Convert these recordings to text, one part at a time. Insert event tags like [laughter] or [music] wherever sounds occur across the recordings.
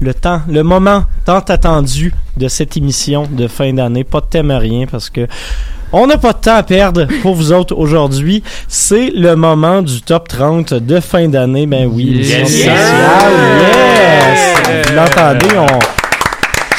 Le temps, le moment tant attendu de cette émission de fin d'année. Pas de thème à rien parce que on n'a pas de temps à perdre pour vous autres aujourd'hui. C'est le moment du top 30 de fin d'année. Ben oui, l'émission spéciale. Yes! Vous l'entendez, on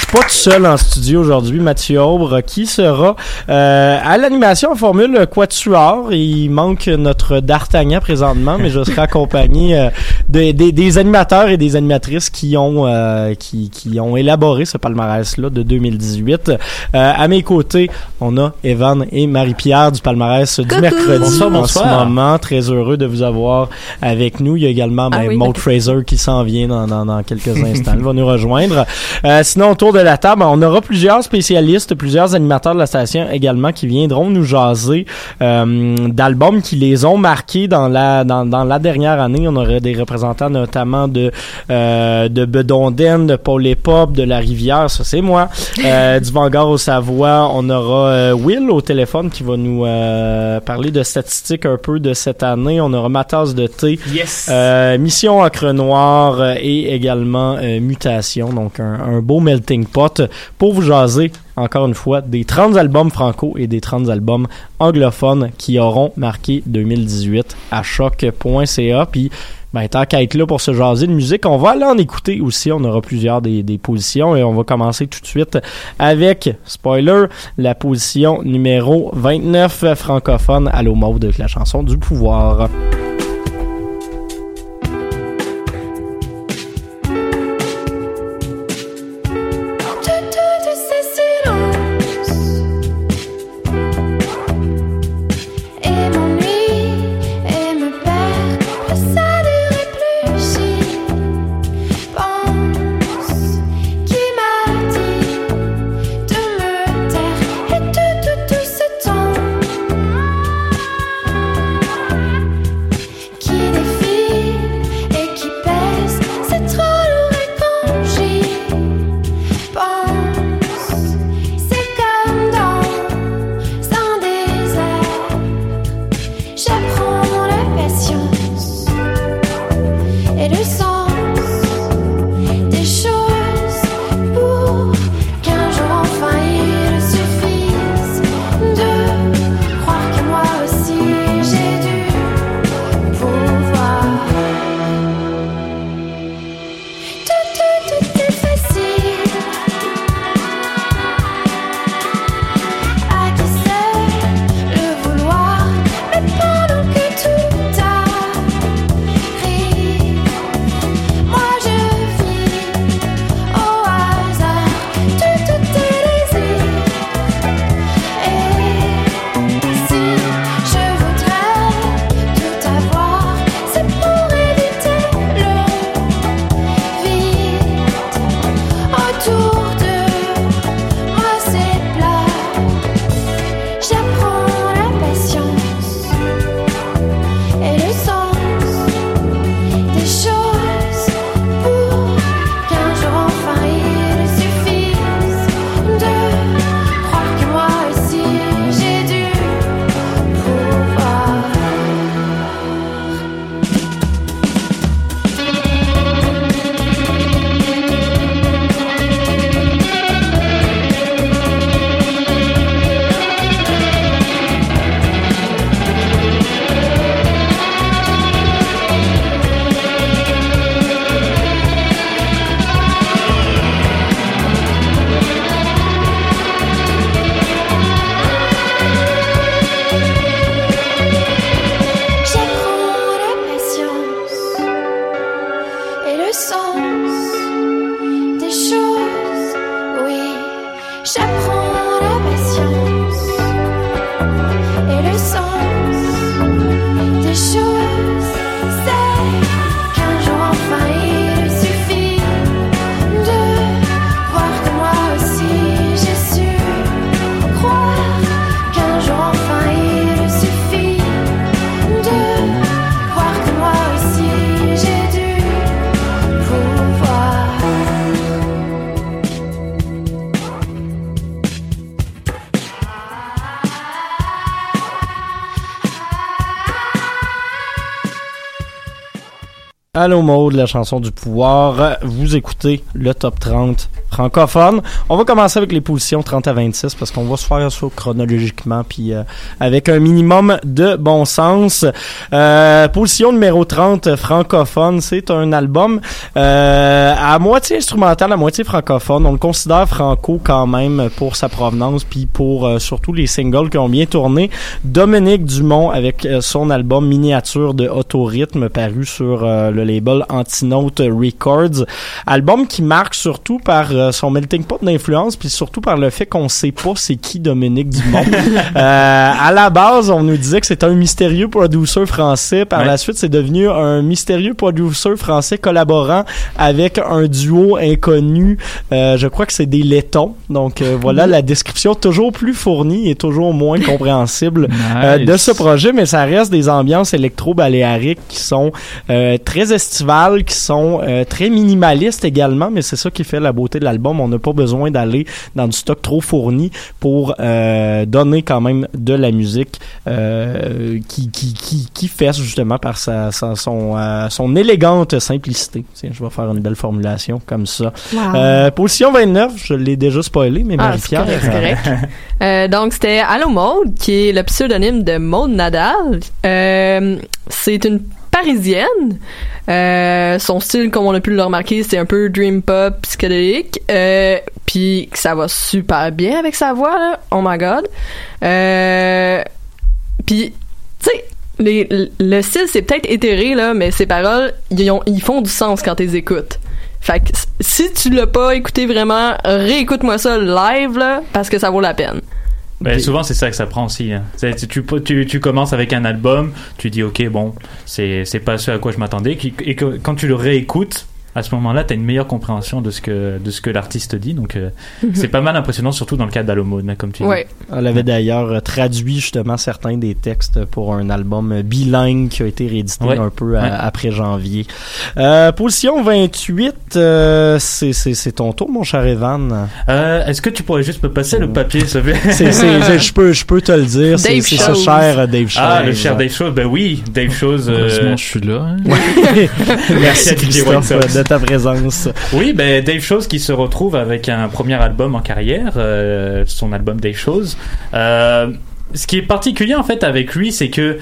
suis pas tout seul en studio aujourd'hui. Mathieu Aubre qui sera euh, à l'animation en formule Quatuor. Il manque notre D'Artagnan présentement, mais je serai [laughs] accompagné euh, de- des- des animateurs et des animatrices qui ont euh, qui, qui ont élaboré ce palmarès-là de 2018. Euh, à mes côtés, on a Evan et Marie-Pierre du palmarès du mercredi Bonsoir, en ce moment. Très heureux de vous avoir avec nous. Il y a également ben, Ah oui, Maud ok. Fraser qui s'en vient dans, dans, dans quelques [laughs] instants. Il va nous rejoindre. Euh, sinon, autour de la table, on aura plusieurs spécialistes, plusieurs animateurs de la station également qui viendront nous jaser euh, d'albums qui les ont marqués dans la dans, dans la dernière année. On aura des représentants notamment de euh, de Bedonden, de Paul et Pop, de La Rivière, ça c'est moi, euh, du Vanguard au Savoie. On aura euh, Will au téléphone qui va nous euh, parler de statistiques un peu de cette année. On aura ma tasse de thé. Yes! Euh, Mission Encre Noire euh, et également Mutation, donc un, un beau melting pot pour vous jaser encore une fois des 30 albums franco et des 30 albums anglophones qui auront marqué 2018 à choc.ca. Puis ben, tant qu'à être là pour se jaser de musique, on va aller en écouter aussi. On aura plusieurs des, positions et on va commencer tout de suite avec, spoiler, la position numéro 29 francophone à l'eau mauve de la chanson du pouvoir. Allô Mode, la chanson du pouvoir. Vous écoutez le top 30 francophone. On va commencer avec les positions 30 à 26 parce qu'on va se faire ça chronologiquement puis euh, avec un minimum de bon sens. Euh, position numéro 30 francophone, c'est un album euh, à moitié instrumental, à moitié francophone. On le considère franco quand même pour sa provenance puis pour euh, surtout les singles qui ont bien tourné. Dominique Dumont avec euh, son album miniature de Autorhythme paru sur euh, le label Antinote Records. Album qui marque surtout par son melting pot d'influence puis surtout par le fait qu'on sait pas c'est qui Dominique Dumont. [laughs] euh, à la base, on nous disait que c'était un mystérieux producer français. Par Ouais. la suite, c'est devenu un mystérieux producer français collaborant avec un duo inconnu. Euh, je crois que c'est des Lettons. Donc euh, voilà la description toujours plus fournie et toujours moins [laughs] compréhensible euh, de ce projet, mais ça reste des ambiances électro-baléariques qui sont euh, très estivales, qui sont euh, très minimalistes également, mais c'est ça qui fait la beauté de l'album. On n'a pas besoin d'aller dans du stock trop fourni pour euh, donner quand même de la musique euh, qui, qui, qui, qui fesse justement par sa, sa- son, son élégante simplicité. Tiens, je vais faire une belle formulation comme ça. Wow. Euh, position 29, je l'ai déjà spoilé, mais Ah, c'est Marie-Pierre... correct, c'est correct. [laughs] Euh, donc, c'était Allo Maude, qui est le pseudonyme de Maude Nadal. Euh, c'est une parisienne. Euh, son style, comme on a pu le remarquer, c'est un peu dream pop psychédélique. Euh, Puis ça va super bien avec sa voix, là. Oh my god. Euh, Puis, tu sais, les- le style, c'est peut-être éthéré, là, mais ses paroles, ils, ont- ils font du sens quand tu les écoutes. Fait que si tu l'as pas écouté vraiment, réécoute-moi ça live, là, parce que ça vaut la peine. Ben, souvent, c'est ça que ça prend aussi. hein. C'est- Tu, tu, tu, tu commences avec un album, tu dis, ok, bon, c'est c'est pas ce à quoi je m'attendais. Et quand tu le réécoutes, à ce moment-là, tu as une meilleure compréhension de ce que, de ce que l'artiste dit. Donc, euh, c'est pas mal impressionnant, surtout dans le cas d'Alomone, comme tu dis. Ouais. Elle avait d'ailleurs euh, traduit justement certains des textes pour un album euh, bilingue qui a été réédité Ouais. un peu à- Ouais. après janvier. Euh, position 28, euh, c'est c'est- c'est ton tour, mon cher Evan. Euh, Est-ce que tu pourrais juste me passer le papier, plaît? C'est- c'est- je- peux, je peux te le dire, c'est Dave c'est ce cher Dave Chose. Ah, le cher Dave Chose, ben oui, Dave Chose. euh, Heureusement, je suis là. hein. [laughs] Merci à DJ Christophe ta présence. Oui, ben Dave Chose qui se retrouve avec un premier album en carrière, euh, son album Dave Chose. Euh, ce qui est particulier en fait avec lui, c'est que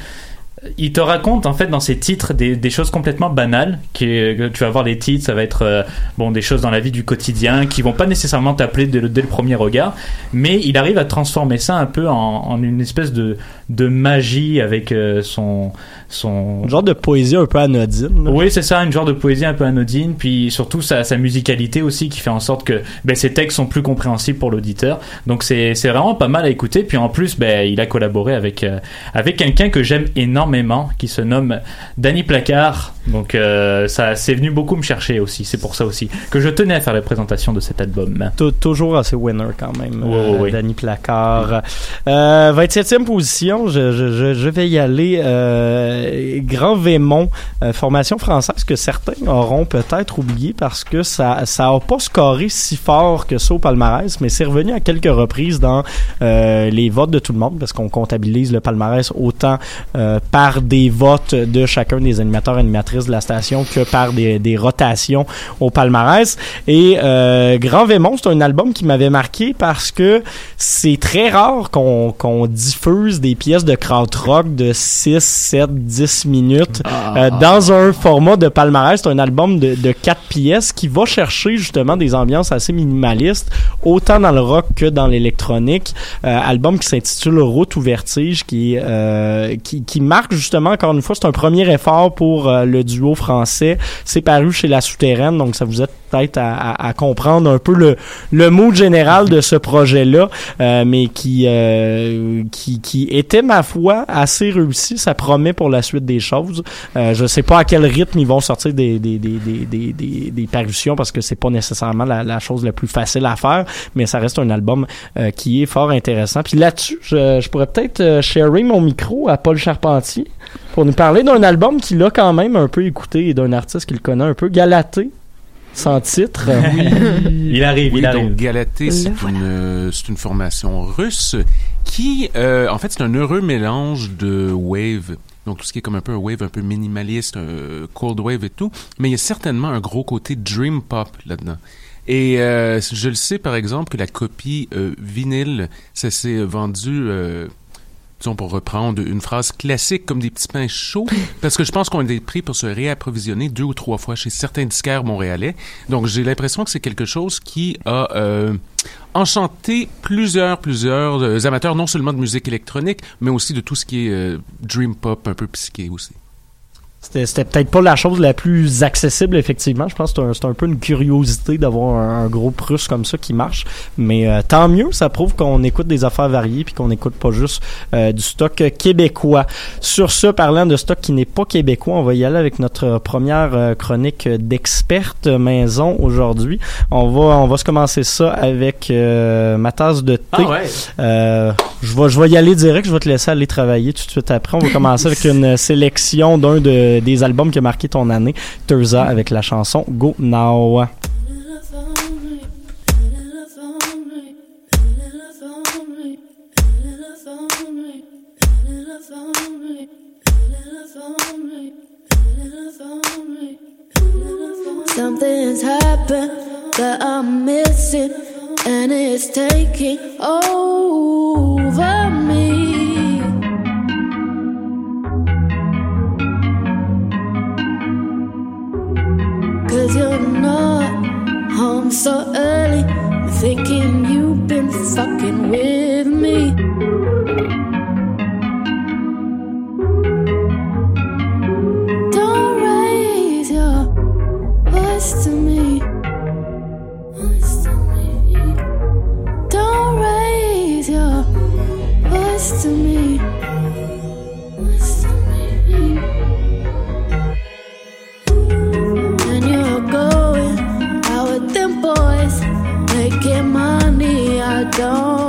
il te raconte en fait dans ses titres des, choses complètement banales qui tu vas voir les titres ça va être euh, bon des choses dans la vie du quotidien qui vont pas nécessairement t'appeler dès, le- premier regard mais il arrive à transformer ça un peu en, une espèce de, magie avec euh, son son Un genre de poésie un peu anodine. là. oui, c'est ça, une genre de poésie un peu anodine, puis surtout sa, sa musicalité aussi qui fait en sorte que ben, ses textes sont plus compréhensibles pour l'auditeur. Donc c'est c'est vraiment pas mal à écouter. Puis en plus, ben, il a collaboré avec euh, avec quelqu'un que j'aime énormément, qui se nomme Danny Placard. Donc euh, ça c'est venu beaucoup me chercher aussi. C'est pour ça aussi que je tenais à faire la présentation de cet album. Tou- Toujours assez winner quand même, euh. Danny Placard. Euh, 27e position, je, je, je, je vais y aller. Euh, Grand Vémont, euh, formation française que certains auront peut-être oublié parce que ça ça a pas scoré si fort que ça au palmarès, mais c'est revenu à quelques reprises dans euh, les votes de tout le monde parce qu'on comptabilise le palmarès autant euh, par des votes de chacun des animateurs animatrices de la station que par des, des rotations au palmarès. Et euh, Grand Vémont, c'est un album qui m'avait marqué parce que c'est très rare qu'on diffuse des pièces de krautrock de 6, 7, 10 minutes euh, dans un format de palmarès. C'est un album de, de 4 pièces qui va chercher justement des ambiances assez minimalistes, autant dans le rock que dans l'électronique. Euh, album qui s'intitule Route ou Vertige, qui, euh, qui, qui marque justement, encore une fois, c'est un premier effort pour le duo français. C'est paru chez La Souterraine, donc ça vous aide peut-être à, à- à comprendre un peu le, le mood général de ce projet-là, euh, mais qui, euh, qui, qui était, ma foi, assez réussi. Ça promet pour la suite des choses. Euh, je sais pas à quel rythme ils vont sortir des, des, des, des, des, des, des parutions parce que c'est pas nécessairement la, la chose la plus facile à faire, mais ça reste un album euh, qui est fort intéressant. Puis là-dessus, je, je pourrais peut-être euh, sharer mon micro à Paul Charpentier pour nous parler d'un album qu'il a quand même un peu écouté et d'un artiste qu'il connaît un peu, Galaté, sans titre. Il [laughs] arrive, Oui, il arrive. donc Galatée, c'est une, c'est une formation russe qui, euh, en fait, c'est un heureux mélange de wave donc tout ce qui est comme un peu un wave un peu minimaliste, un cold wave et tout, mais il y a certainement un gros côté dream pop là-dedans. Et euh, je le sais par exemple que la copie euh, vinyle, ça s'est vendu euh, disons pour reprendre une phrase classique comme des petits pains chauds, [laughs] parce que je pense qu'on a des prix pour se réapprovisionner deux ou trois fois chez certains disquaires montréalais. Donc j'ai l'impression que c'est quelque chose qui a euh, enchanté plusieurs, plusieurs euh, amateurs, non seulement de musique électronique, mais aussi de tout ce qui est euh, dream pop, un peu psyché aussi. C'était c'était peut-être pas la chose la plus accessible, effectivement. Je pense que c'est un, c'est un peu une curiosité d'avoir un, un groupe russe comme ça qui marche. Mais euh, tant mieux, ça prouve qu'on écoute des affaires variées puis qu'on n'écoute pas juste euh, du stock québécois. Sur ce, parlant de stock qui n'est pas québécois, on va y aller avec notre première euh, chronique d'experte maison aujourd'hui. On va, on va se commencer ça avec euh, ma tasse de thé. Ah ouais. Euh, je vais, je vais y aller direct. Je vais te laisser aller travailler tout de suite après. On va commencer avec une sélection d'un de, des albums qui a marqué ton année, Terza, avec la chanson Go Now. Something's happened that I'm missing, and it's taking over home so early, thinking you've been fucking with me. Don't raise your voice to me. Don't raise your voice to me. I don't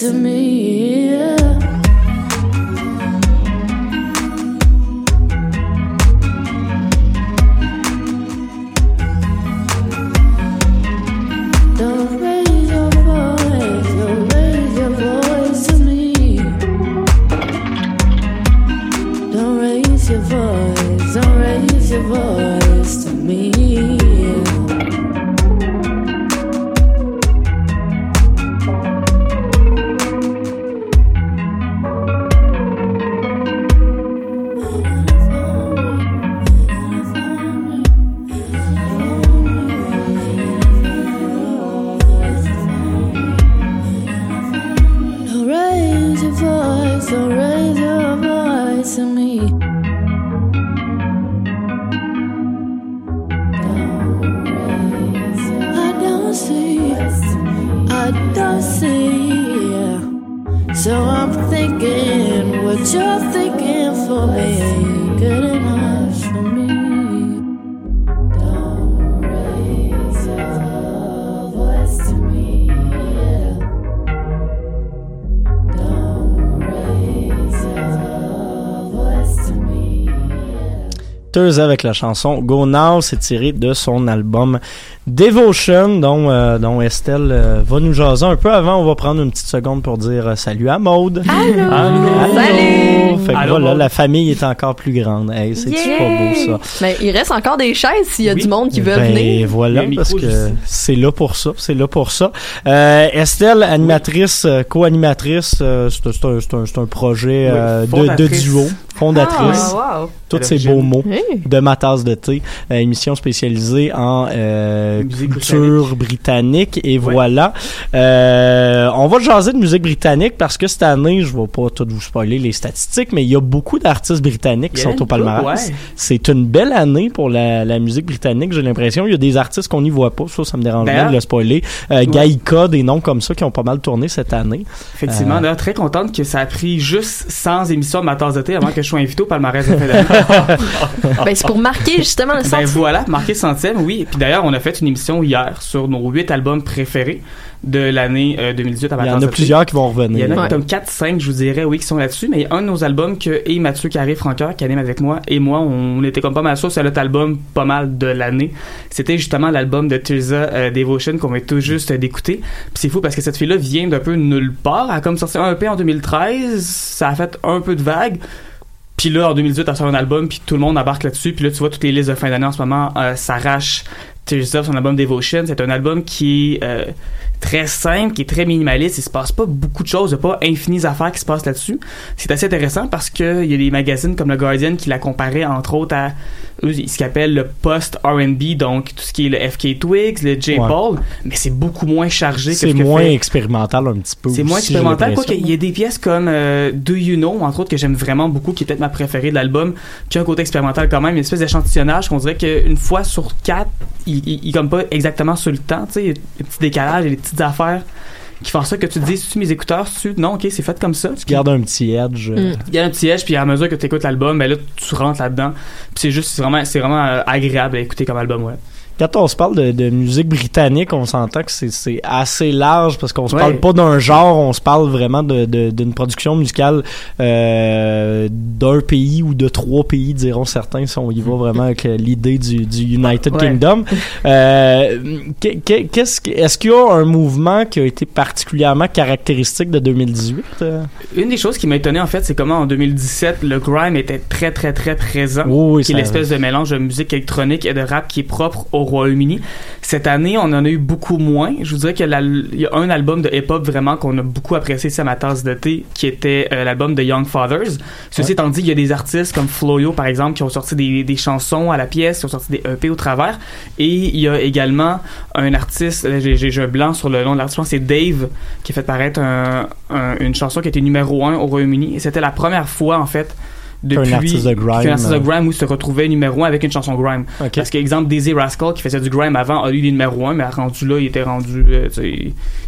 to me. Avec la chanson Go Now, c'est tiré de son album Devotion, dont, euh, dont Estelle euh, va nous jaser un peu. Avant, on va prendre une petite seconde pour dire euh, salut à Maude. Allô! Allô! Salut! Fait que Allô, voilà, Maude. la famille est encore plus grande. Hey, c'est-tu pas beau ça? Mais il reste encore des chaises s'il y a Oui. du monde qui veut ben, venir. voilà, parce que c'est là pour ça. C'est là pour ça. Euh, Estelle, animatrice, euh, co-animatrice, euh, c'est c'est un, c'est un, c'est un projet Oui, euh, de, de fondatrice. duo. fondatrice. Ah, wow. Tous ces beaux mots Hey. de ma tasse de thé, euh, émission spécialisée en euh, Musique culture britannique. Et voilà. On va jaser de musique britannique parce que cette année, je vais pas tout vous spoiler les statistiques, mais il y a beaucoup d'artistes britanniques qui sont au palmarès. ouais. C'est une belle année pour la, la musique britannique, j'ai l'impression. Il y a des artistes qu'on n'y voit pas, ça, ça me dérange D'ailleurs- bien de le spoiler. Euh, Gaïka, des noms comme ça qui ont pas mal tourné cette année. Effectivement, Euh, très contente que ça a pris juste 100 émissions de ma tasse de thé avant que je sois invité au palmarès de. [laughs] Ben, c'est pour marquer justement le Ben sens. voilà, marqué centième, oui. Et puis d'ailleurs, on a fait une émission hier sur nos huit albums préférés de l'année euh, 2018 à ma Il y en a plusieurs qui vont Il y revenir. en a Ouais. comme 4-5, je vous dirais, oui, qui sont là-dessus, mais il y a un de nos albums que et Mathieu Carré Francoeur, qui anime avec moi, et moi, on était comme pas mal sûr, c'est notre album pas mal de l'année. C'était justement l'album de Tirza euh, Devotion qu'on vient tout juste d'écouter. Puis c'est fou parce que cette fille-là vient d'un peu nulle part. Elle a comme sorti un EP en 2013, ça a fait un peu de vague. Puis là, en 2018, elle sort un album, puis tout le monde embarque là-dessus. Puis là, tu vois, toutes les listes de fin d'année en ce moment euh, s'arrachent Tears of, son album Devotion. C'est un album qui est euh, très simple, qui est très minimaliste. Il se passe pas beaucoup de choses, il y a pas infinies affaires qui se passent là-dessus. C'est assez intéressant parce que il y a des magazines comme le Guardian qui la comparaient entre autres à eux, ce qu'ils appellent le post-R&B, donc tout ce qui est le FK Twigs, le J. Ouais. Paul, mais c'est beaucoup moins chargé que C'est ce moins fait- expérimental un petit peu. c'est moins expérimental, quoi qu'il y a des pièces comme euh, Do You Know, entre autres, que j'aime vraiment beaucoup, qui est peut-être ma préférée de l'album, qui a un côté expérimental quand même, une espèce d'échantillonnage qu'on dirait qu'une fois sur quatre, il, il, il comme pas exactement sur le temps, tu sais, il y a des petits décalages, des petites affaires qui font ça que tu te dis, tu mes écouteurs, tu non, ok, c'est fait comme ça. Tu gardes un petit edge. euh, Mm. Il y a un petit edge, puis à mesure que tu écoutes l'album, ben là, tu rentres là-dedans, puis c'est juste, c'est vraiment, c'est vraiment euh, agréable à écouter comme album, ouais. Quand on se parle de, de musique britannique, on s'entend que c'est- assez large parce qu'on se Ouais. parle pas d'un genre, on se parle vraiment de- de- d'une production musicale euh, d'un pays ou de trois pays, diront certains, si on y va [laughs] vraiment avec l'idée du, du United Ouais. Kingdom. [laughs] Euh, qu'est-ce Est-ce qu'il y a un mouvement qui a été particulièrement caractéristique de 2018? euh? Une des choses qui m'a étonné, en fait, c'est comment en 2017, le grime était très, très, très présent. Oui, qui est l'espèce de mélange de musique électronique et de rap qui est propre au Royaume-Uni. Cette année, on en a eu beaucoup moins. Je vous dirais qu'il y a y un album de hip-hop vraiment qu'on a beaucoup apprécié, c'est à ma tasse de thé, qui était euh, l'album de Young Fathers. Ceci Ouais. étant dit, il y a des artistes comme Floyo, par exemple, qui ont sorti des, des chansons à la pièce, qui ont sorti des EP au travers. Et il y a également un artiste, là, j'ai un blanc sur le nom de l'artiste, c'est Dave, qui a fait paraître un- un- une chanson qui était numéro un au Royaume-Uni. Et c'était la première fois, en fait, depuis Qu'un artiste de grime, qu'un artiste de euh, grime où il se retrouvait numéro un avec une chanson grime. Ok. Parce qu'exemple, Daisy Rascal qui faisait du grime avant a eu des numéro 1, mais rendu là, il était rendu. euh,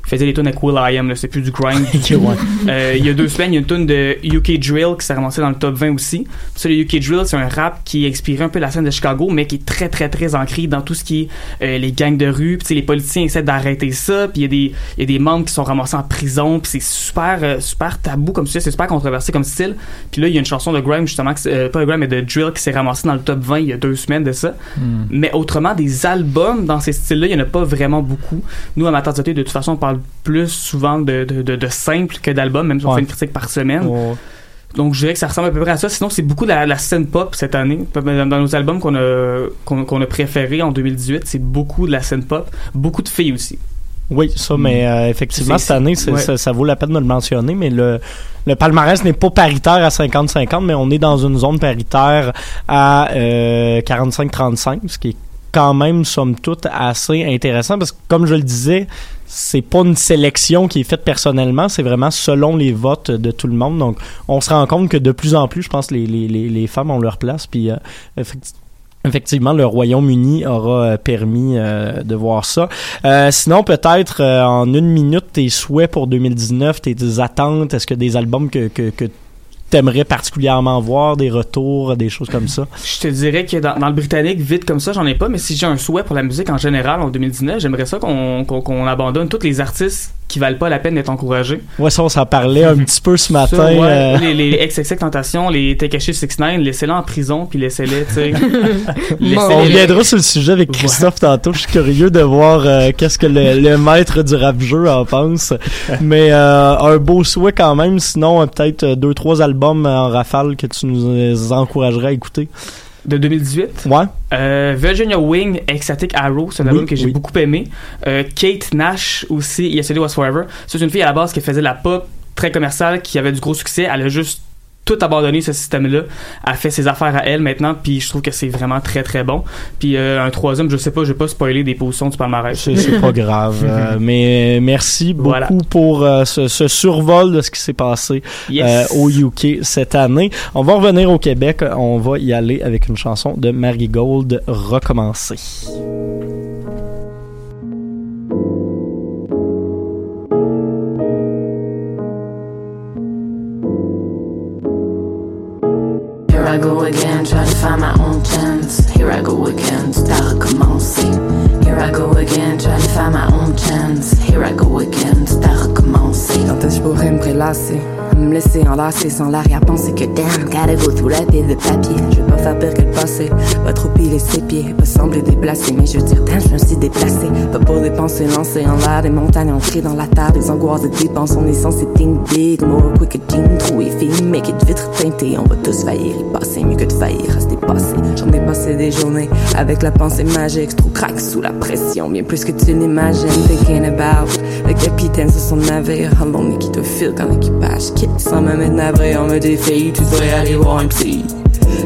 faisait des tunes avec Will I Am, c'est plus du [laughs] ouais. Euh, il y a deux semaines, il y a une tune de UK Drill qui s'est ramassée dans le top 20 aussi. Ça, le UK Drill, c'est un rap qui inspire un peu la scène de Chicago, mais qui est très, très, très ancré dans tout ce qui est euh, les gangs de rue. Puis, les politiciens essaient d'arrêter ça. Puis, il y, a des- il y a des membres qui sont ramassés en prison. Puis, c'est super, euh, super tabou comme ça. C'est super controversé comme style. Puis là, il y a une chanson de grime, justement, euh, pas de grime, mais de drill qui s'est ramassée dans le top 20 il y a deux semaines de ça. Mais autrement, des albums dans ces styles-là, il n'y en a pas vraiment beaucoup. Nous, à Matin de de toute façon, on parle plus souvent de, de, de, de simples que d'albums, même si on Ouais. fait une critique par semaine. Ouais. Donc, je dirais que ça ressemble à peu près à ça. Sinon, c'est beaucoup de la, la scène pop cette année. Dans, nos albums qu'on a, qu'on, a préférés en 2018, c'est beaucoup de la scène pop. Beaucoup de filles aussi. Oui, ça, mais euh, effectivement, cette année, ouais. ça, ça vaut la peine de le mentionner, mais le, le palmarès n'est pas paritaire à 50-50, mais on est dans une zone paritaire à euh, 45-35, ce qui est quand même, somme toute, assez intéressant, parce que, comme je le disais, c'est pas une sélection qui est faite personnellement, c'est vraiment selon les votes de tout le monde. Donc, on se rend compte que de plus en plus, je pense, les, les, les, femmes ont leur place, puis euh, effecti- Effectivement, le Royaume-Uni aura euh, permis euh, de voir ça. Sinon, peut-être en une minute, tes souhaits pour 2019, tes, tes attentes, est-ce que des albums que, que, que t'aimerais particulièrement voir, des retours, des choses comme ça? Je te dirais que dans, dans le britannique, vite comme ça, j'en ai pas, mais si j'ai un souhait pour la musique en général en 2019, j'aimerais ça qu'on, qu'on, qu'on abandonne tous les artistes qui valent pas la peine d'être encouragés. Ouais, ça, on s'en parlait un petit peu ce [laughs] matin. Ça, ouais, euh, les, les XXX Tentation, les Tekashi 69, laissez-les en prison, puis laissez-les, tu sais. [laughs] On reviendra sur le sujet avec Christophe tantôt. Je suis curieux de voir euh, qu'est-ce que le, le maître du rap-jeu en pense. Mais euh, un beau souhait quand même. Sinon, euh, peut-être deux, trois albums en rafale que tu nous euh, encouragerais à écouter. De 2018. Ouais. Euh, Virginia Wing, Ecstatic Arrow, c'est un Oui, album que j'ai oui. beaucoup aimé. Euh, Kate Nash aussi, Yesterday Was Forever. C'est une fille à la base qui faisait de la pop très commerciale, qui avait du gros succès. Elle a juste tout abandonné ce système-là, a fait ses affaires à elle maintenant, puis je trouve que c'est vraiment très très bon. Puis euh, un troisième, je sais pas, je vais pas spoiler des positions du palmarès. C'est pas grave. euh, [laughs] mais merci beaucoup Voilà. pour euh, ce, ce survol de ce qui s'est passé Yes. euh, au UK cette année. On va revenir au Québec. On va y aller avec une chanson de Marigold, Recommencer. I go again, try to find my own chance. Here I go again, à recommencer. Here I go again, try to find my own chance. Here I go again, à recommencer. Quand est-ce que je pourrais me prélasser Me laisser enlacer sans l'arrière-pensée que damn, gotta go through la de papier. Je vais pas faire pire que le passé, pas trop piler ses pieds, pas sembler déplacé, mais je veux dire damn, je me suis déplacé. Pas pour dépenser, lancer en l'air des montagnes ancrées dans la terre, des angoisses de dépenses. On est censé think big, more quick que fille, make it vitre teintée. On va tous faillir y passer, mieux que de faillir à se. J'en ai passé des journées avec la pensée magique, trop craque sous la pression, bien plus que tu l'imagines. Thinking about le capitaine sur son navire, qui te file quand l'équipage sans me mettre navré. On me défie, tu devrais aller voir un psy.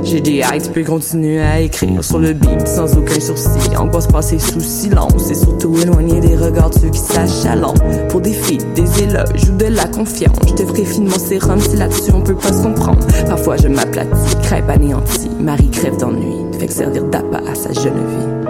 J'ai des tu peux continuer à écrire sur le beat sans aucun sourcil. Angoisse passer sous silence et surtout éloigner des regards de ceux qui s'achalandent. Pour des filles, des éloges ou de la confiance. Je te ferai finement sérum si là-dessus on peut pas se comprendre. Parfois je m'aplatis, crêpe anéantie. Marie crève d'ennui, fait que servir d'appât à sa jeune vie.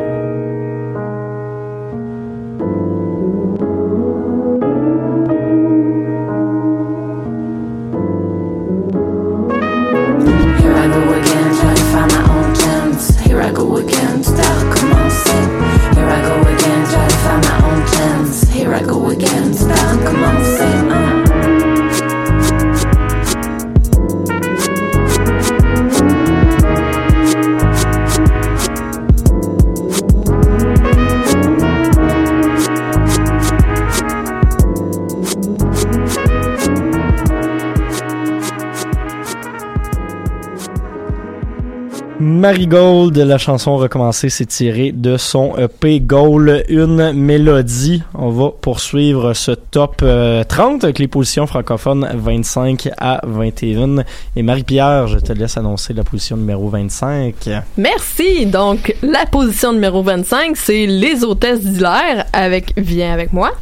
Marigold, la chanson recommencée, c'est tiré de son EP Goal, une mélodie. On va poursuivre ce top euh, 30 avec les positions francophones 25 à 21. Et Marie-Pierre, je te laisse annoncer la position numéro 25. Merci. Donc, la position numéro 25, c'est Les hôtesses d'Hilaire avec Viens avec moi.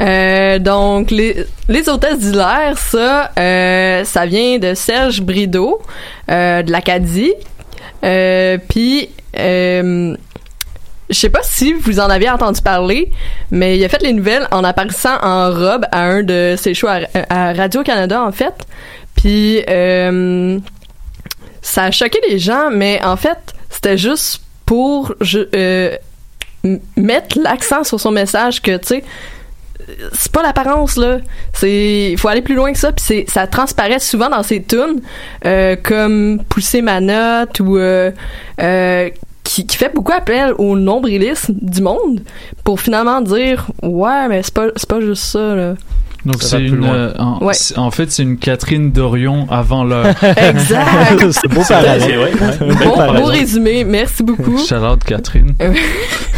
Euh, donc, les, les hôtesses d'Hilaire, ça, euh, ça vient de Serge Brideau, euh, de l'Acadie. Euh, Puis, euh, je sais pas si vous en avez entendu parler, mais il a fait les nouvelles en apparaissant en robe à un de ses shows à, Radio-Canada, en fait. Puis, euh, ça a choqué les gens, mais en fait, c'était juste pour mettre l'accent sur son message que, tu sais, c'est pas l'apparence là. C'est il faut aller plus loin que ça puis c'est ça transparaît souvent dans ses tunes euh, comme pousser ma note ou euh, euh, qui, qui fait beaucoup appel au nombrilisme du monde pour finalement dire ouais mais c'est pas c'est pas juste ça là Donc c'est une, euh, en, Ouais. fait c'est une Catherine Dorion avant l'heure. [laughs] Exact. [laughs] c'est beau parallèle. bon, beau résumé merci beaucoup [laughs] Shout out Catherine.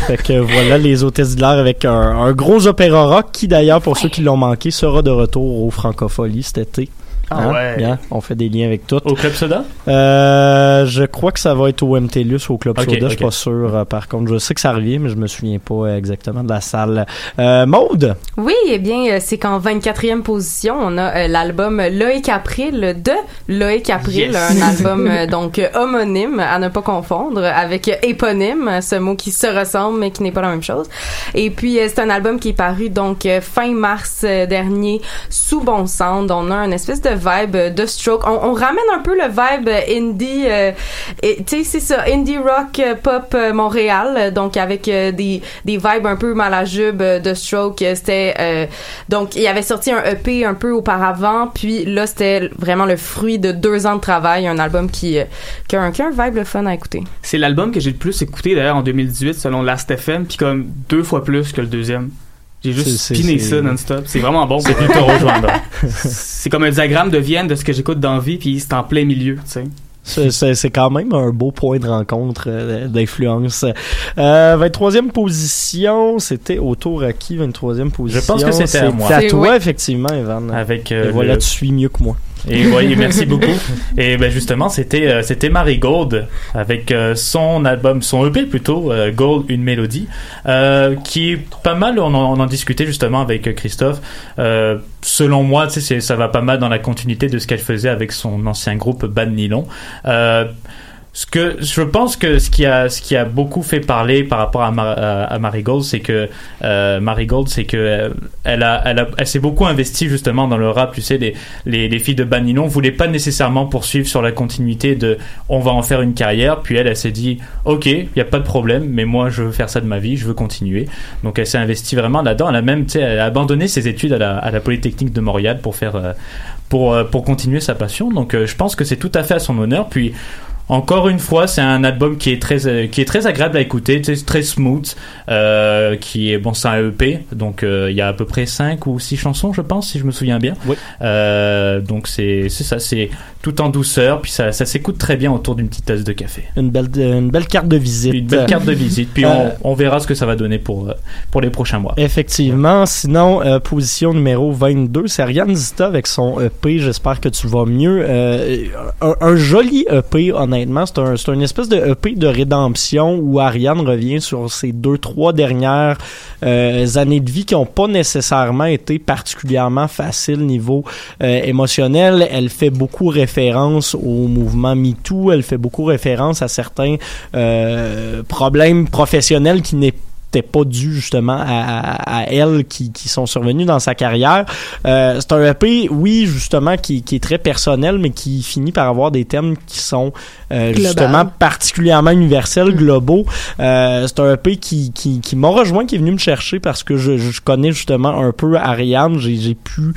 Fait que voilà les hôtesses d'Hilaire avec un, un gros opéra rock qui d'ailleurs pour ceux qui l'ont manqué sera de retour au Francophonie cet été. Ah Hein? ouais. Bien, on fait des liens avec tout. Au Club Soda? Euh, je crois que ça va être au MTLUS au Club Ok, Soda, je suis pas sûr. euh, par contre, je sais que ça revient, mais je me souviens pas euh, exactement de la salle. Euh, Maude, Oui, eh bien, c'est qu'en 24e position, on a euh, l'album Loïc April de Loïc April, Yes. un album [laughs] donc homonyme à ne pas confondre avec éponyme, ce mot qui se ressemble mais qui n'est pas la même chose. Et puis c'est un album qui est paru donc fin mars dernier sous Bon Sound. On a une espèce de vibe de stroke. On, ramène un peu le vibe indie, euh, tu sais c'est ça, indie rock euh, pop euh, Montréal, donc avec des des vibes un peu malajube euh, de stroke. C'était donc il avait sorti un EP un peu auparavant, puis là c'était vraiment le fruit de deux ans de travail, un album qui qui a un, qui un vibe fun à écouter. C'est l'album que j'ai le plus écouté d'ailleurs en 2018 selon Last.fm, puis comme deux fois plus que le deuxième. J'ai juste spiné c'est- ça non-stop. C'est vraiment bon. C'est plutôt [laughs] c'est comme un diagramme de Vienne de ce que j'écoute dans vie, puis c'est en plein milieu, tu sais. c'est- quand même un beau point de rencontre euh, d'influence. Euh, 23e position, c'était autour à qui 23e position? Je pense que c'était à moi. à toi, oui. effectivement, Evan. Avec euh, Et voilà, le- tu suis mieux que moi. Et oui, merci beaucoup. Et ben justement, c'était euh, c'était Marie Gold avec euh, son album, son EP plutôt, euh, Gold, une mélodie, qui est pas mal. On en, on en discutait justement avec Christophe. Selon moi, ça va pas mal dans la continuité de ce qu'elle faisait avec son ancien groupe Bad Nylon. Ce que je pense que ce qui a ce qui a beaucoup fait parler par rapport à, Mar- à Marigold, c'est que euh, Marigold, c'est que euh, elle a elle a elle s'est beaucoup investie justement dans le rap. Tu sais, les les, les filles de Banilon voulaient pas nécessairement poursuivre sur la continuité de on va en faire une carrière. Puis elle, elle s'est dit ok, il y a pas de problème, mais moi je veux faire ça de ma vie, je veux continuer. Donc elle s'est investie vraiment là-dedans. Elle a même tu sais, elle a abandonné ses études à la à la Polytechnique de Montréal pour faire euh, pour euh, pour continuer sa passion. Donc euh, je pense que c'est tout à fait à son honneur. Puis encore une fois, c'est un album qui est très euh, qui est très agréable à écouter, très smooth, euh, qui est bon, c'est un EP, donc euh, il y a à peu près 5 ou 6 chansons, je pense, si je me souviens bien. Euh, donc c'est c'est ça, c'est tout en douceur, puis ça, ça s'écoute très bien autour d'une petite tasse de café. Une belle, une belle carte de visite. Une belle carte de visite, puis on, on verra ce que ça va donner pour pour les prochains mois. Effectivement. Sinon, position numéro 22, c'est Ariane Zita avec son EP. J'espère que tu vas mieux. Un, un joli EP, honnêtement. C'est un, c'est une espèce de EP de rédemption où Ariane revient sur ses deux, trois dernières euh, années de vie qui n'ont pas nécessairement été particulièrement faciles niveau euh, émotionnel. Elle fait beaucoup référence au mouvement MeToo. Elle fait beaucoup référence à certains euh, problèmes professionnels qui n'est n'étaient pas dû justement à, à- à elle qui, qui sont survenus dans sa carrière. Euh, c'est un EP, oui, justement, qui, qui est très personnel, mais qui finit par avoir des thèmes qui sont euh, justement particulièrement universels, globaux. Euh, c'est un EP qui, qui, qui m'a rejoint, qui est venu me chercher parce que je, je connais justement un peu Ariane. J'ai, pu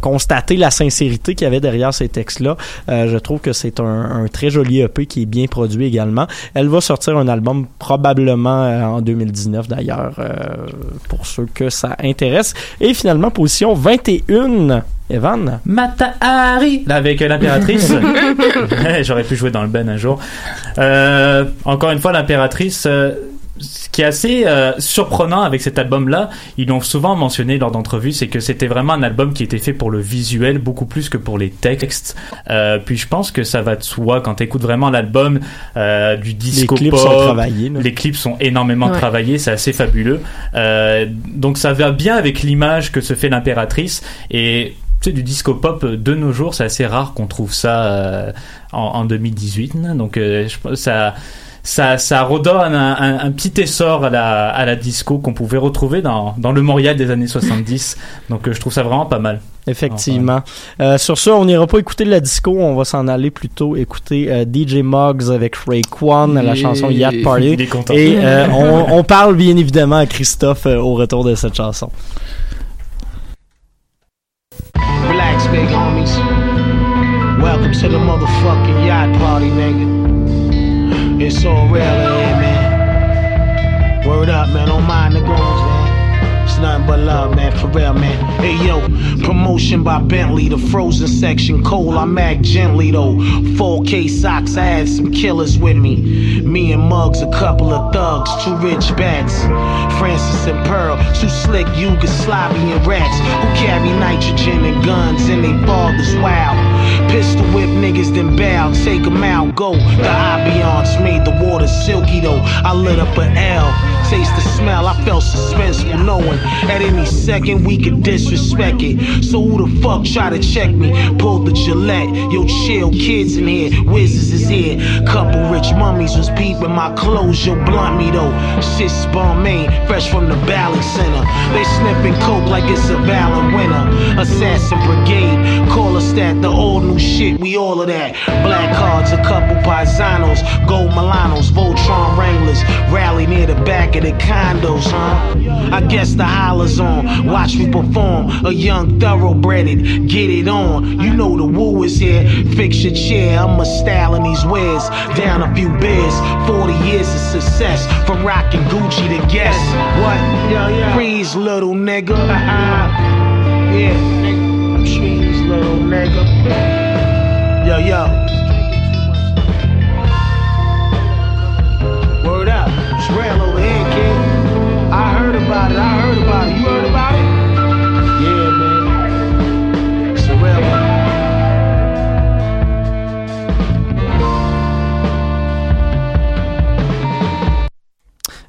constater la sincérité qu'il y avait derrière ces textes-là. Je trouve que c'est un, un très joli EP qui est bien produit également. Elle va sortir un album probablement en 2019 d'ailleurs, euh, pour ceux que ça intéresse. Et finalement, position 21, Evan. Mata Hari là avec l'impératrice [laughs] [laughs] j'aurais pu jouer dans le Ben un jour Euh, encore une fois l'impératrice euh, ce qui est assez euh, surprenant avec cet album là ils l'ont souvent mentionné lors d'entrevues c'est que c'était vraiment un album qui était fait pour le visuel beaucoup plus que pour les textes Euh, puis je pense que ça va de soi quand tu écoutes vraiment l'album euh, du disco clips pop sont travaillés, les clips sont énormément Ouais. travaillés c'est assez fabuleux Euh, donc ça va bien avec l'image que se fait l'impératrice et tu sais, du disco pop de nos jours, c'est assez rare qu'on trouve ça euh, en, en 2018. là. Donc, euh, je pense- ça, ça, ça redonne un, un- un petit essor à la, à la disco qu'on pouvait retrouver dans, dans le Montréal des années 70. Donc, euh, je trouve ça vraiment pas mal. Effectivement. Euh, sur ça, on n'ira pas écouter la disco, on va s'en aller plutôt écouter euh, DJ Muggs avec Raekwon, la Yeah. chanson Yacht Party. Et euh, [laughs] on, on parle bien évidemment à Christophe euh, au retour de cette chanson. Relax, big homies. Welcome to the motherfucking yacht party, nigga. It's all real man. Word up, man. Don't mind the goons, man. Nothing but love, man. For real, man. Hey, yo. Promotion by Bentley. The frozen section cold. I'm mag gently, though. 4K socks. I had some killers with me. Me and Muggs, a couple of thugs. Two rich bats. Francis and Pearl. Two slick Yugoslavian rats who carry nitrogen and guns and they fathers wild. Pistol whip niggas, then bow, take 'em out, go. The ambiance made the water silky though. I lit up an L, taste the smell, I felt suspenseful, knowing at any second we could disrespect it. So who the fuck try to check me? Pull the Gillette, yo chill, kids in here, whizzes is here. Couple rich mummies was peeping my clothes, yo blunt me though. Shit's Balmain, fresh from the Valley Center. They sniffing coke like it's a valid winter. Assassin Brigade, call us that, the old new shit, we all of that. Black cards, a couple paisanos, gold Milanos, Voltron Wranglers, rally near the back of the condos, huh? I guess the hollers on, watch me perform, a young thoroughbreded, get it on. You know the woo is here, fix your chair, I'm a style in these wares. Down a few beers, 40 years of success, from rocking Gucci to Guess. What? yeah Freeze, little nigga. Uh-uh. yeah, nigga. Trees, little nigga. Yo, yo. Word up. It's real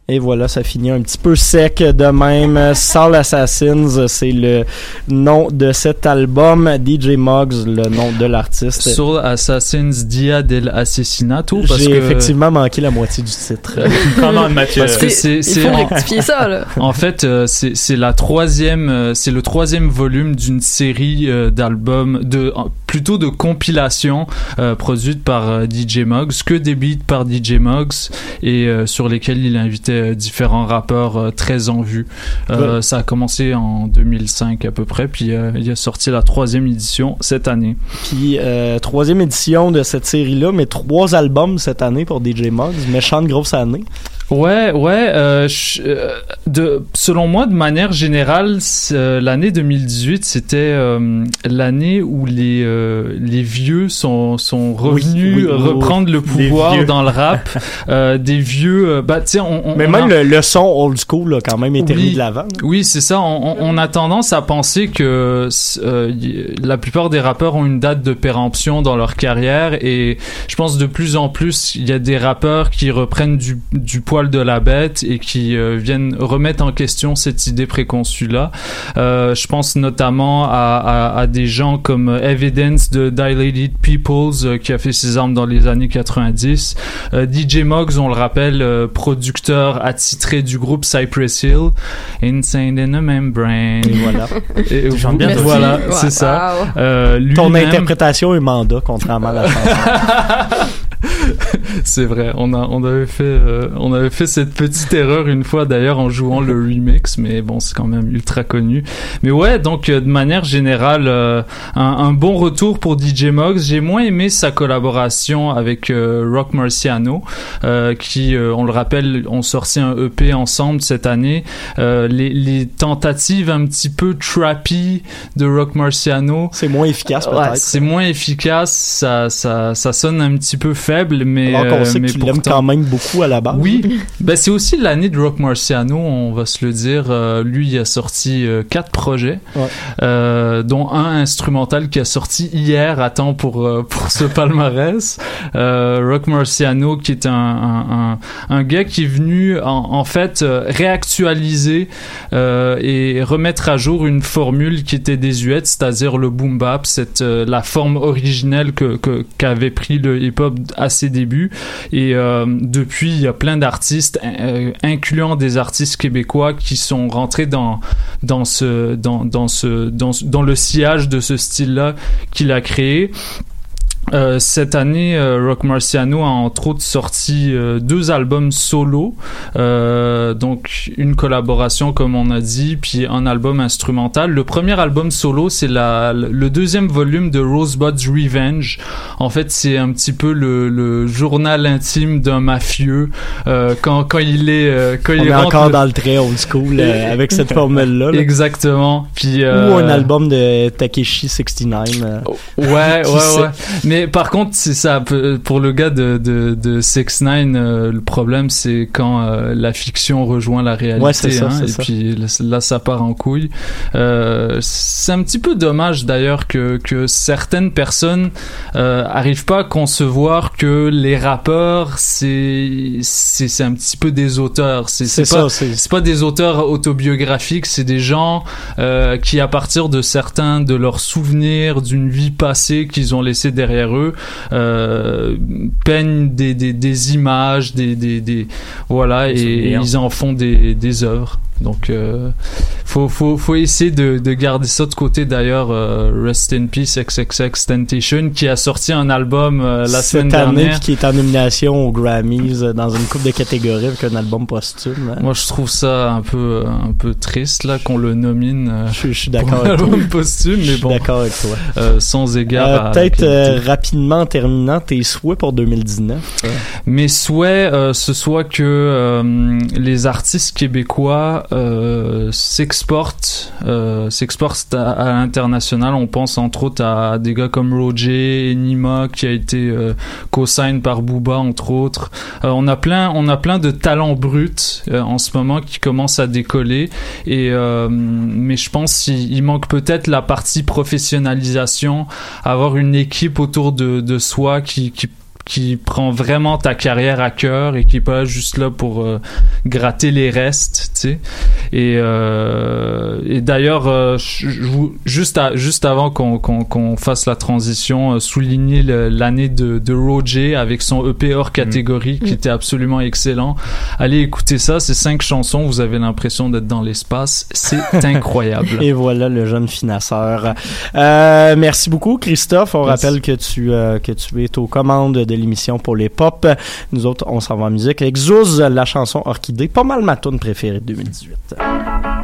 Et voilà, ça finit un petit peu sec de même. Soul Assassins, c'est le nom de cet album. DJ Muggs, le nom de l'artiste. Soul Assassins Dia del Assassinato. parce J'ai que- effectivement manqué la moitié du titre. [laughs] Comment, Mathieu? Parce que c'est, Il c'est faut en- rectifier ça, là. [laughs] En fait, euh, c'est c'est la troisième, euh, c'est le troisième volume d'une série euh, d'albums, de plutôt de compilations euh, produites par DJ Muggs, que des beats par DJ Muggs et euh, sur lesquels il invitait euh, différents rappeurs très en vue. Euh, Ouais. Ça a commencé en 2005 à peu près, puis euh, il a sorti la troisième édition cette année. Puis, troisième édition de cette série-là, mais trois albums cette année pour DJ Muggs. Méchante grosse année. Ouais, ouais. euh, je- euh, de, selon moi, de manière générale, euh, l'année 2018, c'était euh, l'année où les euh, les vieux sont sont revenus oui, oui, reprendre le pouvoir dans le rap. [laughs] euh, des vieux, bah tiens, on, on- Mais on même a- le, le son old school a quand même été Oui. mis de l'avant. oui, c'est ça. On, a tendance à penser que euh, la plupart des rappeurs ont une date de péremption dans leur carrière et je pense de plus en plus il y a des rappeurs qui reprennent du, du poil de la bête et qui euh, viennent remettre en question cette idée préconçue là. Euh, je pense notamment à, à, à des gens comme Evidence de Dilated Peoples euh, qui a fait ses armes dans les années 90. Euh, DJ Moggs, on le rappelle, euh, producteur attitré du groupe Cypress Hill. Insane in a Membrane. Et voilà. Et chantes bien, voilà, c'est Wow. ça. Euh, Ton interprétation est mandat, contrairement à la chanson. [laughs] [laughs] c'est vrai, on a on avait fait euh, on avait fait cette petite erreur une fois d'ailleurs en jouant le remix, mais bon c'est quand même ultra connu. Mais ouais, donc euh, de manière générale, euh, un, un bon retour pour DJ Moggs. J'ai moins aimé sa collaboration avec Rock Marciano, qui on le rappelle, ont sorti un EP ensemble cette année. Les, les tentatives un petit peu trappy de Rock Marciano, c'est moins efficace Ouais, c'est moins efficace, ça, ça, ça sonne un petit peu faible, mais. Alors qu'on euh, sait que mais tu l'aimes pourtant- quand même beaucoup à la base. Oui, ben, c'est aussi l'année de Rock Marciano, on va se le dire. Euh, lui, il a sorti euh, quatre projets, Ouais. dont un instrumental qui a sorti hier à temps pour, [laughs] pour ce palmarès. Rock Marciano, qui est un, un, un, un gars qui est venu en, en fait réactualiser et remettre à jour une formule qui était désuète, c'est-à-dire le boom bap, cette, euh, la forme originelle que, que- qu'avait pris le hip-hop à ses débuts. Et euh, depuis, il y a plein d'artistes, euh, incluant des artistes québécois, qui sont rentrés dans dans le sillage de ce style-là qu'il a créé. Euh, cette année, euh, Rock Marciano a entre autres sorti euh, deux albums solo, donc une collaboration comme on a dit, puis un album instrumental. Le premier album solo, c'est le deuxième volume de Rosebud's Revenge. En fait, c'est un petit peu le, le journal intime d'un mafieux quand quand il est quand On il est encore le- dans le très old school [laughs] avec cette formule-là. là. Exactement. Puis Ou un album de Takeshi 69. euh, Ouais, ouais, ouais. Mais par contre, c'est ça. Pour le gars de de, de 6 9 le problème c'est quand euh, la fiction rejoint la réalité. Ouais, c'est ça, hein, et ça. puis là, ça part en couille. Euh, c'est un petit peu dommage d'ailleurs que que certaines personnes euh, arrivent pas à concevoir que les rappeurs c'est c'est c'est un petit peu des auteurs. C'est pas c'est- pas des auteurs autobiographiques, c'est des gens euh, qui, à partir de certains de leurs souvenirs d'une vie passée qu'ils ont laissé derrière eux, euh, peignent des, des, des images, des, voilà, et ils en font des, des œuvres. Donc, euh, faut, faut, faut essayer de, de garder ça de côté. D'ailleurs, euh, Rest in Peace XXX Temptation, qui a sorti un album euh, la cette semaine année dernière. puis qui est en nomination aux Grammys euh, dans une coupe de catégories avec un album posthume. hein. Moi, je trouve ça un peu, un peu triste là qu'on le nomine. Je, suis pour d'accord un avec toi. album posthume, mais bon. d'accord avec toi. Sans égard Peut-être. Rapidement en terminant tes souhaits pour 2019. euh. Mes souhaits, euh, ce soit que euh, les artistes québécois euh, s'exportent, s'exportent à, l'international. On pense entre autres à des gars comme Roger, Nima, qui a été co-sign par Booba, entre autres. On a plein, on a plein de talents bruts en ce moment qui commencent à décoller. Et mais je pense qu'il il manque peut-être la partie professionnalisation, avoir une équipe autour de, soi qui qui prend vraiment ta carrière à cœur et qui est pas juste là pour euh, gratter les restes, tu sais. Et, euh, et d'ailleurs, euh, je- je vous- juste, à- juste avant qu'on qu'on qu'on fasse la transition, euh, souligner l'année de, de Roger avec son EP hors catégorie qui Mm. était absolument excellent. Allez écouter ça, c'est cinq chansons, vous avez l'impression d'être dans l'espace, c'est [laughs] incroyable. Et voilà le jeune financeur. Euh, merci beaucoup, Christophe. On Merci. rappelle que tu, euh, que tu es aux commandes l'émission pour les pop. Nous autres, on s'en va en musique avec Zouz, la chanson Orchidée. Pas mal ma tune préférée de 2018.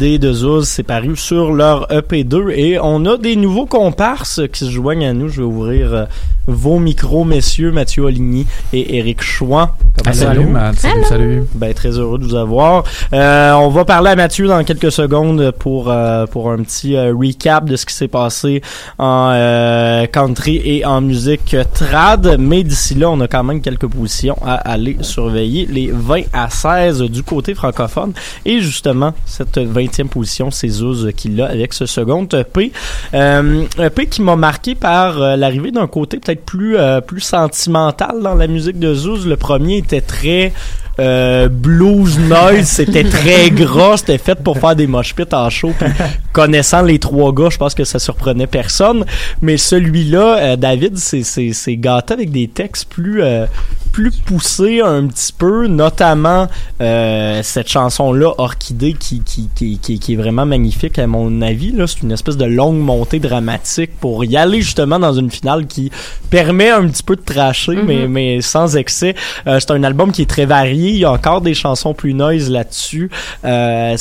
De Zouz, c'est paru sur leur EP2 et on a des nouveaux comparses qui se joignent à nous. Je vais ouvrir euh, vos micros, messieurs Mathieu Oligny et Éric Chouan. Ah, salut? Matt. Salut, salut. Ben, très heureux de vous avoir. Euh, on va parler à Mathieu dans quelques secondes pour euh, pour un petit euh, recap de ce qui s'est passé en euh, country et en musique trad. Mais d'ici là, on a quand même quelques positions à aller surveiller. Les 20 à 16 du côté francophone. Et justement, cette 20e position, c'est Zouz qui l'a avec ce second EP. Euh, EP qui m'a marqué par euh, l'arrivée d'un côté peut-être plus euh, plus sentimental dans la musique de Zouz. Le premier était très euh, blues noise, c'était très gras, c'était fait pour faire des mosh pits en show. Puis, connaissant les trois gars, je pense que ça surprenait personne. Mais celui-là, euh, David, c'est c'est c'est gâté avec des textes plus euh, plus poussés un petit peu, notamment euh, cette chanson-là, Orchidée, qui qui, qui qui est vraiment magnifique à mon avis. Là, c'est une espèce de longue montée dramatique pour y aller justement dans une finale qui permet un petit peu de tracher, mais mais sans excès. Euh, c'est un album qui est très varié. Il y a encore des chansons plus noise là-dessus. Euh,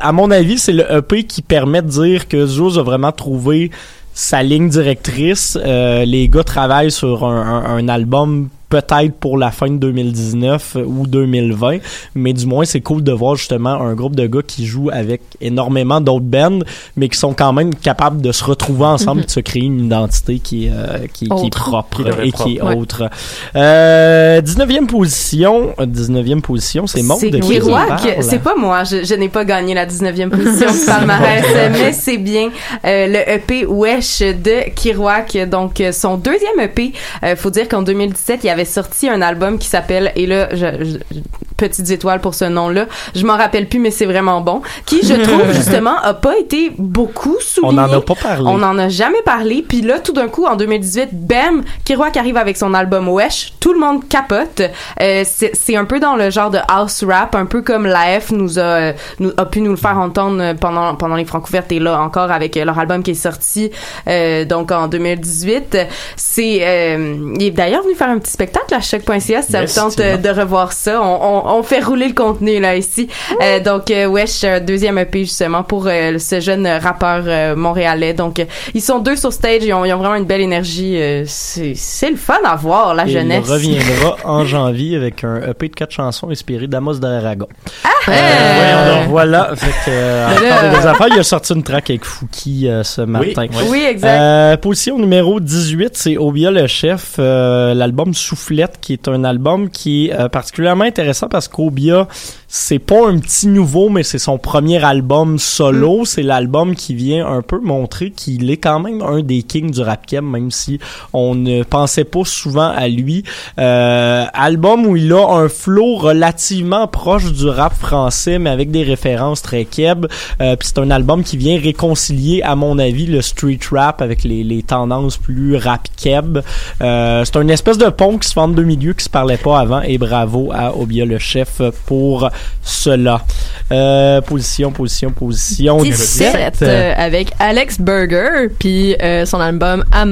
à mon avis, c'est le EP qui permet de dire que Zouz a vraiment trouvé sa ligne directrice. Euh, les gars travaillent sur un, un- un album peut-être pour la fin de 2019 ou 2020, mais du moins c'est cool de voir justement un groupe de gars qui jouent avec énormément d'autres bands, mais qui sont quand même capables de se retrouver ensemble, Mhm. de se créer une identité qui est, euh, qui, qui est propre Qui et qui est propre. Ouais. autre. Euh, 19e position, 19e position, c'est Maud C'est qui c'est pas moi, je, je n'ai pas gagné la 19e position [laughs] du palmarès, mais c'est bien euh, le EP Wesh de Kerouac, donc son deuxième EP. Euh, faut dire qu'en 2017, il avait sorti un album qui s'appelle, et là, je, petites étoiles pour ce nom-là, je m'en rappelle plus, mais c'est vraiment bon, qui, je trouve, [laughs] justement, a pas été beaucoup souligné. On n'en a pas parlé. On n'en a jamais parlé. Puis là, tout d'un coup, en 2018, bam, Kerouac arrive avec son album Wesh. Tout le monde capote. Euh, c'est un peu dans le genre de house rap, un peu comme l'AF nous a, nous, a pu nous le faire entendre pendant, pendant les Francouvertes et là encore avec leur album qui est sorti euh, donc en 2018. C'est euh, il est d'ailleurs venu faire un petit spectacle à choc.ca ça Yes, vous tente euh, de revoir ça. On, on, on fait rouler le contenu là ici. Euh, donc euh, Wesh, un deuxième EP justement pour euh, ce jeune rappeur euh, montréalais. Donc euh, ils sont deux sur stage, ils ont, ils ont vraiment une belle énergie. euh, c'est c'est le fun à voir la Et jeunesse. Il reviendra [laughs] en janvier avec un EP de quatre chansons inspiré d'Amos d'Aragon. Ah! Euh, donc voilà. Fait que, euh, des affaires, il a sorti une track avec Fouki euh, ce matin. oui. Oui, exact. Euh, position numéro 18, c'est Obia le chef, euh, l'album Soufflette, qui est un album qui est euh, particulièrement intéressant parce qu'Obia, c'est pas un petit nouveau, mais c'est son premier album solo. C'est l'album qui vient un peu montrer qu'il est quand même un des kings du rap keb, même si on ne pensait pas souvent à lui. Euh, album où il a un flow relativement proche du rap français, mais avec des références très keb. Euh, Puis c'est un album qui vient réconcilier, à mon avis, le street rap avec les, les tendances plus rap keb. Euh, c'est une espèce de pont qui se forme deux milieux qui se parlaient pas avant. Et bravo à Obia le chef pour cela. Euh, position, position, position. 17 euh, avec Alex Berger puis euh, son album À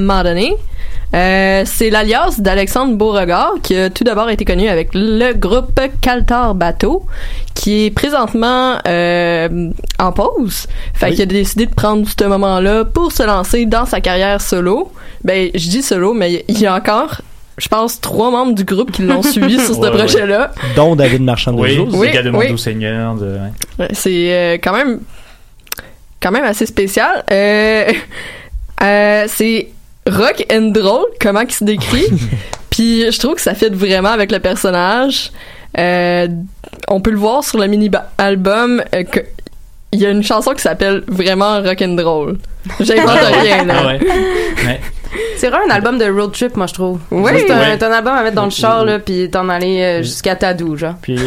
c'est l'alias d'Alexandre Beauregard qui a tout d'abord été connu avec le groupe Caltar Bateau qui est présentement en pause. Fait Oui. qu'il a décidé de prendre ce moment-là pour se lancer dans sa carrière solo. Ben, je dis solo, mais il y a encore, je pense, trois membres du groupe qui l'ont suivi sur ce Ouais, ouais. projet-là. Dont David Marchand de Oui, gars de oui. Seigneur. De... ouais. Ouais, C'est euh, quand même quand même assez spécial. Euh, [laughs] euh, c'est rock and drôle, comment il se décrit. [laughs] Puis je trouve que ça fit vraiment avec le personnage. Euh, on peut le voir sur le mini-album euh, que il y a une chanson qui s'appelle vraiment rock and roll. J'invente rien là. Ah ouais. Ouais. C'est vraiment un album de road trip, moi, je trouve. Oui. C'est un, Ouais. c'est un album à mettre dans le char, là, puis t'en aller euh, jusqu'à Tadou, genre. Puis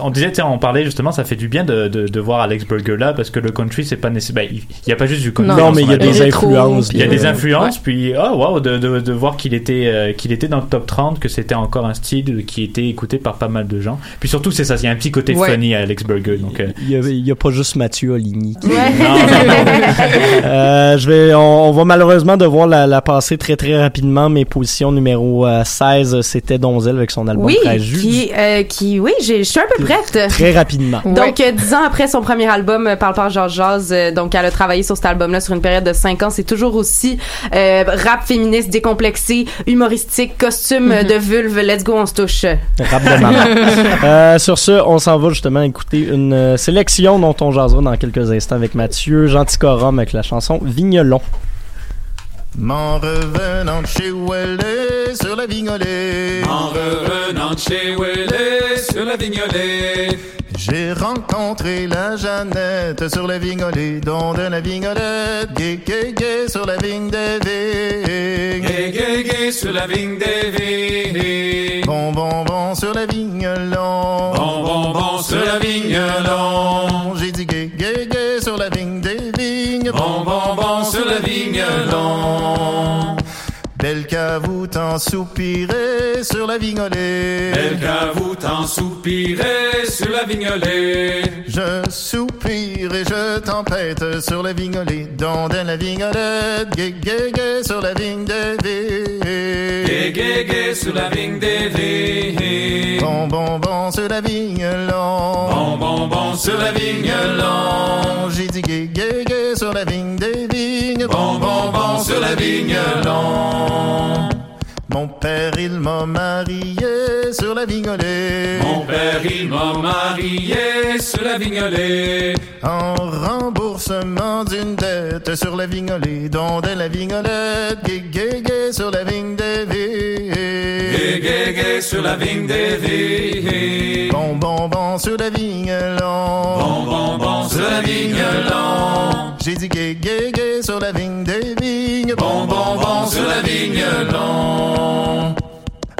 on disait, tiens, on parlait justement, ça fait du bien de, de, de voir Alex Burger là parce que le country, c'est pas nécessaire. ben, il il y a pas juste du country. Non, mais il y a des Rétro, influences, Il y a des euh, influences, puis oh wow, de, de, de voir qu'il était euh, qu'il était dans le top 30, que c'était encore un style qui était écouté par pas mal de gens. Puis surtout, c'est ça, il y a un petit côté Ouais. funny à Alex Burger. Donc euh, Il y, a, pas juste Mathieu Oligny. qui- non, non, non. Euh, je vais, on, on va malheureusement devoir la, la passer passer très très rapidement mes positions numéro euh, 16, c'était Donzel avec son album Oui, 13 juillet. qui, euh, qui, oui, j'ai- je suis un peu prête. Très rapidement. Donc, euh, dix ans après son premier album, euh, Parle par George Jazz, euh, donc elle a travaillé sur cet album-là sur une période de cinq ans. C'est toujours aussi euh, rap féministe, décomplexé, humoristique, costume euh, de vulve. Let's go, on se touche. Rap de maman. [laughs] Euh, sur ce, on s'en va justement écouter une euh, sélection dont on jasera dans quelques instants avec Mathieu, Gentil Corum avec la chanson Vigneron. M'en revenant de chez Ouellet sur la vignolée. En revenant de chez Ouellet sur la vignolée. J'ai rencontré la Jeannette sur la vignolée, don de la vignolette, gay, gay, gay sur la vigne des vignes. Gay, gay, gay sur la vigne des vignes. Bon, bon, bon sur la vigne long. Bon, bon, bon sur la vigne long. J'ai dit gay, gay, gay sur la vigne des Bon, bon, bon sur la vigne long. Belle vous t'en soupirez sur la vignolée. Belle qu'à vous t'en soupirez sur la vignolée. Je soupire et je tempête sur la vignolée, don de la vignolette, gay, gay, gay sur la vigne des gay, gay sur la vigne des vignes. Bon, bon, bon sur la vigne long. Bon, bon, bon sur la vigne long. J'ai dit gay, gay, gay sur la vigne des vignes. Bon, bon, bon sur la vigne long. Mon père, il m'a marié sur la vignolée. Mon père, il m'a marié sur la vignolée. En remboursement d'une dette sur la vignolée, don de la vignolette, gay, gay, gay sur la vigne des gay, gay sur la vigne des vignes. Bon, bon, bon sur la vigne long. Bon, bon, bon sur la vigne long. J'ai dit gay, gay, gay sur la vigne des vignes. Bon, bon, bon sur la vigne long.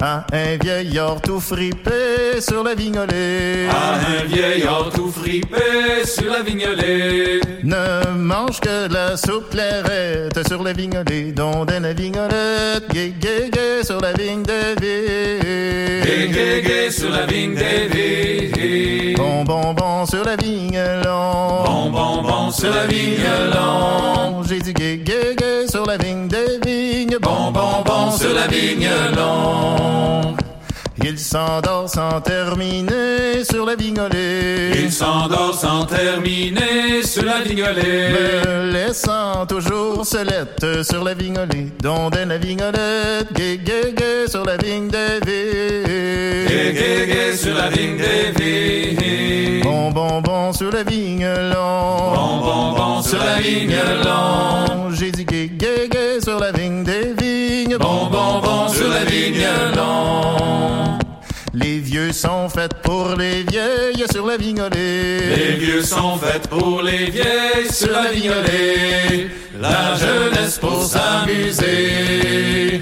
À un vieillard tout fripé sur la vignolée. À un vieillard tout fripé sur la vignolée. Ne mange que de la soupe clairette sur la vignolée, don de la vignolette, gay, gay, gay sur la vigne des vignes. Gay, gay, gay sur la vigne des vignes. Bon, bon, bon sur la vigne long. Bon, bon, bon sur la vigne long. J'ai dit gay, gay, gay sur la vigne des vignes. Bon, bon, bon sur la vigne long. long Il s'endort sans terminer sur la vignolée. Il s'endort sans terminer sur la vignolée. Me laissant toujours solette sur la vignolée. Don de la vignolette, gay, gay, gay sur la vigne des gay, gay sur la vigne des vignes. Bon, bon, bon sur la vigne long. Bon, bon, bon sur la vigne long. J'ai dit gay, gay, gay sur la vigne des vignes. Bon, bon, bon sur la vigne long. Les vieux sont faits pour les vieilles sur la vignolée. Les vieux sont faits pour les vieilles sur la vignolée. La jeunesse pour s'amuser.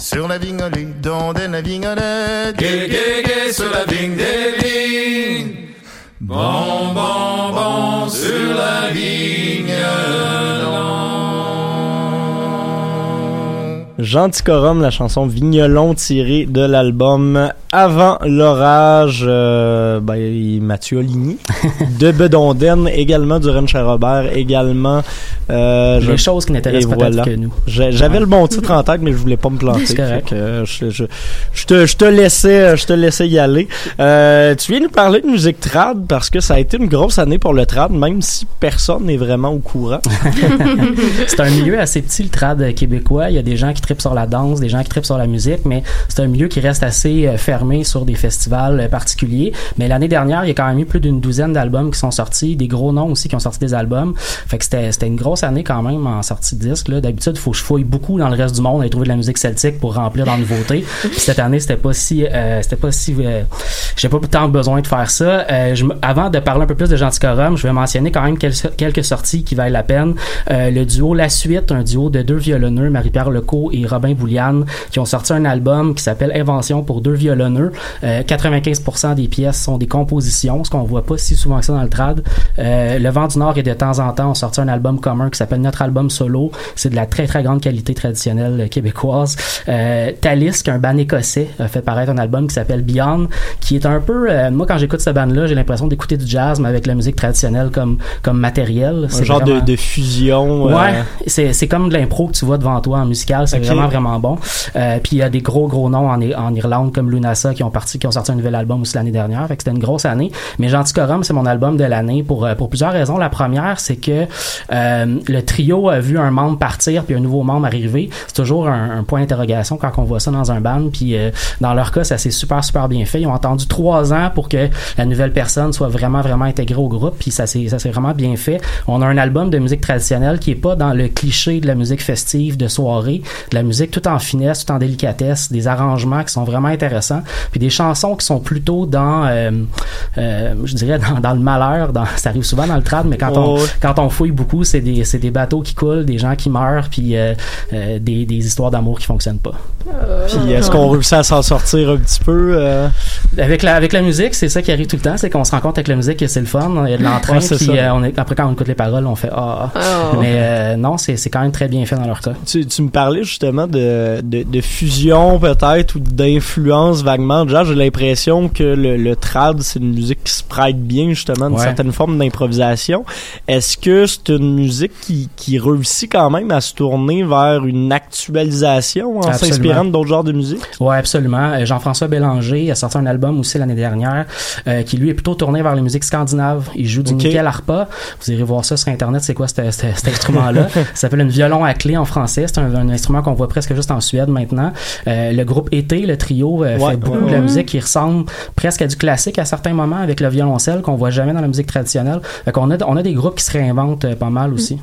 Sur la vignolée, don de la vignolette. Gay, gay, gay sur la vigne des vignes. Bon, bon, bon sur la vigne Gentil Corum, la chanson Vigneron tirée de l'album Avant l'orage, euh, ben, Mathieu Oligny, [laughs] de Bedonden, également du Rennes Robert, également... Euh, Les choses qui n'intéressent et peut-être que nous. J'avais le bon titre en tête, mais je voulais pas me planter. C'est correct. Que, euh, je, je, je te, je te laissais, je te laissais y aller. Euh, tu viens nous parler de musique trad parce que ça a été une grosse année pour le trad, même si personne n'est vraiment au courant. [laughs] c'est un milieu assez petit, le trad québécois. Il y a des gens qui tripent sur la danse, des gens qui tripent sur la musique, mais c'est un milieu qui reste assez euh, fermé sur des festivals euh, particuliers. Mais l'année dernière, il y a quand même eu plus d'une douzaine d'albums qui sont sortis, des gros noms aussi qui ont sorti des albums. Fait que c'était, c'était une grosse année quand même en sortie de disques. Là. D'habitude, il faut que je fouille beaucoup dans le reste du monde et trouver de la musique celtique pour remplir dans la nouveauté. [laughs] Puis cette année, c'était pas si, euh, c'était pas si, euh, j'ai pas tant besoin de faire ça. Euh, je avant de parler un peu plus de Genticorum, je vais mentionner quand même quelques, quelques sorties qui valent la peine. Euh, le duo La Suite, un duo de deux violonneux, Marie-Pierre Lecault et Robin Bouliane, qui ont sorti un album qui s'appelle Invention pour deux violonneux. Euh, 95% des pièces sont des compositions, ce qu'on voit pas si souvent que ça dans le trad. Euh, le Vent du Nord et de temps en temps ont sorti un album commun un qui s'appelle Notre album solo. C'est de la très très grande qualité traditionnelle euh, québécoise. Euh, est un band écossais, a fait paraître un album qui s'appelle Beyond, qui est un peu, euh, moi quand j'écoute ce band-là, j'ai l'impression d'écouter du jazz mais avec la musique traditionnelle comme comme matériel. Un genre vraiment- de, de fusion. euh, Ouais, c'est c'est comme de l'impro que tu vois devant toi en musical, c'est. Vraiment vraiment bon. Euh, puis il y a des gros gros noms en, en Irlande comme Lunasa qui ont parti qui ont sorti un nouvel album aussi l'année dernière, fait que c'était une grosse année. Mais Genticorum c'est mon album de l'année pour euh, pour plusieurs raisons. La première c'est que euh, le trio a vu un membre partir puis un nouveau membre arriver. C'est toujours un, un point d'interrogation quand on voit ça dans un band. Puis euh, dans leur cas ça s'est super super bien fait. Ils ont attendu trois ans pour que la nouvelle personne soit vraiment vraiment intégrée au groupe puis ça s'est ça s'est vraiment bien fait. On a un album de musique traditionnelle qui est pas dans le cliché de la musique festive de soirée, la musique tout en finesse, tout en délicatesse, des arrangements qui sont vraiment intéressants, puis des chansons qui sont plutôt dans, euh, euh, je dirais dans, dans le malheur. Dans, ça arrive souvent dans le trad, mais quand Oh, on ouais. quand on fouille beaucoup, c'est des bateaux qui coulent, des gens qui meurent, puis euh, des, des histoires d'amour qui fonctionnent pas. Puis est-ce qu'on réussit à s'en sortir un petit peu euh? Avec la, avec la musique, c'est ça qui arrive tout le temps, c'est qu'on se rend compte avec la musique que c'est le fun, il y a de l'entrain, Ouais, c'est puis ça. euh, on est, après quand on écoute les paroles, on fait ah. ah. Oh. Mais euh, non, c'est c'est quand même très bien fait dans leur cas. Tu, tu me parlais justement de, de, de fusion peut-être ou d'influence vaguement. Déjà, j'ai l'impression que le, le trad, c'est une musique qui se prête bien justement à une Ouais. certaine forme d'improvisation. Est-ce que c'est une musique qui, qui réussit quand même à se tourner vers une actualisation en Absolument. D'autres genres de musique? Ouais, absolument. Euh, Jean-François Bélanger a sorti un album aussi l'année dernière euh, qui lui est plutôt tourné vers les musiques scandinaves. Il joue du Ok. nickel harpa. Vous irez voir ça sur internet, c'est quoi cet, cet- [laughs] cet instrument-là? ça s'appelle un violon à clé en français. C'est un, un instrument qu'on voit presque juste en Suède maintenant. Euh, le groupe Été, le trio, euh, Ouais. fait beaucoup de la musique qui ressemble presque à du classique à certains moments avec le violoncelle qu'on voit jamais dans la musique traditionnelle. Fait qu'on a, on a des groupes qui se réinventent euh, pas mal aussi.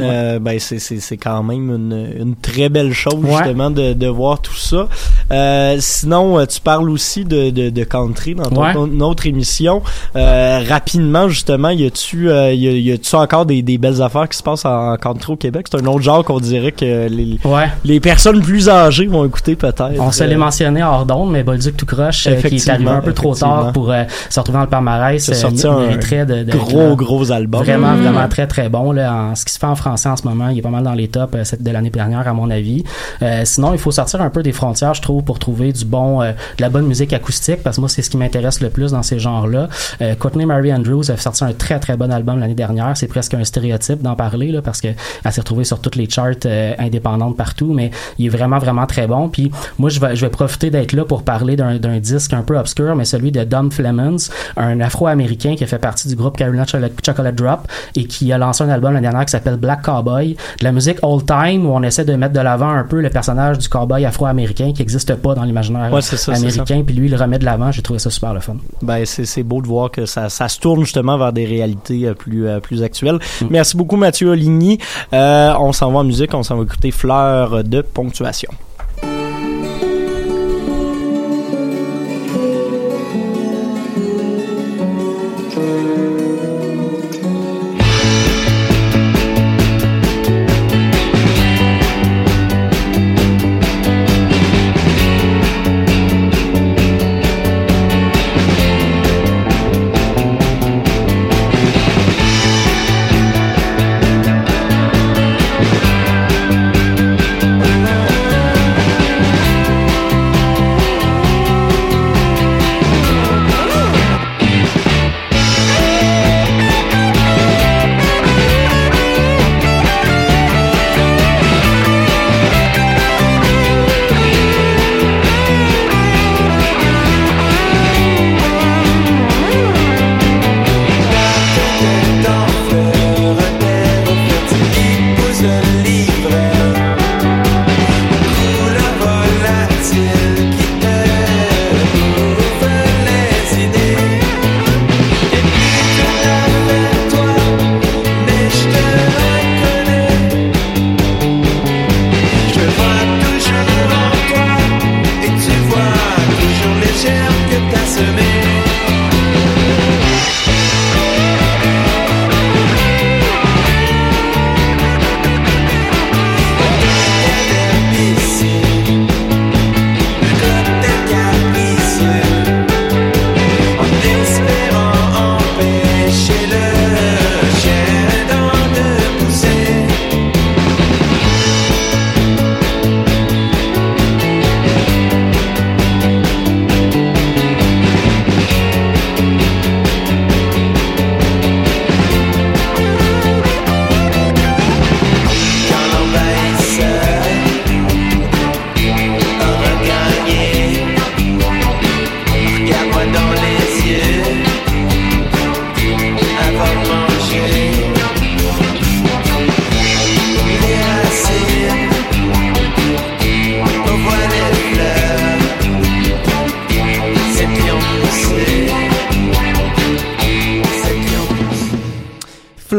Euh, ben c'est c'est c'est quand même une, une très belle chose Ouais. justement de, de voir tout ça. Euh, sinon, euh, tu parles aussi de, de, de country dans ton, Ouais. ton autre émission. Euh, rapidement, justement, y a-tu euh, y a, y a-tu encore des, des belles affaires qui se passent en, en country au Québec? C'est un autre genre qu'on dirait que les Ouais. les personnes plus âgées vont écouter peut-être. On se Euh, l'est mentionné hors d'onde, mais Bolduc tout croche, euh, qui est arrivé un peu trop tard pour euh, se retrouver dans le palmarès, C'est sorti euh, un de, de- gros, gros album. Vraiment, Mm. vraiment très, très bon. Là, en, ce qui se fait en en ce moment, il est pas mal dans les tops euh, de l'année dernière, à mon avis. Euh, sinon, il faut sortir un peu des frontières, je trouve, pour trouver du bon, euh, de la bonne musique acoustique, parce que moi, c'est ce qui m'intéresse le plus dans ces genres-là. Courtney Mary Andrews a sorti un très, très bon album l'année dernière. C'est presque un stéréotype d'en parler, là, parce que elle s'est retrouvée sur toutes les charts indépendantes partout, mais il est vraiment, vraiment très bon. Puis moi, je vais, profiter d'être là pour parler d'un disque un peu obscur, mais celui de Dom Flemons, un afro-américain qui a fait partie du groupe Carolina Chocolate Drop et qui a lancé un album l'année dernière qui s'appelle Black Cowboy. De la musique old time où on essaie de mettre de l'avant un peu le personnage du cowboy afro-américain qui n'existe pas dans l'imaginaire Ouais, américain. Puis lui, il le remet de l'avant. J'ai trouvé ça super le fun. Ben c'est c'est beau de voir que ça, ça se tourne justement vers des réalités euh, plus euh, plus actuelles. Mm. Merci beaucoup Mathieu Oligny. Euh, on s'en va en musique, on s'en va écouter Fleur de ponctuation.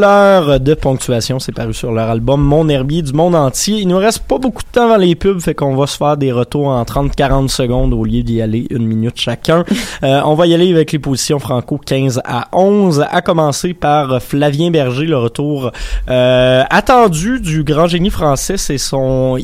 Fleurs de ponctuation. C'est paru sur leur album Mon herbier du monde entier. Il nous reste pas beaucoup de temps avant les pubs, fait qu'on va se faire des retours en 30-40 secondes au lieu d'y aller une minute chacun. [laughs] Euh, on va y aller avec les positions franco 15 à 11, à commencer par Flavien Berger, le retour euh, attendu du grand génie français. C'est son...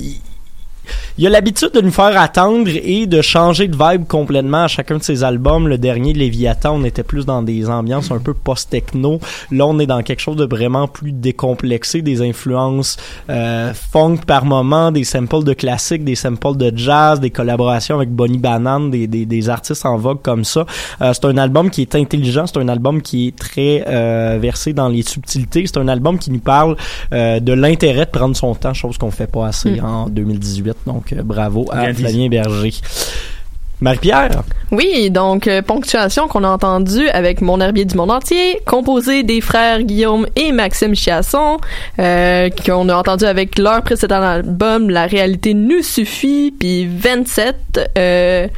il- a l'habitude de nous faire attendre et de changer de vibe complètement à chacun de ses albums. Le dernier, Léviathan, on était plus dans des ambiances un peu post-techno. Là, on est dans quelque chose de vraiment plus décomplexé, des influences euh, funk par moment, des samples de classiques, des samples de jazz, des collaborations avec Bonnie Banane, des, des, des artistes en vogue comme ça. Euh, c'est un album qui est intelligent, c'est un album qui est très euh, versé dans les subtilités. C'est un album qui nous parle euh, de l'intérêt de prendre son temps, chose qu'on fait pas assez Mm. en 2018. Donc, euh, bravo à Bien dit. Flavien Berger. Marie-Pierre? Oui, donc euh, ponctuation qu'on a entendue avec Mon herbier du monde entier, composé des frères Guillaume et Maxime Chiasson, euh, qu'on a entendu avec leur précédent album La réalité nous suffit, puis 27, euh,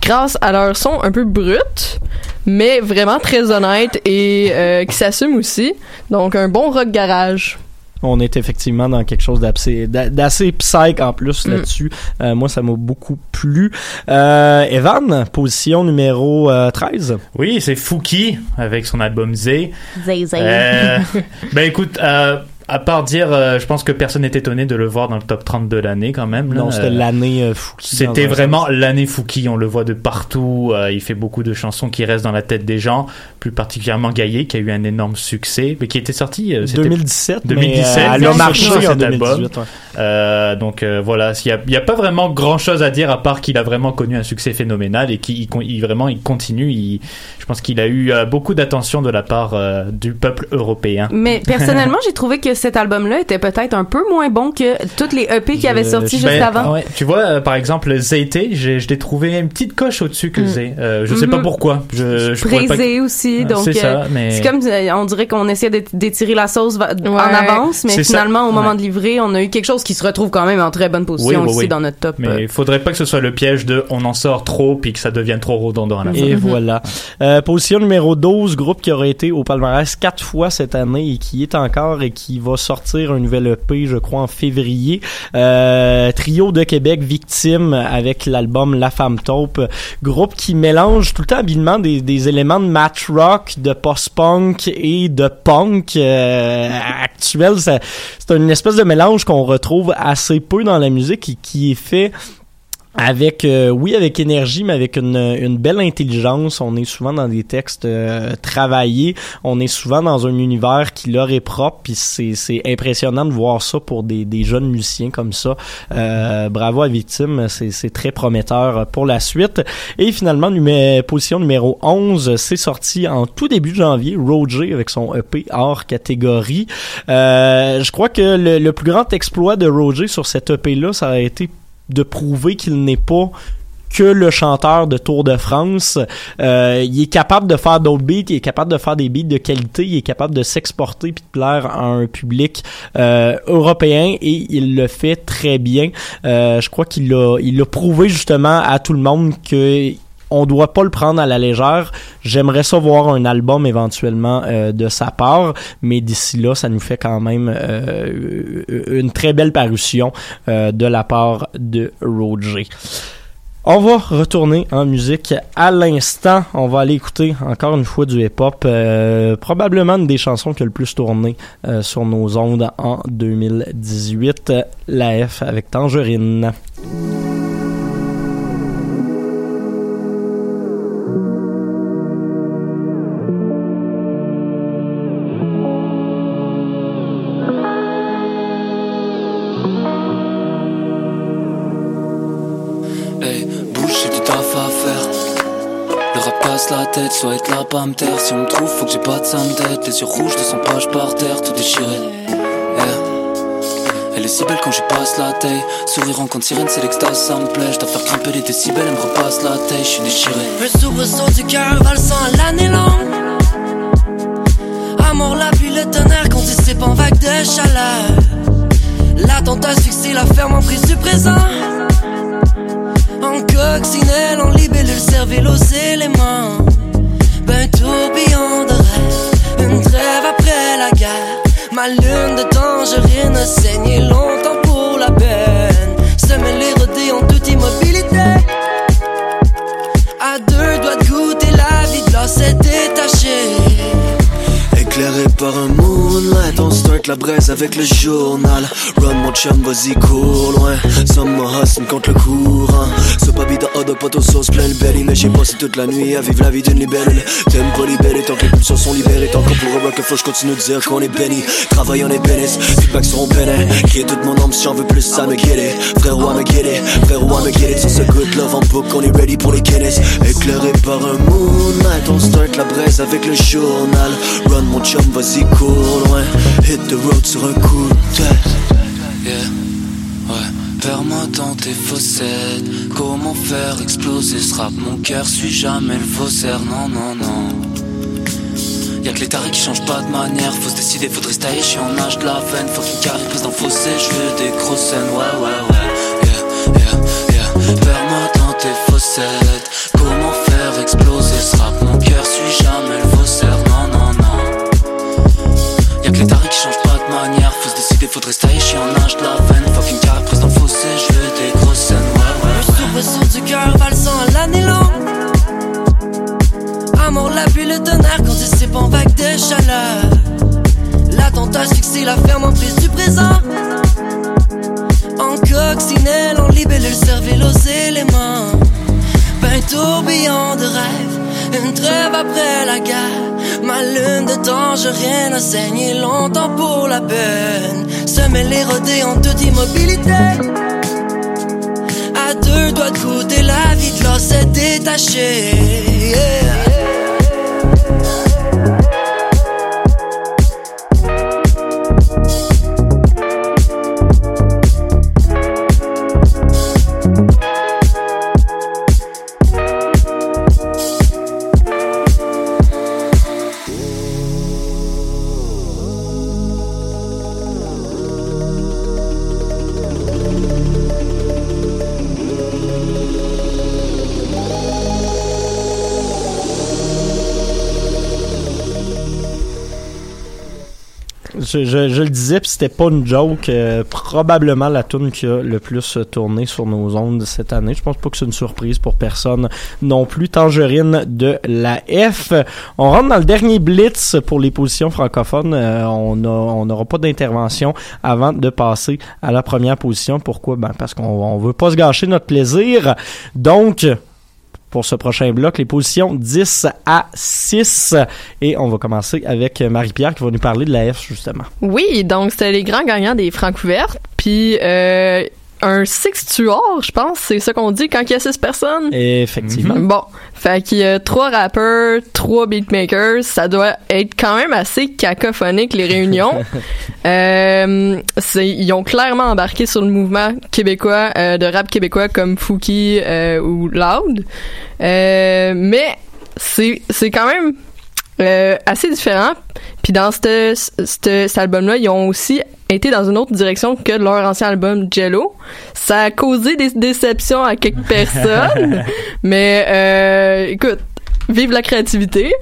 grâce à leur son un peu brut, mais vraiment très honnête et euh, qui s'assume aussi. Donc un bon rock garage. On est effectivement dans quelque chose d'assez d'a- d'assez psych en plus Mm. là-dessus. Euh, moi, ça m'a beaucoup plu. Euh, Evan, position numéro euh, 13. Oui, c'est Fouki avec son album Z. Zay, zay. Euh, [laughs] ben écoute, euh, à part dire, euh, je pense que personne n'est étonné de le voir dans le top 30 de l'année quand même. là. Non, c'était Euh, l'année euh, Fouki. C'était vraiment l'année Fouki, on le voit de partout, euh, il fait beaucoup de chansons qui restent dans la tête des gens, plus particulièrement Gaillé qui a eu un énorme succès, mais qui était sorti euh, c'était 2017, mais, 2017, euh, elle a mais marché cet 2018, album. ouais. Euh, donc euh, voilà, il y a, pas vraiment grand chose à dire à part qu'il a vraiment connu un succès phénoménal et qu'il il con- il- vraiment il continue, il- je pense qu'il a eu euh, beaucoup d'attention de la part euh, du peuple européen. Mais personnellement, j'ai trouvé que cet album-là était peut-être un peu moins bon que toutes les EP qui avaient sorti juste Ben, avant. ouais, tu vois, euh, par exemple, Zayté, j'ai- je l'ai trouvé une petite coche au-dessus que Mm. Zay. Euh, je sais pas Mhm. pourquoi. Je, je pas- Praisé aussi, Ah, donc c'est ça, euh, mais c'est comme euh, on dirait qu'on essaie d'é- d'étirer la sauce en avance, mais ça. finalement au moment Ouais. de livrer, on a eu quelque chose qui se retrouve quand même en très bonne position Oui, oui, aussi oui. dans notre top. Mais euh. il faudrait pas que ce soit le piège de on en sort trop puis que ça devienne trop redondant à la fin. Et voilà. Euh, position numéro 12, groupe qui aurait été au palmarès quatre fois cette année et qui est encore et qui va sortir un nouvel EP, je crois, en février. Euh, trio de Québec, Victime, avec l'album La Femme Taupe. Groupe qui mélange tout le temps habilement des, des éléments de match rock, de post-punk et de punk euh, actuel. C'est une espèce de mélange qu'on retrouve assez peu dans la musique et qui est fait avec euh, oui avec énergie mais avec une, une belle intelligence. On est souvent dans des textes euh, travaillés. On est souvent dans un univers qui leur est propre. Puis c'est c'est impressionnant de voir ça pour des, des jeunes musiciens comme ça. Euh, bravo à Victime. C'est c'est très prometteur pour la suite. Et finalement position numéro 11 c'est sorti en tout début de janvier Roger avec son EP hors catégorie. Euh, je crois que le, le plus grand exploit de Roger sur cet EP là ça a été de prouver qu'il n'est pas que le chanteur de Tour de France. Euh, il est capable de faire d'autres beats, il est capable de faire des beats de qualité, il est capable de s'exporter puis de plaire à un public euh, européen et il le fait très bien. Euh, je crois qu'il a, il a prouvé justement à tout le monde que on doit pas le prendre à la légère. J'aimerais ça voir un album éventuellement euh, de sa part, mais d'ici là, ça nous fait quand même euh, une très belle parution euh, de la part de Roger. On va retourner en musique à l'instant. On va aller écouter encore une fois du hip-hop. probablement une des chansons qui a le plus tourné sur nos ondes en 2018. euh, La F avec Tangerine. Me taire. Si on me trouve, faut que j'ai pas de sang de tête. Les yeux rouges de son page par terre, tout déchiré. Elle est si belle quand je passe la taille. Sourire en compte sirène, c'est l'extase, ça me plaît. Je dois faire grimper les décibels, elle me repasse la taille, je suis déchiré. Un soubresaut du cœur valsant à l'année longue. Amour, la pluie, le tonnerre qu'on dissipe en vague de chaleur. L'attentat asphyxie la ferme en prise du présent. En coccinelle, en libellule, cervelle aux éléments. Ben tourbillon de rêve, une trêve après la guerre. Ma lune de tangerine a saigné longtemps pour la peine. Semer les rodés en toute immobilité. À deux doigts de goûter la vie de s'est détachée. Éclairé par un moonlight, on start la braise avec le journal. Run mon chum, vas-y cours loin. Summer hustle contre le courant. Ce papi de hot dog, poteau sauce plein le belly. Mais j'ai passé toute la nuit à vivre la vie d'une libellule. T'aimes pas tant que les pulsions sont libérées. Tant qu'on pour un rock flow, je continue de dire qu'on est béni. Travail on est bénis, feedback sur mon pénin. Crier toute mon âme si j'en veux plus, ça me get it. Frérot, à me get it, frérot, à me get it. Sur ce good love en book, on est ready pour les Guinness. Éclairé par un moonlight, on start la braise avec le journal. Run mon chum, vas-y cours loin. Hit the road sur un coup de tête. Yeah, ouais. Perds-moi dans tes fossettes. Comment faire exploser ce rap? Mon cœur suit jamais le faussaire. Non, non, non. Y'a que les tarés qui changent pas de manière. Faut se décider, faudrait se tailler. J'suis en âge de la veine. Faut qu'une carrière prise dans fossé. J'veux des grosses scènes. Ouais, ouais, ouais. Yeah. Perds-moi dans tes fossettes. Faudrait se tailler. J'suis en âge de la veine. Carrière prise dans le fossé. J'veux des grosses scènes. Ouais, ouais, ouais. Soubresaut du cœur valsant à l'année longue. Amour, la pluie, le tonnerre quand en vague de chaleur. L'attentat fixé la ferme en prise du présent. En coccinelle, en libellule, cervelle aux éléments. Ben tourbillon de rêve, une trêve après la guerre. Ma lune de tangerine a saigné longtemps pour la peine. Semer les rodés en toute immobilité. À deux doigts de goûter la vie de détachée. Je, je, le disais, puis c'était pas une joke. euh, probablement la tune qui a le plus tourné sur nos ondes cette année. Je pense pas que c'est une surprise pour personne non plus. Tangerine de la F. On rentre dans le dernier blitz pour les positions francophones. Euh, on a- on n'aura pas d'intervention avant de passer à la première position. Pourquoi? Ben, parce qu'on on veut pas se gâcher notre plaisir. Donc, pour ce prochain bloc, les positions 10 à 6. Et on va commencer avec Marie-Pierre qui va nous parler de la F, justement. Oui, donc c'était les grands gagnants des Francouvertes. Puis euh, un six tueurs, je pense, c'est ça qu'on dit quand il y a six personnes. Effectivement. Bon, fait qu'il y a trois rappeurs, trois beatmakers, ça doit être quand même assez cacophonique les réunions. [laughs] euh, ils ont clairement embarqué sur le mouvement québécois euh, de rap québécois comme Fouki euh, ou Loud, mais c'est c'est quand même euh, assez différent. Puis dans cet album-là, ils ont aussi été dans une autre direction que leur ancien album Jello. Ça a causé des déceptions à quelques [laughs] personnes. mais euh, écoute, vive la créativité.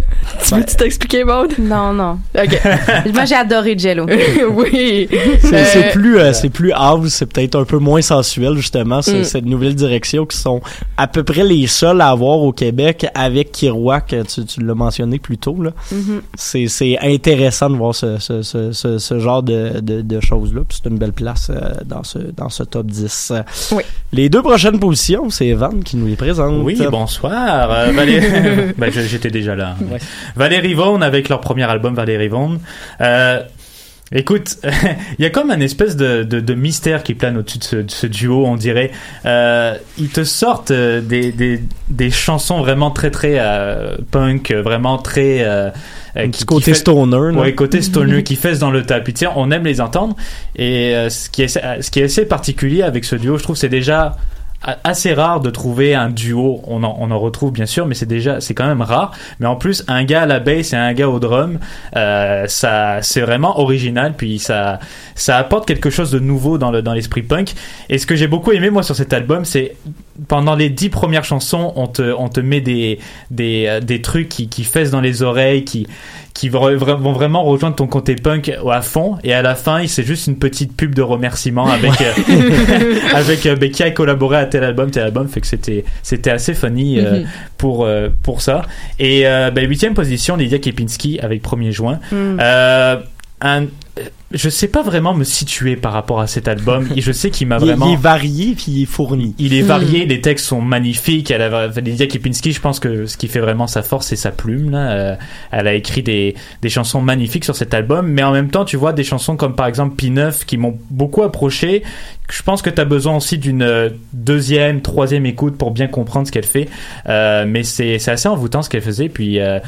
Tu veux-tu t'expliquer, Maud? Non, non. OK. [laughs] Moi, j'ai adoré Jello. [laughs] oui. C'est Euh, plus, euh, c'est plus house, c'est peut-être un peu moins sensuel justement Mm. cette nouvelle direction qui sont à peu près les seuls à avoir au Québec avec Kiroak, tu, tu l'as mentionné plus tôt là. Mhm. C'est c'est intéressant de voir ce, ce, ce, ce, ce genre de, de, de choses là. C'est une belle place euh, dans ce dans ce top 10. Oui. Les deux prochaines positions, c'est Evan qui nous les présente. Oui, bonsoir. Euh, Valérie... [laughs] [laughs] ben, je- j'étais déjà là. Ouais. Valérie Vaughan avec leur premier album Valérie Vaughan. Euh, écoute, [laughs] il y a comme un espèce de, de, de mystère qui plane au-dessus de ce, de ce duo, on dirait. Euh, ils te sortent euh, des, des, des chansons vraiment très très euh, punk, vraiment très... Euh, euh, petit côté stoner, là. Ouais, côté stoner [laughs] qui fesse dans le tas. Puis tiens, on aime les entendre. Et euh, ce, qui est, ce qui est assez particulier avec ce duo, je trouve, c'est déjà assez rare de trouver un duo. On en, on en retrouve bien sûr, mais c'est déjà, c'est quand même rare. Mais en plus, un gars à la bass et un gars au drum, euh, ça, c'est vraiment original. Puis ça, ça apporte quelque chose de nouveau dans le dans l'esprit punk. Et ce que j'ai beaucoup aimé moi sur cet album, c'est pendant les dix premières chansons, on te, on te met des, des, euh, des trucs qui, qui fessent dans les oreilles, qui, qui vont vra- vont vraiment rejoindre ton côté punk à fond. Et à la fin, c'est juste une petite pub de remerciement avec, euh, [laughs] avec euh, qui a collaboré à tel album, tel album. Fait que c'était, c'était assez funny euh, Mhm. pour, euh, pour ça. Et ben, huitième position, Lydia Kepinski avec 1er juin. Mm. Euh, un, je sais pas vraiment me situer par rapport à cet album. Et je sais qu'il m'a Il, vraiment. il est varié puis il est fourni. Il est varié, les textes sont magnifiques. Elle a, Lydia Kipinski, je pense que ce qui fait vraiment sa force, c'est sa plume. Là. Euh, elle a écrit des, des chansons magnifiques sur cet album, mais en même temps, tu vois des chansons comme par exemple P9 qui m'ont beaucoup approché. Je pense que tu as besoin aussi d'une euh, deuxième, troisième écoute pour bien comprendre ce qu'elle fait. Euh, mais c'est c'est assez envoûtant ce qu'elle faisait. Puis euh,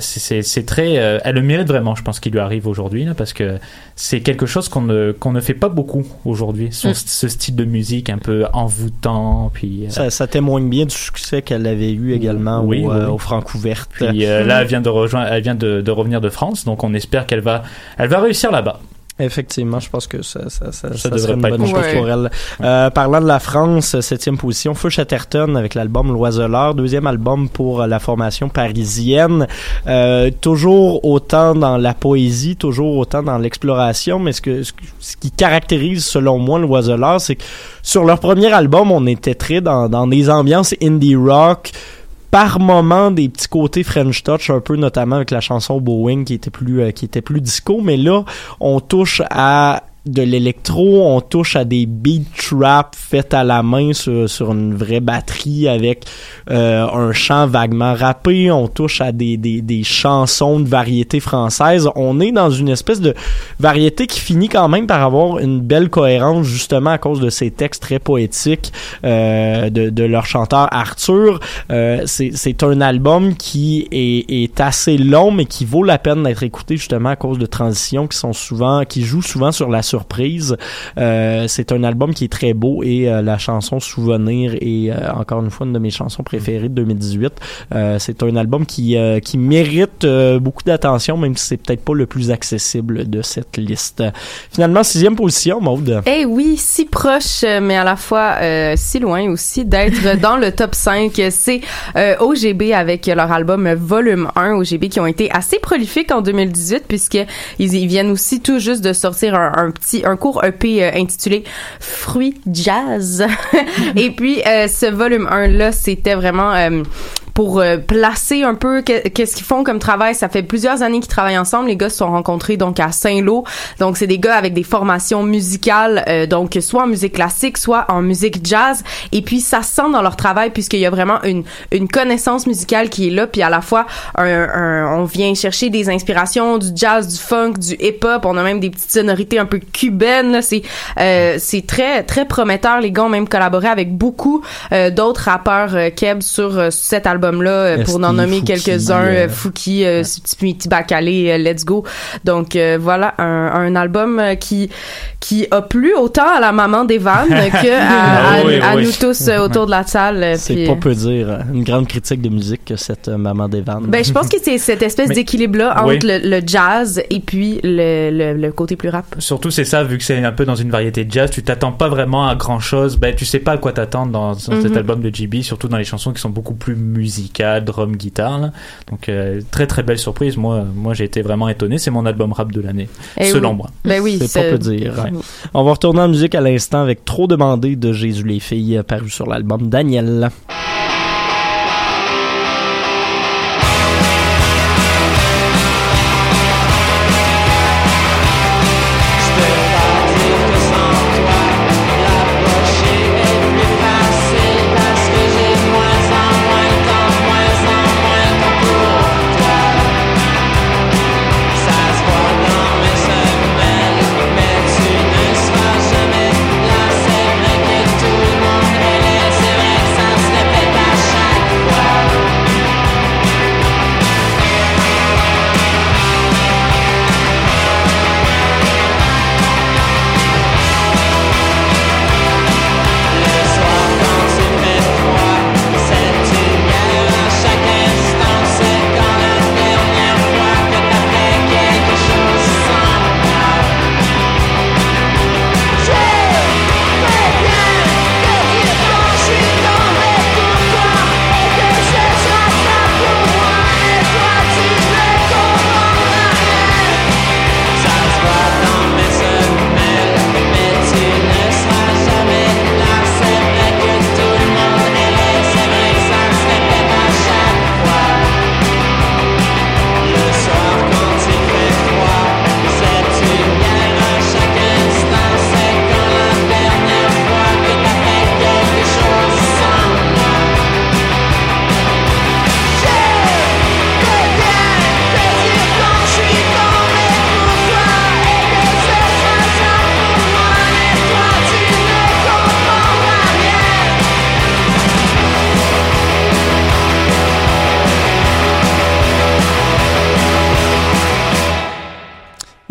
c'est- très, euh, elle le mérite vraiment. Je pense qu'il lui arrive aujourd'hui là, parce que c'est quelque chose qu'on ne qu'on ne fait pas beaucoup aujourd'hui. Son- Mm. Ce style de musique un peu envoûtant, puis. euh, Ça, ça témoigne bien du succès qu'elle avait eu également Oui, au, oui, euh, oui. au Francouverte. Puis euh, là, elle vient de rejoindre, elle vient de, de revenir de France, donc on espère qu'elle va, elle va réussir là-bas. Effectivement, je pense que ça, ça, ça, ça devrait serait une bonne chose pour elle. Euh, parlant de la France, septième position, Feu Chatterton avec l'album L'Oiseleur, deuxième album pour la formation parisienne. Euh, toujours autant dans la poésie, toujours autant dans l'exploration, mais ce, que, ce, qui caractérise selon moi L'Oiseleur, c'est que sur leur premier album, on était très dans, dans des ambiances indie rock, par moment des petits côtés French touch un peu notamment avec la chanson Boeing qui était plus euh, qui était plus disco. Mais là on touche à de l'électro, on touche à des beat trap faites à la main sur, sur une vraie batterie avec euh, un chant vaguement rappé, on touche à des, des, des chansons de variété française. On est dans une espèce de variété qui finit quand même par avoir une belle cohérence justement à cause de ces textes très poétiques euh, de, de leur chanteur Arthur. Euh, c'est c'est un album qui est, est assez long mais qui vaut la peine d'être écouté justement à cause de transitions qui sont souvent qui jouent souvent sur la surprise. Euh, c'est un album qui est très beau et euh, la chanson Souvenir est euh, encore une fois une de mes chansons préférées de 2018. Euh, c'est un album qui euh, qui mérite euh, beaucoup d'attention même si c'est peut-être pas le plus accessible de cette liste. Finalement sixième position, Maude. Eh oui, si proche, mais à la fois euh, si loin aussi d'être [laughs] dans le top 5. C'est euh, OGB avec leur album Volume 1, OGB qui ont été assez prolifiques en 2018 puisque ils, ils viennent aussi tout juste de sortir un, un un court EP euh, intitulé Fruits Jazz. [laughs] Et puis euh, ce volume 1 là, c'était vraiment euh, pour euh, placer un peu que- qu'est-ce qu'ils font comme travail. Ça fait plusieurs années qu'ils travaillent ensemble. Les gars se sont rencontrés donc à Saint-Lô. Donc c'est des gars avec des formations musicales, euh, donc soit en musique classique, soit en musique jazz. Et puis ça se sent dans leur travail puisqu'il y a vraiment une une connaissance musicale qui est là. Puis à la fois un, un- on vient chercher des inspirations du jazz, du funk, du hip-hop. On a même des petites sonorités un peu cubaines. C'est euh, c'est très très prometteur. Les gars ont même collaboré avec beaucoup euh, d'autres rappeurs euh, keb sur euh, cet album-là euh, pour Esti, en nommer quelques-uns. euh, euh, Fouki, euh, Petit Bacalé, Let's Go. Donc euh, voilà un, un album qui qui a plu autant à la maman d'Evan [laughs] que à, Ah à- oui, à oui. nous tous autour de la salle. C'est puis, pas peu dire une grande critique de musique que cette euh, maman d'Evan. ben, je pense que c'est cette espèce d'équilibre-là entre Oui. le, le jazz et puis le, le, le côté plus rap. Surtout, c'est ça, vu que c'est un peu dans une variété de jazz, tu t'attends pas vraiment à grand chose. Ben, tu sais pas à quoi t'attendre dans, dans cet Mhm. album de JB, surtout dans les chansons qui sont beaucoup plus musicales, drum, guitare. là. Donc, euh, très très belle surprise. Moi, moi j'ai été vraiment étonné. C'est mon album rap de l'année, Eh selon oui. moi. Ben oui, c'est pas peu dire. On va retourner en musique à l'instant avec Trop demandé de Jésus les filles paru sur l'album Daniel.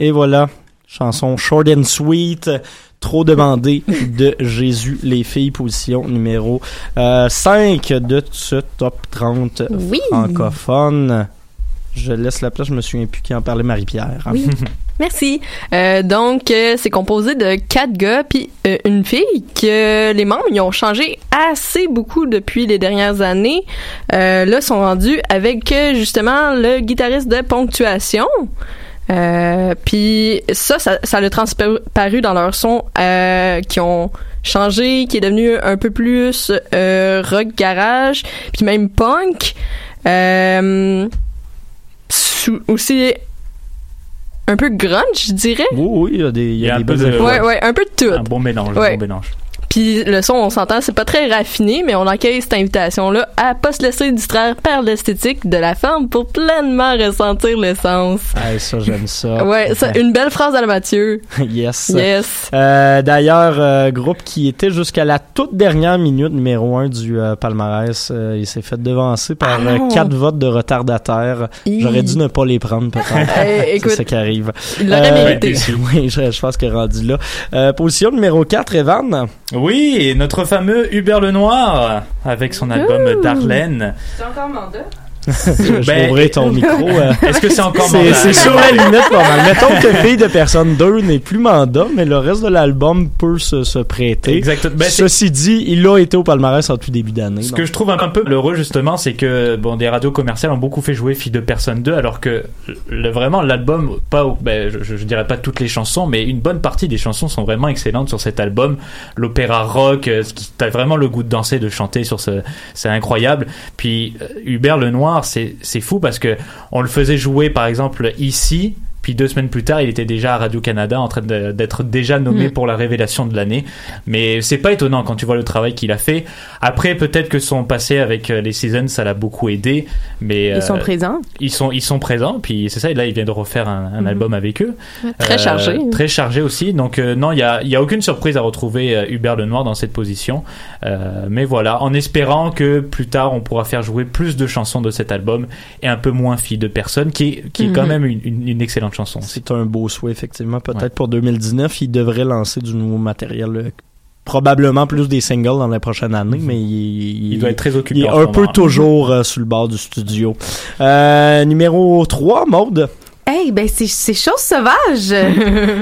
Et voilà, chanson short and sweet, trop demandée de Jésus les filles, position numéro euh, 5 de ce top 30 Oui. francophone. Je laisse la place, je me souviens plus qui en parlait Marie-Pierre. Oui. [laughs] Merci. Euh, donc, euh, c'est composé de quatre gars puis euh, une fille que les membres ils ont changé assez beaucoup depuis les dernières années. Euh, là, sont rendus avec euh, justement le guitariste de Ponctuation. Euh, puis ça, ça, ça l'a transparu dans leur son euh, qui ont changé, qui est devenu un peu plus euh, rock garage, puis même punk. Euh, aussi un peu grunge, je dirais. Oui, oui, il y a des, il y a des un peu de-. Ouais, ouais, un peu de tout. Un bon mélange, un bon mélange. Puis le son, on s'entend, c'est pas très raffiné, mais on accueille cette invitation-là à pas se laisser distraire par l'esthétique de la forme pour pleinement ressentir l'essence. Ah, ça, j'aime ça. Ouais, ça, une belle phrase à la Mathieu. [laughs] yes. Yes. Euh, D'ailleurs, euh, groupe qui était jusqu'à la toute dernière minute numéro un du euh, palmarès, euh, il s'est fait devancer par Ah euh, quatre votes de retardataires. Hi. J'aurais dû ne pas les prendre peut-être. [laughs] Eh, [laughs] écoute, C'est ça qui arrive. il l'aurait mérité. Oui, je, je pense qu'il est rendu là. Euh, position numéro 4, Evan. Oui, et notre fameux Hubert Lenoir avec son album Ouh. Darlene. C'est encore mandat? Je Ben, ouvrir ton [laughs] micro. euh. Est-ce que c'est encore mandat? c'est sur la pas mal. Mettons que Fille de personne 2 n'est plus mandat, mais le reste de l'album peut se, se prêter. Exactement. Ben, Ceci dit, il a été au palmarès en tout début d'année. Ce donc. que je trouve un peu heureux justement, c'est que bon, des radios commerciales ont beaucoup fait jouer Fille de Personne 2, alors que le, vraiment l'album, pas, ben, je, je dirais pas toutes les chansons, mais une bonne partie des chansons sont vraiment excellentes sur cet album. L'opéra rock, euh, t'as vraiment le goût de danser, de chanter sur ce, c'est incroyable. Puis euh, Hubert Lenoir, c'est fou parce que on le faisait jouer par exemple ici. Puis deux semaines plus tard, il était déjà à Radio Canada en train d'être déjà nommé Mm. pour la révélation de l'année. Mais c'est pas étonnant quand tu vois le travail qu'il a fait. Après, peut-être que son passé avec euh, les Seasons, ça l'a beaucoup aidé. Mais Ils sont euh, présents. Ils sont, ils sont présents. Puis c'est ça. Et là, il vient de refaire un, un Mhm. album avec eux. Très Euh, chargé. Très chargé aussi. Donc euh, non, il y a, il y a aucune surprise à retrouver Hubert Lenoir dans cette position. Euh, mais voilà, en espérant que plus tard, on pourra faire jouer plus de chansons de cet album et un peu moins Fille de Personne, qui qui est quand Mhm. même une, une- une excellente chanson. C'est un beau souhait, effectivement. Peut-être Ouais. pour 2019, il devrait lancer du nouveau matériel. euh, Probablement plus des singles dans la prochaine année, mais il, Il doit être très occupé Il est un peu toujours euh, sous le bord du studio. Euh, numéro 3, Maude. Hey, ben c'est chose sauvage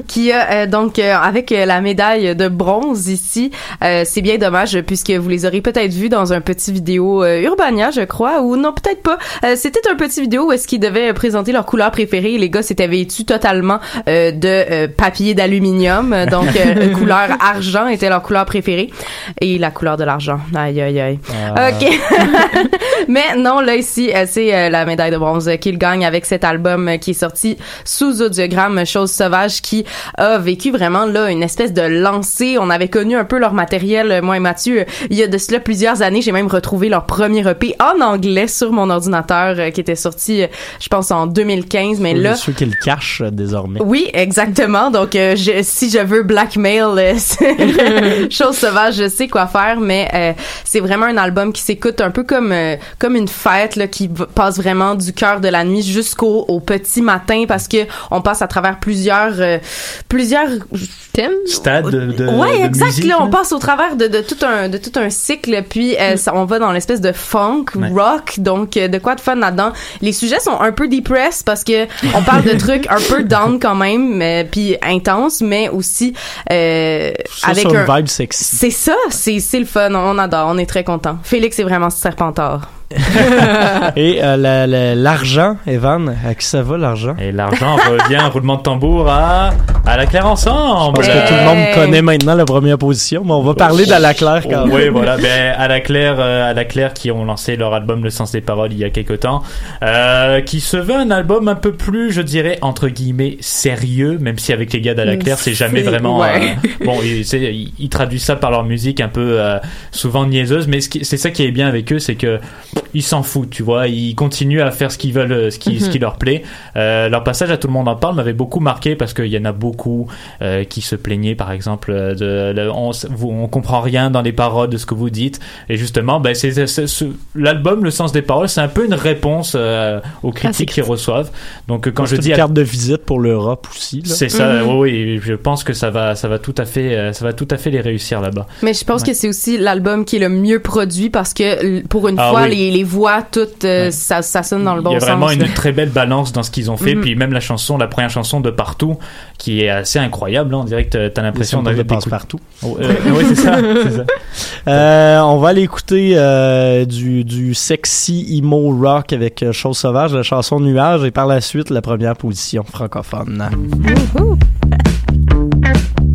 [laughs] qui a euh, donc euh, avec euh, la médaille de bronze ici. Euh, c'est bien dommage puisque vous les aurez peut-être vus dans un petit vidéo euh, Urbania, je crois, ou non peut-être pas. Euh, C'était un petit vidéo où est-ce qu'ils devaient présenter leur couleur préférée. Les gars s'étaient vêtus totalement euh, de papier d'aluminium, donc euh, [laughs] couleur argent était leur couleur préférée et la couleur de l'argent. Aïe aïe aïe. Ah. Ok. [laughs] Mais non, là ici, c'est euh, la médaille de bronze euh, qu'il gagne avec cet album qui est sorti sous audiogramme Chose sauvage qui a vécu vraiment là une espèce de lancée. On avait connu un peu leur matériel, euh, moi et Mathieu, euh, il y a de cela plusieurs années. J'ai même retrouvé leur premier EP en anglais sur mon ordinateur euh, qui était sorti, je pense, en 2015. Mais Pour là, ceux qui le cachent désormais. oui, exactement. Donc, euh, je- si je veux blackmail, euh, [laughs] [laughs] chose sauvage, je sais quoi faire, mais euh, c'est vraiment un album qui s'écoute un peu comme euh, comme une fête là, qui passe vraiment du cœur de la nuit jusqu'au au petit matin parce que on passe à travers plusieurs euh, plusieurs thèmes? Stade de, de, ouais, de exact. musique, là, on passe au travers de, de tout un de tout un cycle, puis euh, ça, on va dans l'espèce de funk, Ouais. rock, donc euh, de quoi de fun là-dedans. Les sujets sont un peu depressed parce que on parle de [laughs] trucs un peu down quand même, mais puis intense, mais aussi euh, Ça, avec une un vibe sexy. c'est ça, c'est c'est le fun, on adore, on est très content. Félix est vraiment serpentard. [laughs] Et euh, la- la- l'argent, Evan, à qui ça va l'argent? Et l'argent revient, roulement de tambour à, à la Claire ensemble. Parce que tout le monde connaît maintenant la première position, mais on va parler d'À la Claire quand même. Oui, voilà. Ben, à la Claire, euh, à la Claire qui ont lancé leur album Le Sens des Paroles il y a quelque temps, euh, qui se veut un album un peu plus, je dirais, entre guillemets, sérieux, même si avec les gars d'À la Claire, c'est jamais vraiment, ouais. euh, bon, ils, ils- ils traduisent ça par leur musique un peu, euh, souvent niaiseuse, mais c'est ça qui est bien avec eux, c'est que ils s'en foutent, tu vois, ils continuent à faire ce qu'ils veulent, euh, ce qui, ce qui Mhm. leur plaît. Euh, leur passage à Tout le monde en parle m'avait beaucoup marqué parce qu'il y en a beaucoup euh, qui se plaignaient par exemple de, de- on, vous- on comprend rien dans les paroles de ce que vous dites. Et justement, ben, c'est, l'album, le sens des paroles, c'est un peu une réponse euh, aux critiques qu'ils reçoivent. Donc quand C'est je dis une à- carte de visite pour l'Europe aussi. c'est ça, Mhm. oui, je pense que ça va, ça va tout à fait, ça va tout à fait les réussir là-bas. Mais je pense Ouais. que c'est aussi l'album qui est le mieux produit parce que pour une Ah fois, oui. les, les voix, toutes, euh, ça, ça sonne dans le bon Il y a vraiment sens. une là. très belle balance dans ce qu'ils ont fait, Mhm. puis même la chanson, la première chanson de Partout, qui est assez incroyable. hein. On dirait que t'as- l'impression d'avoir passe-partout. Oh, euh, [laughs] oui, c'est ça. [laughs] Euh, on va aller écouter euh, du, du sexy emo rock avec Chose Sauvage, la chanson Nuage, et par la suite la première position francophone. [laughs]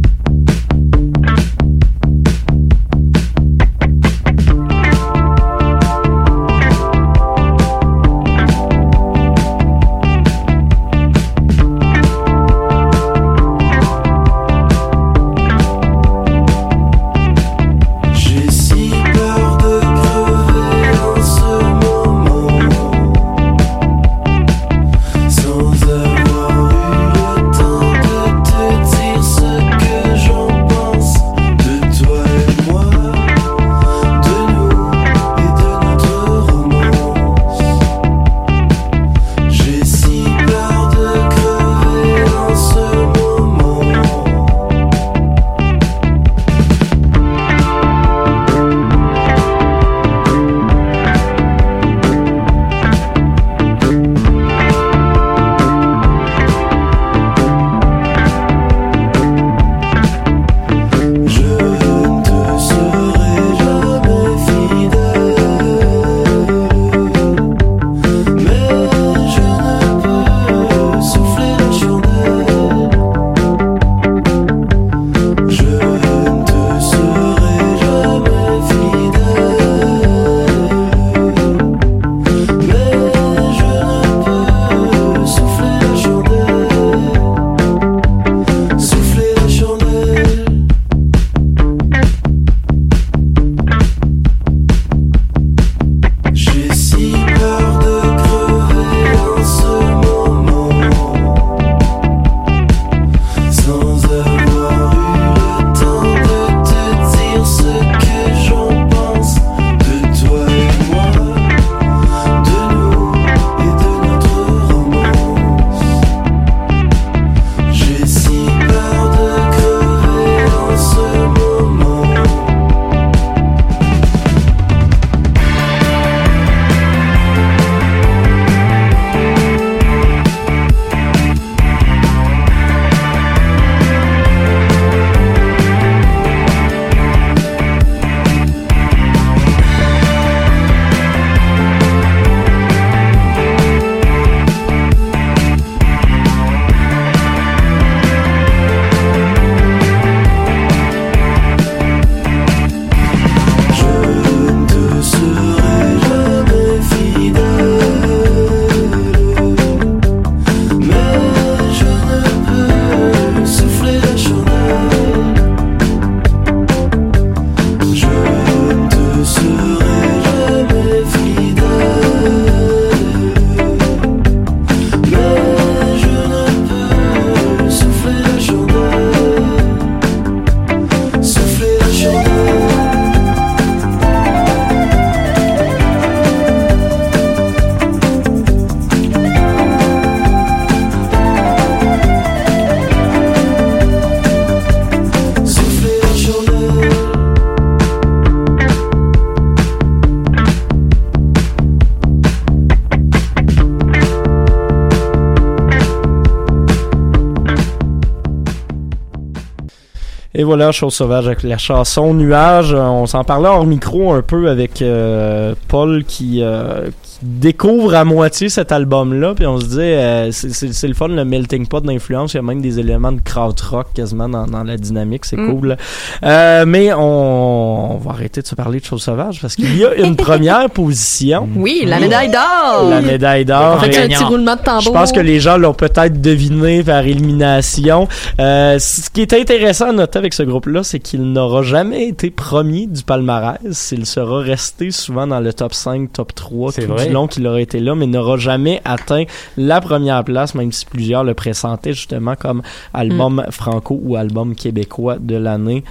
Et voilà, Chose Sauvage avec la chanson Nuage. Euh, On s'en parlait hors micro un peu avec euh, Paul qui, euh, qui découvre à moitié cet album-là. Puis on se dit, euh, c'est- le fun, le melting pot d'influence. Il y a même des éléments de krautrock quasiment dans, dans la dynamique. C'est Mm. cool. Euh, mais on va arrêter de se parler de Chose Sauvage parce qu'il y a une [laughs] première position. Oui, la médaille d'or. La médaille d'or. On fait un Et- petit roulement de tambour? je pense que les gens l'ont peut-être deviné par élimination. Euh, ce qui est intéressant à noter avec ce groupe-là, c'est qu'il n'aura jamais été premier du palmarès. Il sera resté souvent dans le top 5, top 3 C'est tout vrai. du long qu'il aurait été là, mais n'aura jamais atteint la première place, même si plusieurs le pressentaient justement comme album franco ou album québécois de l'année.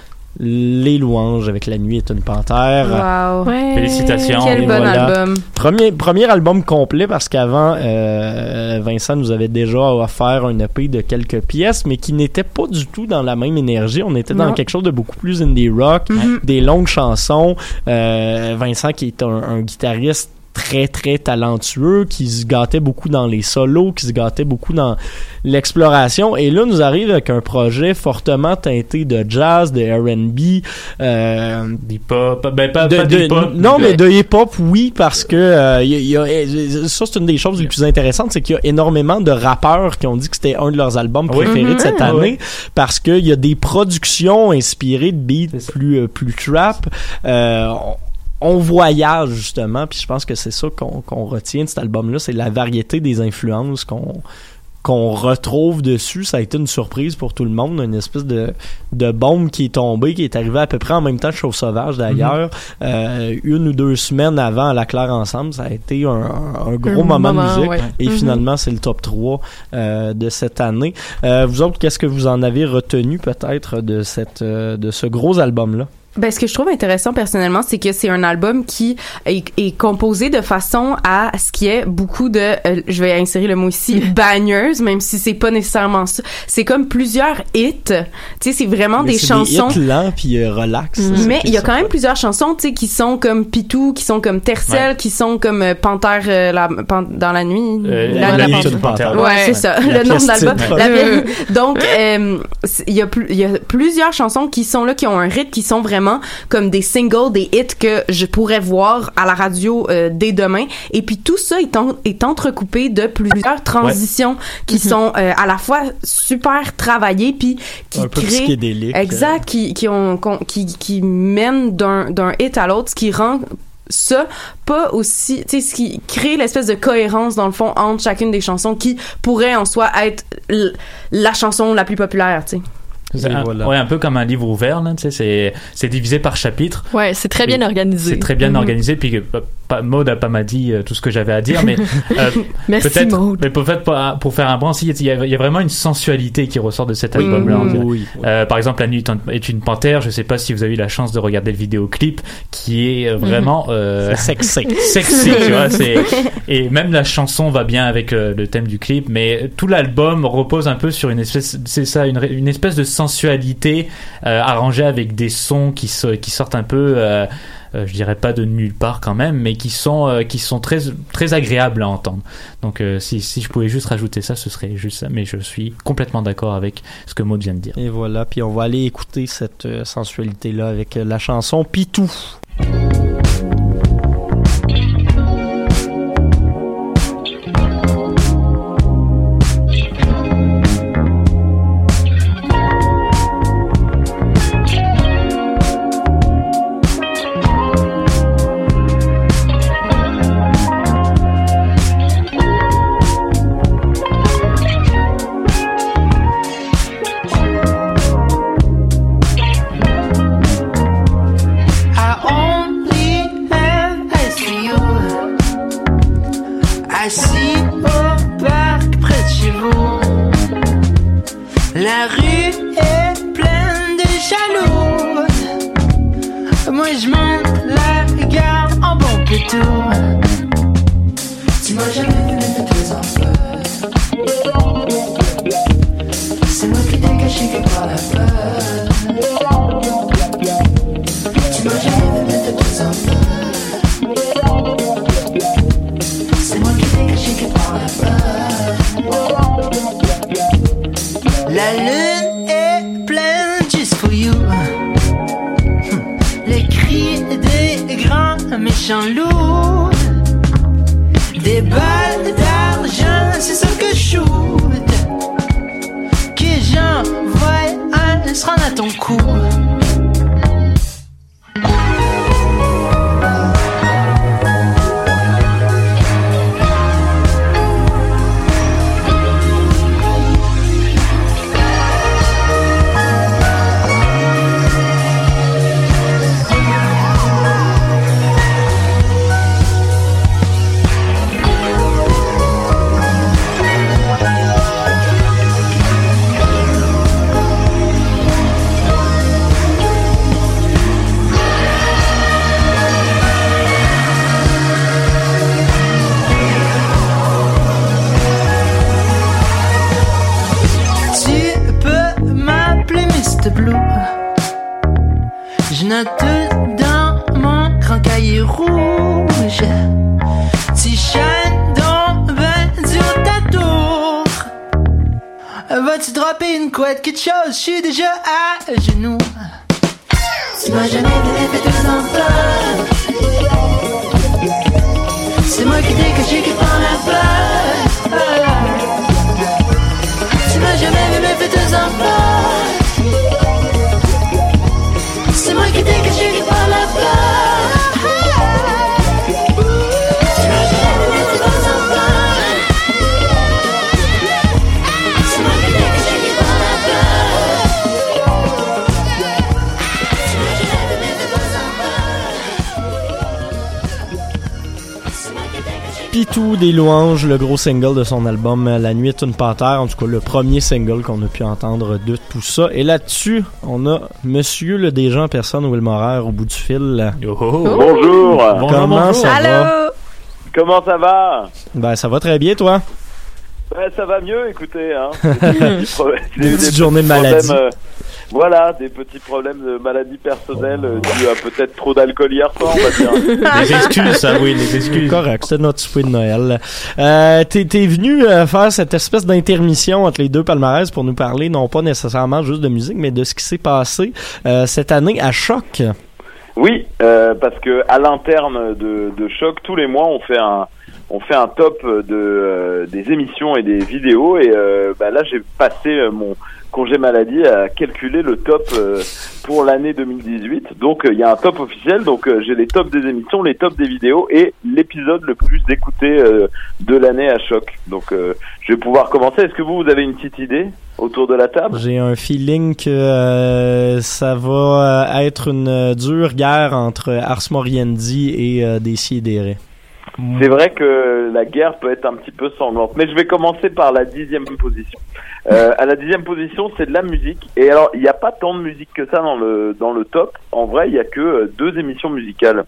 Les louanges avec La nuit est une panthère. Wow. Ouais. Félicitations. Quel Et bon album. Premier, premier album complet parce qu'avant, euh, Vincent nous avait déjà offert un EP de quelques pièces, mais qui n'était pas du tout dans la même énergie. On était dans Non. quelque chose de beaucoup plus indie rock, Mhm. des longues chansons. Euh, Vincent qui est un, un guitariste très très talentueux qui se gâtait beaucoup dans les solos qui se gâtait beaucoup dans l'exploration et là nous arrive avec un projet fortement teinté de jazz de R&B euh, d'hip-hop ben pas, de- pas de- d'hip-hop non mais de hip-hop oui parce que euh, y a- y a- euh, ça c'est une des choses les plus intéressantes c'est qu'il y a énormément de rappeurs qui ont dit que c'était un de leurs albums Oui? préférés de cette Mhm. année Ouais. parce qu'il y a des productions inspirées de beats plus euh, plus trap euh, on- voyage justement, puis je pense que c'est ça qu'on retient de cet album-là, c'est la variété des influences qu'on qu'on retrouve dessus. Ça a été une surprise pour tout le monde, une espèce de, de bombe qui est tombée, qui est arrivée à peu près en même temps que Chauve Sauvage d'ailleurs, euh, une ou deux semaines avant à la Claire ensemble. Ça a été un, un gros Un moment, moment, de musique. ouais. Et Mhm. finalement, c'est le top 3 euh, de cette année. Euh, vous autres, qu'est-ce que vous en avez retenu peut-être de, cette, de ce gros album-là? Ben, ce que je trouve intéressant personnellement, c'est que c'est un album qui est, est composé de façon à ce qui est beaucoup de, euh, je vais insérer le mot ici, [laughs] bangers, même si c'est pas nécessairement ça. C'est comme plusieurs hits. Tu sais, c'est vraiment Mais des chansons. Des hits lents puis euh, relax. Mais il y a quand même plusieurs chansons, tu sais, qui sont comme Pitou, qui sont comme Tercel, Ouais. qui sont comme euh, Panthère euh, la, Pan- dans la nuit. Euh, La- la la- nuit panthère. Ouais, Ouais. c'est ça. La le nom de l'album. La [laughs] Donc, euh, c'est- il y a plus, il y a plusieurs chansons qui sont là, qui ont un rythme, qui sont vraiment comme des singles, des hits que je pourrais voir à la radio euh, dès demain. Et puis tout ça est, en- est entrecoupé de plusieurs transitions qui sont euh, à la fois super travaillées puis qui Un peu créent psychédélique, exact qui qui ont qui qui mènent d'un hit à l'autre, ce qui rend ça pas aussi tu sais ce qui crée l'espèce de cohérence dans le fond entre chacune des chansons qui pourrait en soi être la chanson la plus populaire tu sais C'est un, ouais, un peu comme un livre ouvert, là, tu sais, c'est, c'est divisé par chapitre. Ouais, c'est très bien organisé. C'est très bien Mhm. organisé, puis pas, Maud a pas m'a dit euh, tout ce que j'avais à dire, mais [laughs] euh, Merci, peut-être, Maud. mais peut-être pour, pour faire un bon, si, il y, a, il y a vraiment une sensualité qui ressort de cet album-là. Mhm. Oui, Euh, par exemple, La nuit est une panthère. Je sais pas si vous avez eu la chance de regarder le vidéoclip, qui est euh, vraiment euh, C'est sexy. [laughs] sexy, tu vois. [laughs] C'est et même la chanson va bien avec euh, le thème du clip, mais tout l'album repose un peu sur une espèce, c'est ça, une, une espèce de sensualité euh, arrangée avec des sons qui so- qui sortent un peu. Euh, je dirais pas de nulle part quand même, mais qui sont euh, qui sont très très agréables à entendre. Donc euh, si si je pouvais juste rajouter ça, ce serait juste ça. Mais je suis complètement d'accord avec ce que Maud vient de dire. Et voilà, puis on va aller écouter cette sensualité-là avec la chanson Pitou. Le gros single de son album euh, La nuit est une panthère, en tout cas le premier single qu'on a pu entendre de tout ça. Et là-dessus, on a Monsieur le Déjà en personne, Will Morer, au bout du fil. Bonjour. Comment ça va? Comment ça va? Ben ça va très bien toi. Ouais, ça va mieux, écoutez. Hein. [laughs] Des Des petites journées de problèmes, maladie. euh, voilà, des petits problèmes de maladie personnelle euh, dus à peut-être trop d'alcool hier soir, on va dire. [laughs] Des excuses, ça, oui, des excuses. Correct, c'est notre souhait de Noël. Euh, t'es, t'es venu euh, faire cette espèce d'intermission entre les deux palmarès pour nous parler, non pas nécessairement juste de musique, mais de ce qui s'est passé euh, cette année à Choc. Oui, euh, parce que à l'interne de, de Choc, tous les mois, on fait un on fait un top de euh, des émissions et des vidéos et euh, bah, là j'ai passé euh, mon congé maladie à calculer le top euh, pour l'année 2018. Donc euh, il y a un top officiel, donc euh, j'ai les tops des émissions, les tops des vidéos et l'épisode le plus écouté euh, de l'année à Choc. Donc euh, je vais pouvoir commencer. Est-ce que vous, vous avez une petite idée autour de la table? J'ai un feeling que euh, ça va euh, être une euh, dure guerre entre Ars Moriendi et euh, Décidéré. C'est vrai que la guerre peut être un petit peu sanglante, mais je vais commencer par la dixième position. Euh, à la dixième position, c'est de la musique. Et alors, il n'y a pas tant de musique que ça dans le dans le top. En vrai, il y a que euh, deux émissions musicales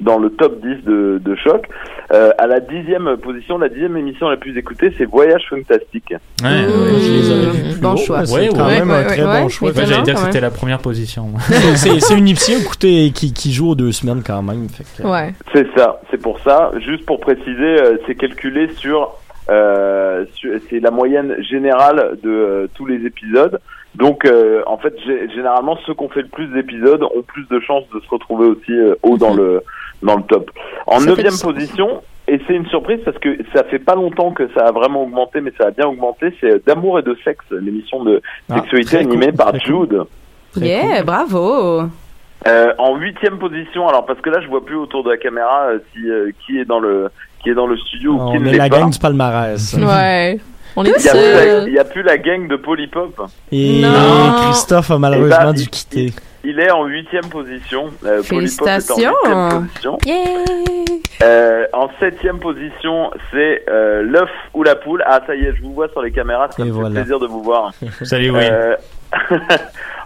dans le top 10 de, de choc. Euh, à la dixième position, la dixième émission la plus écoutée, c'est Voyage Fantastique. Ouais, je les aurais vus plus bon choix. C'est quand même un très bon choix. Ouais, J'allais dire que c'était la première position. [laughs] C'est- une émission écoutez, qui, qui joue aux deux semaines quand même. Fait que- Ouais. C'est ça, c'est pour ça. Juste pour préciser, euh, c'est calculé sur, euh, c'est la moyenne générale de euh, tous les épisodes. Donc, euh, en fait, gé- généralement, ceux qui ont fait le plus d'épisodes ont plus de chances de se retrouver aussi euh, haut dans le dans le top. En neuvième position, et c'est une surprise parce que ça fait pas longtemps que ça a vraiment augmenté, mais ça a bien augmenté. C'est d'amour et de sexe, l'émission de Ah, sexualité animée cool, par Jude. Yeah, bravo. Euh, en huitième position, alors parce que là je vois plus autour de la caméra euh, si euh, qui est dans le qui est dans le studio ou qui On ne est l'est la pas. gang du palmarès. Ouais. On est Il y, a plus la, seul. il y a plus la gang de Polypop. Et Non. Christophe a Eh malheureusement ben, dû il- quitter. Il est en huitième position. Euh, Polypop est en Félicitations. huitième position. Yeah. Euh, en septième position, c'est euh, l'œuf ou la poule. Ah ça y est, je vous vois sur les caméras. Ça me fait plaisir de vous voir. [laughs] Salut, oui. Euh, [laughs]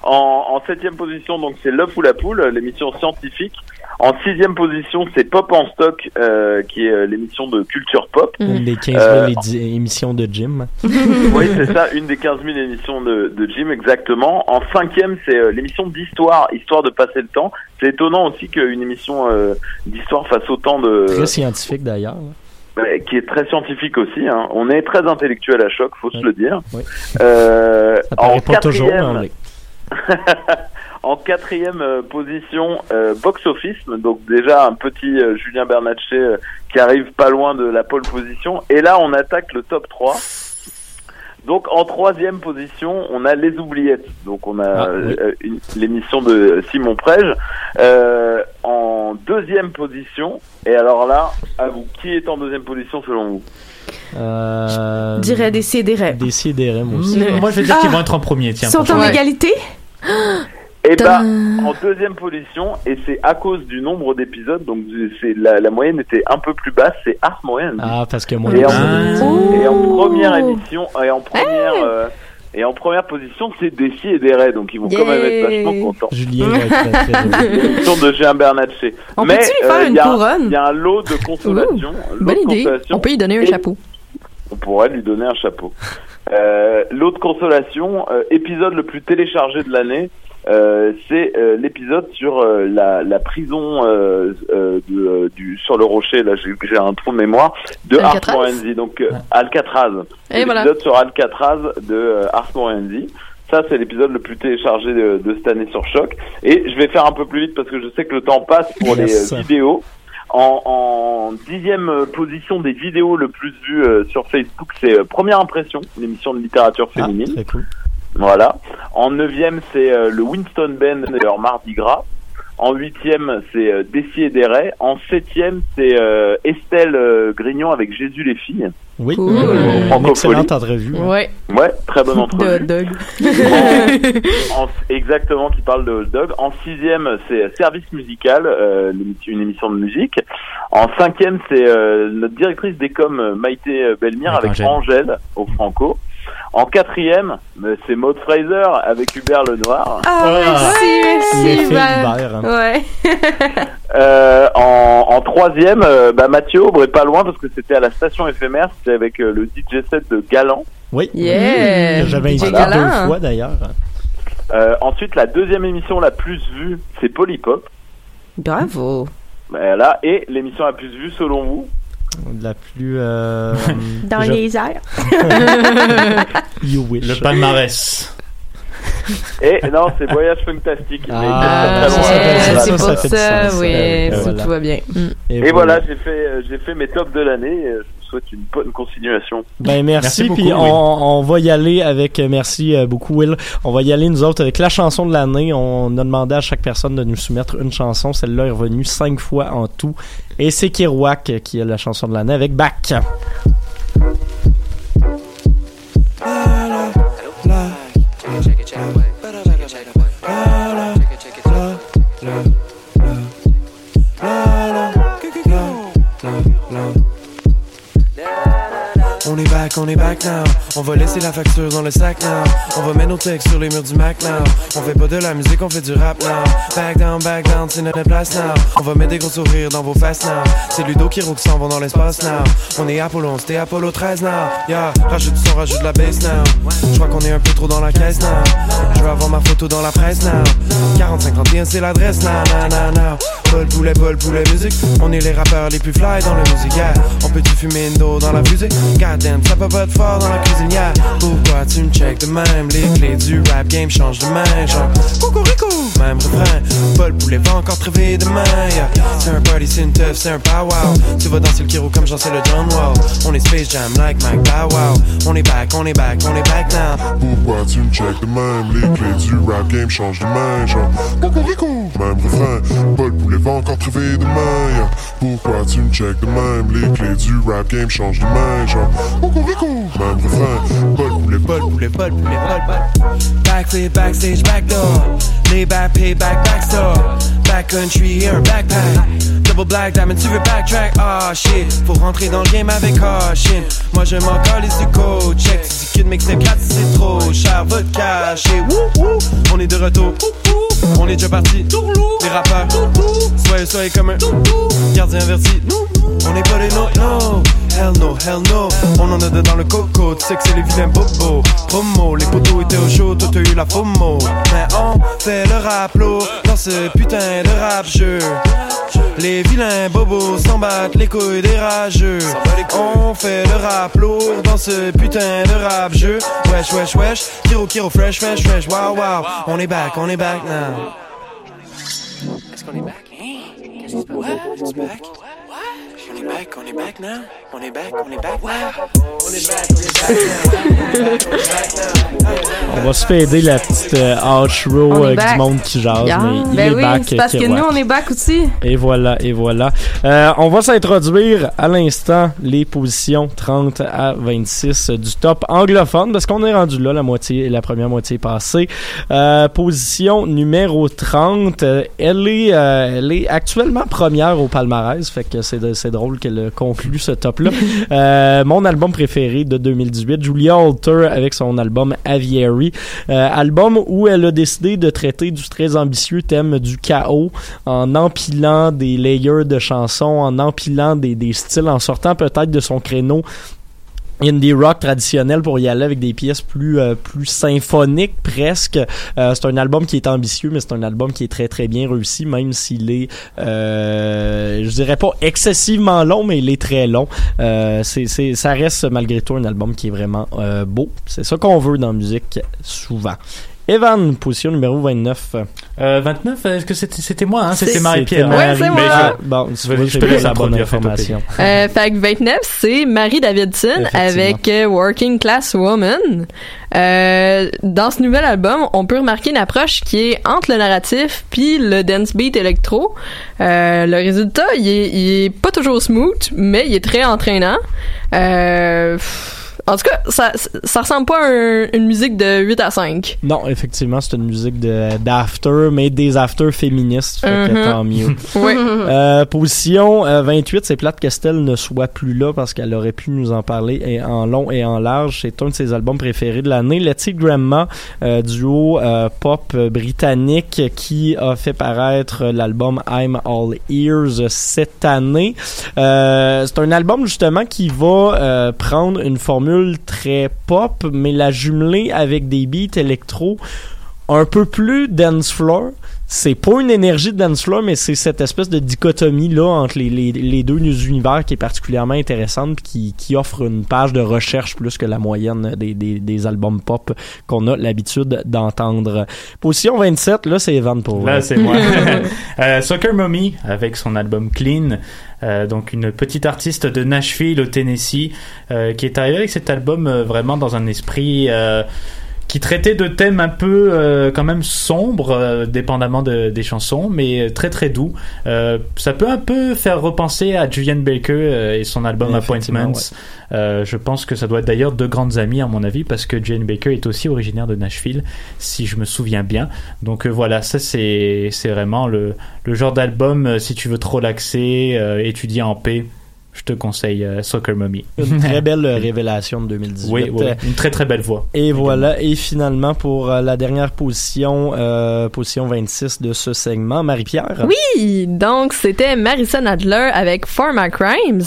en, en septième position, donc c'est l'œuf ou la poule, l'émission scientifique. En sixième position, c'est Pop en stock, euh, qui est euh, l'émission de culture pop. Une des 15 000 Euh, émissions de Jim. [laughs] oui, c'est ça, une des 15 000 émissions de, de Jim, exactement. En cinquième, c'est euh, l'émission d'histoire, histoire de passer le temps. C'est étonnant aussi qu'une émission euh, d'histoire fasse autant de... Très scientifique d'ailleurs. qui est très scientifique aussi. Hein. On est très intellectuel à choc, faut se le dire. Oui. Euh, Ça en pas toujours, mais on quatrième, l'est. En quatrième euh, position, euh, box office. Donc déjà un petit euh, Julien Bernatchez euh, qui arrive pas loin de la pole position. Et là, on attaque le top 3. Donc en troisième position, on a les oubliettes. Donc on a Ah, oui. euh, l'émission de Simon Prège. Euh, en deuxième position, et alors là, à vous, qui est en deuxième position selon vous? Euh, Je dirais des. Décidérez, moi aussi. Moi, je vais dire qu'ils vont être en premier, tiens. Ils sont en égalité? [gasps] Et ben en deuxième position, et c'est à cause du nombre d'épisodes, donc c'est la, la moyenne était un peu plus basse, c'est Ars Moyen. Ah, parce que moi, et, en, Ah. et en première émission, et en première, euh, et en première position, c'est Dessy et Desraies, donc ils vont quand même être vachement contents. Julien. L'émission [laughs] de Jean Bernatchez. On Mais faire euh, une il y a- couronne? Il y a un lot de consolation. Bonne idée. consolation. On peut lui donner un chapeau. On pourrait lui donner un chapeau. Euh, L'autre consolation, euh, épisode le plus téléchargé de l'année, euh, c'est euh, l'épisode sur euh, la, la prison euh, euh, de, du sur le rocher. Là, j'ai j'ai un trou de mémoire de Alcatraz Morenzi. Donc euh, Alcatraz. Et l'épisode voilà. sur Alcatraz de euh, Ars Morenzi. Ça, c'est l'épisode le plus téléchargé de, de cette année sur Choc. Et je vais faire un peu plus vite parce que je sais que le temps passe pour Yes. les euh, vidéos. En, en dixième position des vidéos le plus vues euh, sur Facebook, c'est euh, Première Impression, l'émission de littérature Ah, féminine. très cool. Voilà. En neuvième, c'est euh, le Winston Ben de leur Mardi Gras. En huitième, c'est euh, Dessy et. En septième, c'est euh, Estelle euh, Grignon avec Jésus les filles. Oui, Cool. euh, une excellente entrevue. Ouais. Ouais, très bonne entrevue. De Doug. En- exactement, qui parle de Hot Dog. En sixième, c'est Service musical, euh, une émission de musique. En cinquième, c'est euh, notre directrice des coms, Maïté Belmire, Avec avec Angèle, au Franco. En quatrième, c'est Maud Fraser avec Hubert Lenoir. Ah, merci, merci. L'effet Hubert. Ouais. [laughs] Euh, en, en troisième, euh, bah, Mathieu Aubre est pas loin parce que c'était à la station éphémère, c'était avec euh, le DJ set de Galant. Oui. Yeah. J'avais Galant. deux fois d'ailleurs. Euh, ensuite, la deuxième émission la plus vue, c'est Polypop. Bravo. Voilà. Et l'émission la plus vue, selon vous La plus. euh, [laughs] Dans je- les airs. [laughs] You wish. Le palmarès. Et non, c'est Voyage Fantastique. Ah, il est ça, très ça loin. fait- c'est ça, pour ça fait du ça, sens, oui, euh, tout, voilà. tout va bien. Et voilà, j'ai fait, euh, j'ai fait mes tops de l'année. Souhaite une bonne continuation. Ben merci, Merci beaucoup, puis on, on va y aller avec euh, merci euh, beaucoup Will. On va y aller nous autres avec la chanson de l'année. On a demandé à chaque personne de nous soumettre une chanson. Celle-là est revenue cinq fois en tout. Et c'est Kirouac qui a la chanson de l'année avec Back. On est back, on est back now. On va laisser la facture dans le sac now. On va mettre nos textes sur les murs du Mac now. On fait pas de la musique, on fait du rap now. Back down, back down, c'est notre place now. On va mettre des gros sourires dans vos faces now. C'est Ludo qui roule s'en vont dans l'espace now. On est Apollo, c'était Apollo 13 now. Yeah, rajoute du son, rajoute la bass now. Je crois qu'on est un peu trop dans la caisse now. Je veux avoir ma photo dans la presse now. 4051 c'est l'adresse now, now, now, now. Paul poulet, Paul poulet musique. On est les rappeurs les plus fly dans la musique. Yeah. On peut-tu fumer une dos dans la fusée? Ça peut pas être fort dans la cuisine. Yeah. Pourquoi tu me check de même? Les clés du rap game changent de main. Genre, Cocorico, même refrain. Paul poulet va encore crever demain. Yeah. C'est un party, c'est une teuf, c'est un powwow. Tu vas danser le Kiro comme j'en sais le John Wall. On est Space Jam like Mike Bow Wow. On est back, on est back, on est back now. Pourquoi tu me check de même? Les clés du rap game changent de main Genre Cocorico Même refrain Paul Poulet va encore crever demain yeah. Pourquoi tu me check de même? Les clés du rap game changent de main Genre Backflip, backstage, backdoor. Lay back, pay back, backstore. Backcountry un backpack. Double black diamond, tu veux backtrack? Ah shit, faut rentrer dans le game avec caution. Moi je m'en calisse du coach. Check, tu dis kid mixtape 4 c'est trop cher, va te cacher. Wouh, wouh, on est de retour. On est déjà parti. Les rappeurs, soyez, soyez comme un gardien averti. On n'est pas les no, no. Hell no, hell no. On en a deux dans le coco. Tu sais que c'est les vilains bobos. Promo, les poteaux étaient au chaud. Toi t'as eu la FOMO. Mais on fait le rap lourd dans ce putain de rap jeu. Les vilains bobos s'en battent les couilles des rageux. On fait le rap lourd dans ce putain de rap jeu. Wesh, wesh, wesh. Kiro, kiro, fresh, fresh, fresh. Wow, wow. On est back, on est back now. Est-ce qu'on est back? Qu'est-ce qui se passe? Est back, on est back now. On est back, on est back. On est back, on est back now. On va se faire aider la petite euh, outro euh, du monde qui jase. Yeah. Mais il Ben est oui, back. c'est parce que Kerouac. nous, on est back aussi. Et voilà, et voilà. Euh, on va s'introduire à l'instant les positions 30 à 26 du top anglophone parce qu'on est rendu là, la moitié, la première moitié passée. Euh, position numéro 30, euh, elle est, euh, elle est actuellement première au palmarès, fait que c'est c'est drôle qu'elle conclue ce top-là. [laughs] Euh, mon album préféré de 2018, Julia Alter avec son album Aviary, Euh, album où elle a décidé de traiter du très ambitieux thème du chaos en empilant des layers de chansons, en empilant des, des styles, en sortant peut-être de son créneau indie rock traditionnel pour y aller avec des pièces plus euh, plus symphoniques presque. Euh, c'est un album qui est ambitieux, mais c'est un album qui est très très bien réussi, même s'il est, euh, je dirais pas excessivement long, mais il est très long. Euh, c'est c'est ça reste malgré tout un album qui est vraiment euh, beau. C'est ça qu'on veut dans la musique souvent. Evan, position numéro 29. Euh, 29, est-ce que c'était c'était moi, hein? C'était Marie-Pierre. Marie. Ouais, c'est Mais moi. je- Bon, je, je te laisse la bonne information. Euh, fait que 29, c'est Marie Davidson avec euh, Working Class Woman. Euh, dans ce nouvel album, on peut remarquer une approche qui est entre le narratif puis le dance beat électro. Euh, le résultat, il est, il est pas toujours smooth, mais il est très entraînant. Euh, pff, en tout cas, ça, ça ressemble pas à un- une musique de 8 à 5. Non, effectivement, c'est une musique de d'after, mais des after féministes, fait que Mhm. tant mieux. [laughs] Euh, position euh, 28, c'est plate qu'Estelle ne soit plus là parce qu'elle aurait pu nous en parler et en long et en large. C'est un de ses albums préférés de l'année. Letty Grandma, euh, duo euh, pop euh, britannique qui a fait paraître l'album I'm All Ears cette année. Euh, c'est un album justement qui va euh, prendre une formule très pop, mais la jumeler avec des beats électro un peu plus dance floor. C'est pas une énergie de dance floor, mais c'est cette espèce de dichotomie là entre les, les, les deux univers qui est particulièrement intéressante puis qui, qui offre une page de recherche plus que la moyenne des, des, des albums pop qu'on a l'habitude d'entendre. Position 27, là c'est Evan pour Là, c'est moi. [laughs] Euh, Soccer Mommy, avec son album Clean. Euh, donc une petite artiste de Nashville au Tennessee euh, qui est arrivée avec cet album euh, vraiment dans un esprit euh, qui traitait de thèmes un peu euh, quand même sombres euh, dépendamment de- des chansons mais très très doux. Euh, ça peut un peu faire repenser à Julian Baker euh, et son album Appointments. Euh, je pense que ça doit être d'ailleurs deux grandes amies à mon avis parce que Jane Baker est aussi originaire de Nashville si je me souviens bien. Donc euh, voilà ça c'est c'est vraiment le, le genre d'album si tu veux te relaxer euh, étudier en paix je te conseille euh, Soccer Mommy [laughs] Une très [laughs] belle révélation de 2018. oui, oui, une très très belle voix Et voilà, et finalement pour euh, la dernière position, euh, position 26 de ce segment, Marie-Pierre. Oui, donc c'était Marissa Nadler avec Pharma Crimes.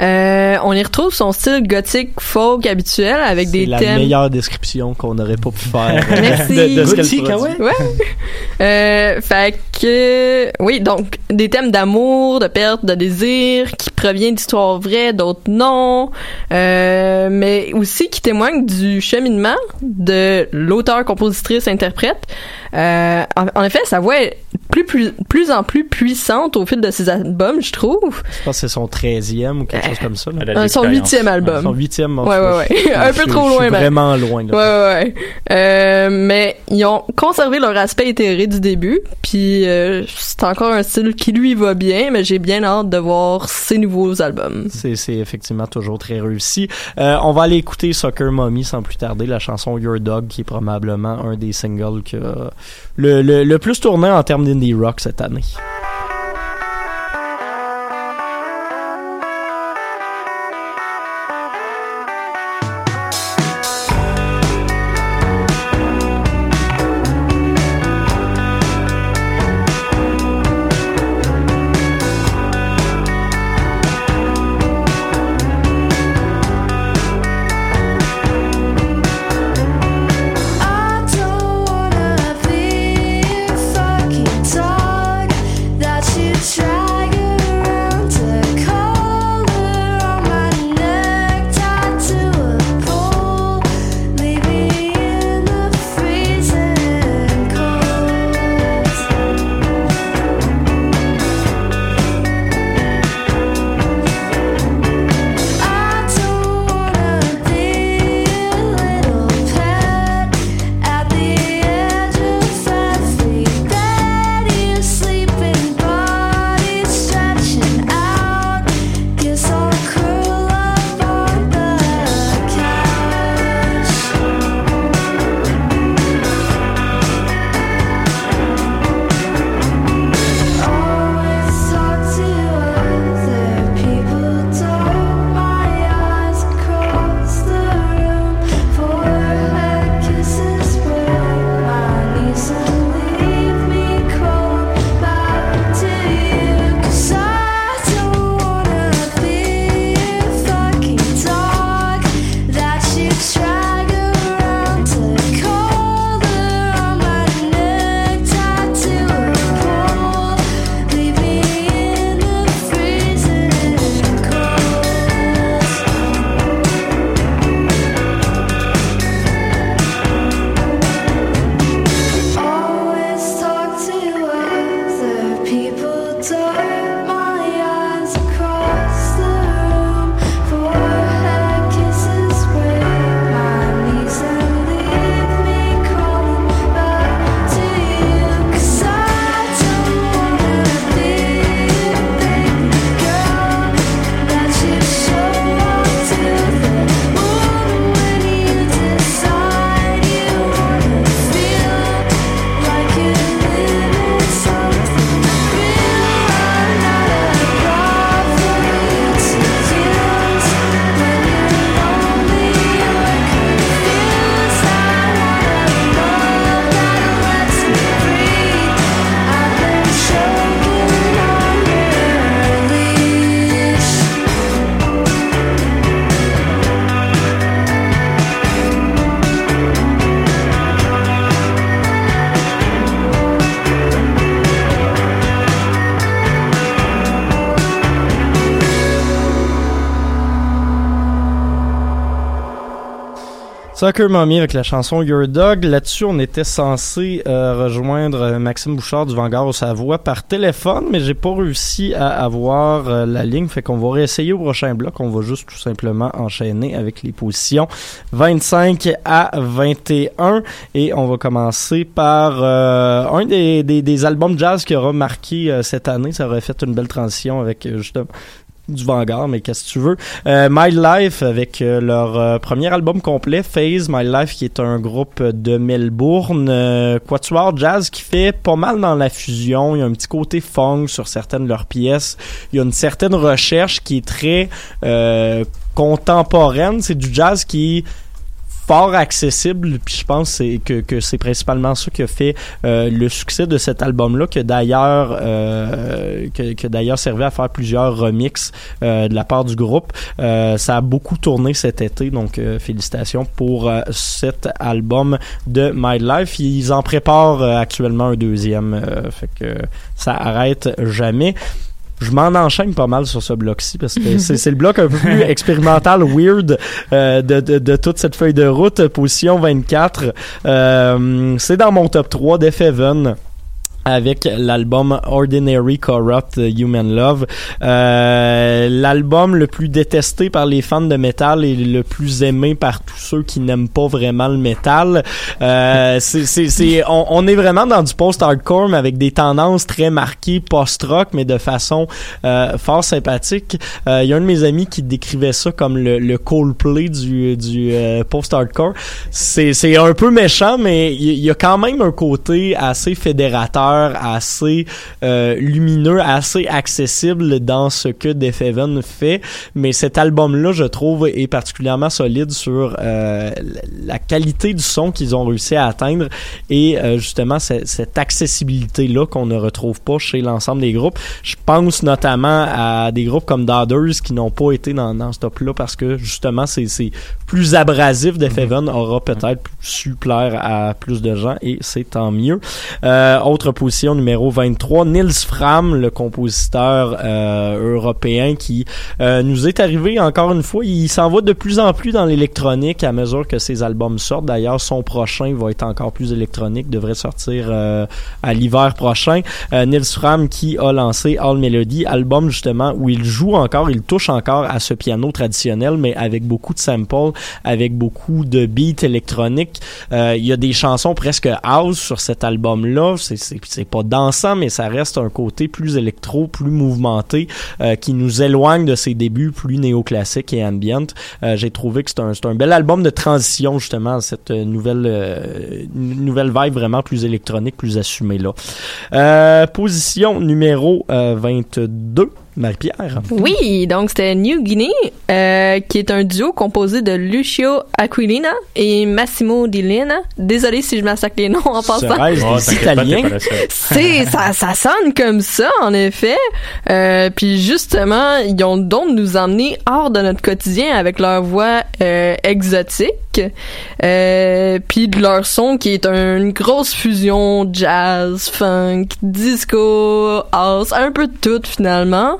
Euh, on y retrouve son style gothique folk habituel avec C'est des la thèmes. meilleure description qu'on n'aurait pas pu faire. [laughs] Merci. de- de ce qu'elle Gothique, ah ouais? Ouais. Euh, fait que oui, donc des thèmes d'amour, de perte, de désir qui proviennent vraies, d'autres non, euh, mais aussi qui témoignent du cheminement de l'auteur, compositrice, interprète. Euh, en, en effet, sa voix plus, plus plus en plus puissante au fil de ses albums, je trouve. Je pense que c'est son 13e ou quelque chose comme ça. là. Euh, son huitième album. Son huitième. Ouais, ouais, ouais. Un peu Je- trop je suis loin, ben. Vraiment loin. Ouais, Là. ouais, ouais. Euh, mais ils ont conservé leur aspect éthéré du début, puis euh, c'est encore un style qui lui va bien, mais j'ai bien hâte de voir ses nouveaux albums. C'est, c'est effectivement toujours très réussi. Euh, on va aller écouter Soccer Mommy sans plus tarder, la chanson Your Dog, qui est probablement un des singles que le, le, le plus tourné en termes The Rock Satanic. Soccer Mommy avec la chanson Your Dog. Là-dessus, on était censé euh, rejoindre euh, Maxime Bouchard du Vanguard au Savoie par téléphone, mais j'ai pas réussi à avoir euh, la ligne. Fait qu'on va réessayer au prochain bloc. On va juste tout simplement enchaîner avec les positions 25 à 21. Et on va commencer par euh, un des, des, des albums jazz qui aura marqué euh, cette année. Ça aurait fait une belle transition avec justement du Vanguard, mais qu'est-ce que tu veux? Euh, My Life avec euh, leur euh, premier album complet, Phase My Life, qui est un groupe de Melbourne, euh, quatuor jazz qui fait pas mal dans la fusion. Il y a un petit côté funk sur certaines de leurs pièces. Il y a une certaine recherche qui est très contemporaine. C'est du jazz qui fort accessible puis je pense que, que c'est principalement ça qui a fait euh, le succès de cet album là que d'ailleurs euh, que, que d'ailleurs servait à faire plusieurs remixes euh, de la part du groupe. Euh, ça a beaucoup tourné cet été donc euh, félicitations pour euh, cet album de My Life. Ils en préparent actuellement un deuxième fait que ça arrête jamais je m'en enchaîne pas mal sur ce bloc-ci parce que c'est c'est le bloc un peu plus [laughs] expérimental, weird euh, de, de, de toute cette feuille de route. Position 24, euh, c'est dans mon top 3 d'F Heaven avec l'album Ordinary Corrupt Human Love. Euh, l'album le plus détesté par les fans de métal et le plus aimé par tous ceux qui n'aiment pas vraiment le métal. Euh, [laughs] c'est, c'est, c'est, on, on est vraiment dans du post-hardcore mais avec des tendances très marquées post-rock mais de façon euh, fort sympathique. Euh, Il y a un de mes amis qui décrivait ça comme le, le Coldplay du, du euh, post-hardcore. C'est, c'est un peu méchant mais il y, il y a quand même un côté assez fédérateur, assez euh, lumineux, assez accessible dans ce que Def Heaven fait. Mais cet album-là, je trouve, est particulièrement solide sur euh, la qualité du son qu'ils ont réussi à atteindre et euh, justement ce- cette accessibilité-là qu'on ne retrouve pas chez l'ensemble des groupes. Je pense notamment à des groupes comme Daughters qui n'ont pas été dans, dans ce top-là parce que justement c'est plus abrasif. Def Heaven aura peut-être su plaire à plus de gens et c'est tant mieux. Euh, autre position numéro 23, Nils Fram, le compositeur euh, européen qui euh, nous est arrivé encore une fois. Il s'en va de plus en plus dans l'électronique à mesure que ses albums sortent. D'ailleurs, son prochain va être encore plus électronique, devrait sortir euh, à l'hiver prochain. Euh, Nils Fram qui a lancé All Melody, album justement où il joue encore, il touche encore à ce piano traditionnel, mais avec beaucoup de samples, avec beaucoup de beats électroniques. Euh, il y a des chansons presque house sur cet album-là. C'est pas dansant, mais ça reste un côté plus électro, plus mouvementé, euh, qui nous éloigne de ses débuts plus néoclassiques et ambient. Euh, J'ai trouvé que c'est un, un bel album de transition justement cette euh, nouvelle euh, nouvelle vibe vraiment plus électronique, plus assumée là. Euh, position numéro euh, 22. Marie-Pierre. Oui, donc c'était New Guinea, euh, qui est un duo composé de Lucio Aquilina et Massimo Di Lena. Désolé si je massacre les noms en passant. Oh. C'est ça, ça sonne comme ça en effet. Euh, puis justement, ils ont donc de nous emmener hors de notre quotidien avec leur voix euh, exotique, euh, puis de leur son qui est une grosse fusion jazz, funk, disco, house, un peu de tout finalement.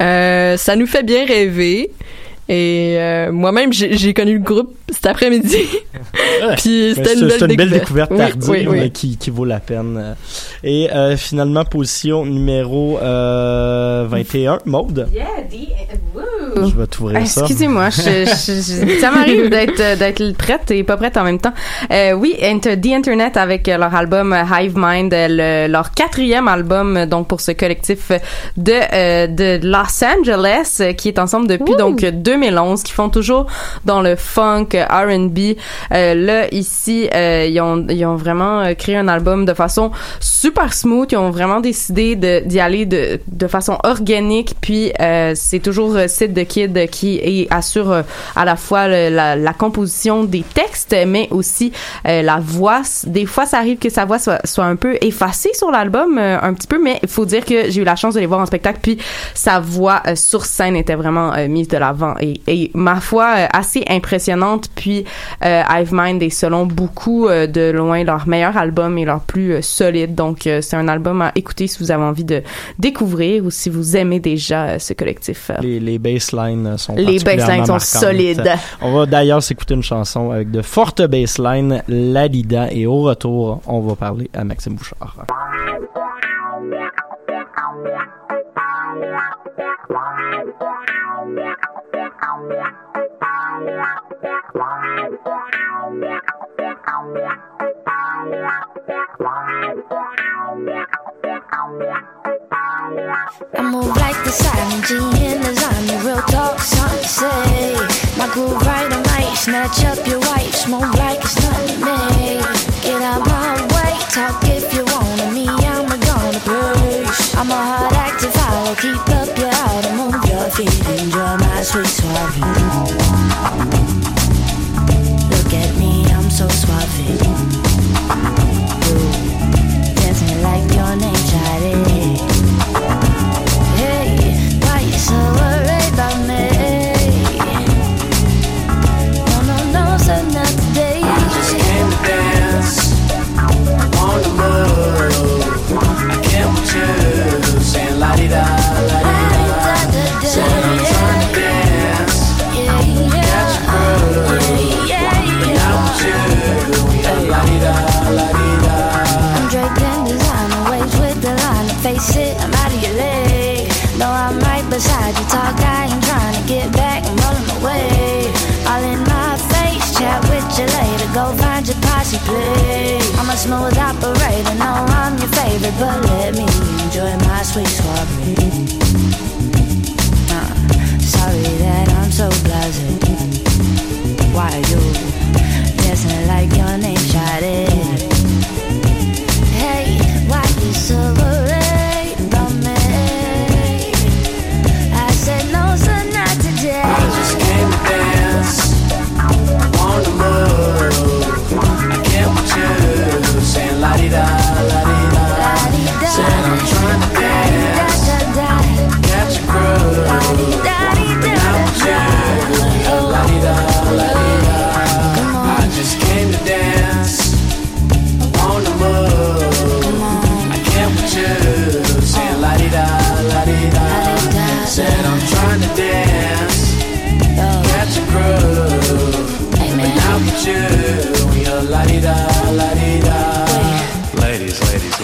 Euh, ça nous fait bien rêver. Et euh, moi-même, j'ai j'ai connu le groupe cet après-midi. Puis c'était c'est- une belle une belle découverte. découverte Oui, tardive oui, oui. mais qui, qui vaut la peine. Et euh, finalement, position numéro euh, 21, Maude. Yeah, Je vais t'ouvrir ça. Excusez-moi, je, je- je- ça m'arrive [laughs] d'être euh, d'être prête et pas prête en même temps. Euh, oui, The Internet avec euh, leur album euh, Hive Mind, le- leur quatrième album donc pour ce collectif de euh, de Los Angeles qui est ensemble depuis donc euh, 2011, qui font toujours dans le funk, R&B. Euh, là ici, euh, ils ont ils ont vraiment euh, créé un album de façon super smooth. Ils ont vraiment décidé d'y aller de de façon organique. Puis euh, c'est toujours Sid the Kid qui assure à la fois la, composition des textes, mais aussi la voix. Des fois, ça arrive que sa voix soit, soit un peu effacée sur l'album, un petit peu, mais il faut dire que j'ai eu la chance de les voir en spectacle, puis sa voix sur scène était vraiment mise de l'avant et, ma foi assez impressionnante. Puis euh, Hive Mind est selon beaucoup euh, de loin leur meilleur album et leur plus euh, solide. Donc euh, c'est un album à écouter si vous avez envie de découvrir ou si vous aimez déjà euh, ce collectif. euh. Les, les basslines sont Les basslines sont solides. On va d'ailleurs s'écouter une chanson avec de fortes basslines, Ladida, et au retour, on va parler à Maxime Bouchard. I move like the silent G in the zombie. Real talk, to say. My groove right, I might snatch up your wife. Smoke like it's nothing me. Get out my way, talk if you want to me. I'm a gonna push. I'm a hard act to follow. Keep up your auto, move your feet. Enjoy my sweet suave. So suave. Please. I'm a smooth operator. No, I'm your favorite, but let me enjoy my sweet soiree. Uh, sorry that I'm so blasé. Why you dancing like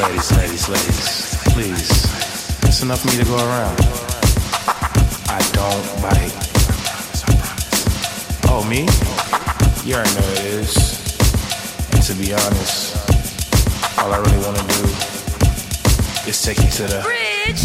Ladies, ladies, ladies, please. It's enough for me to go around. I don't bite. Oh, me? You already know it is. And to be honest, all I really want to do is take you to the Et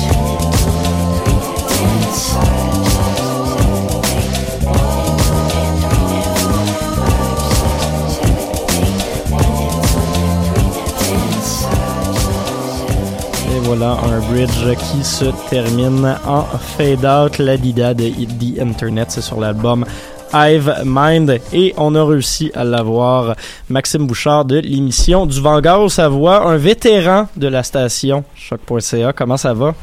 voilà un bridge qui se termine en fade out. La Dida de The Internet, c'est sur l'album Hive Mind et on a réussi à l'avoir Maxime Bouchard de l'émission du Vanguard au Savoie, un vétéran de la station choc.ca. Comment ça va?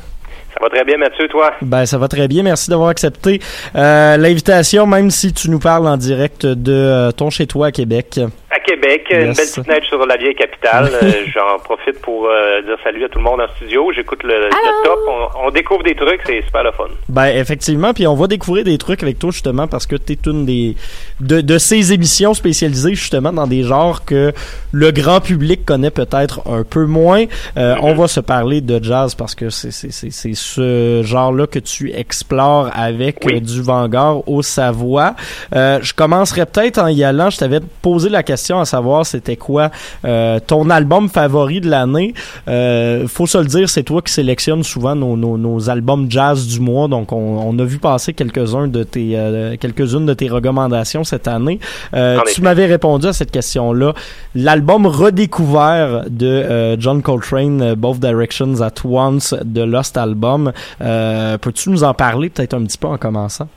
Ça va très bien, Mathieu, toi? Ben, ça va très bien. Merci d'avoir accepté euh, l'invitation, même si tu nous parles en direct de euh, ton chez-toi à Québec. À Québec, une belle petite neige sur la vieille capitale. [laughs] Euh, J'en profite pour euh, dire salut à tout le monde en studio. J'écoute le, le top. On, on découvre des trucs, c'est super le fun. Ben effectivement, puis on va découvrir des trucs avec toi justement parce que t'es une des de, de ces émissions spécialisées justement dans des genres que le grand public connaît peut-être un peu moins. Euh, On va se parler de jazz parce que c'est c'est c'est c'est ce genre-là que tu explores avec euh, du Vanguard au Savoie. Euh, je commencerai peut-être en y allant. Je t'avais posé la question à savoir c'était quoi euh, ton album favori de l'année. Faut se le dire, c'est toi qui sélectionnes souvent nos, nos, nos albums jazz du mois. Donc on, on a vu passer quelques-uns de tes euh, quelques-unes de tes recommandations cette année. Euh, tu m'avais répondu à cette question-là. L'album redécouvert de euh, John Coltrane, Both Directions at Once, de Lost Album. Euh, Peux-tu nous en parler peut-être un petit peu en commençant?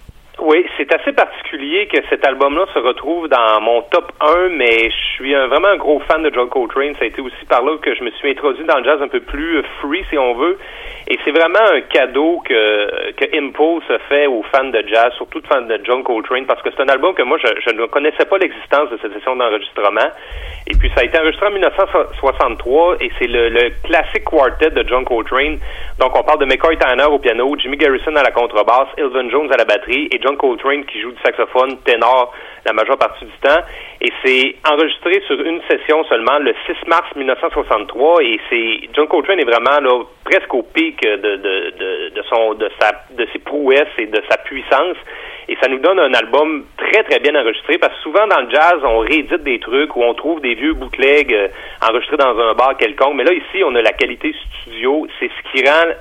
Oui, c'est assez particulier que cet album-là se retrouve dans mon top 1, mais je suis un- vraiment un gros fan de John Coltrane. Ça a été aussi par là que je me suis introduit dans le jazz un peu plus euh, free, si on veut. Et c'est vraiment un cadeau que, que Impulse fait aux fans de jazz, surtout de fans de John Coltrane, parce que c'est un album que moi, je, ne connaissais pas l'existence de cette session d'enregistrement. Et puis, ça a été enregistré en 1963 et c'est le, le classique quartet de John Coltrane. Donc, on parle de McCoy Tanner au piano, Jimmy Garrison à la contrebasse, Elvin Jones à la batterie et John Coltrane qui joue du saxophone ténor la majeure partie du temps. Et c'est enregistré sur une session seulement le 6 mars 1963 et c'est John Coltrane est vraiment là presque au pic de, de, de, son de sa de ses prouesses et de sa puissance. Et ça nous donne un album très très bien enregistré parce que souvent dans le jazz on réédite des trucs ou on trouve des vieux bootlegs euh, enregistrés dans un bar quelconque. Mais là ici on a la qualité studio. C'est ce qui rend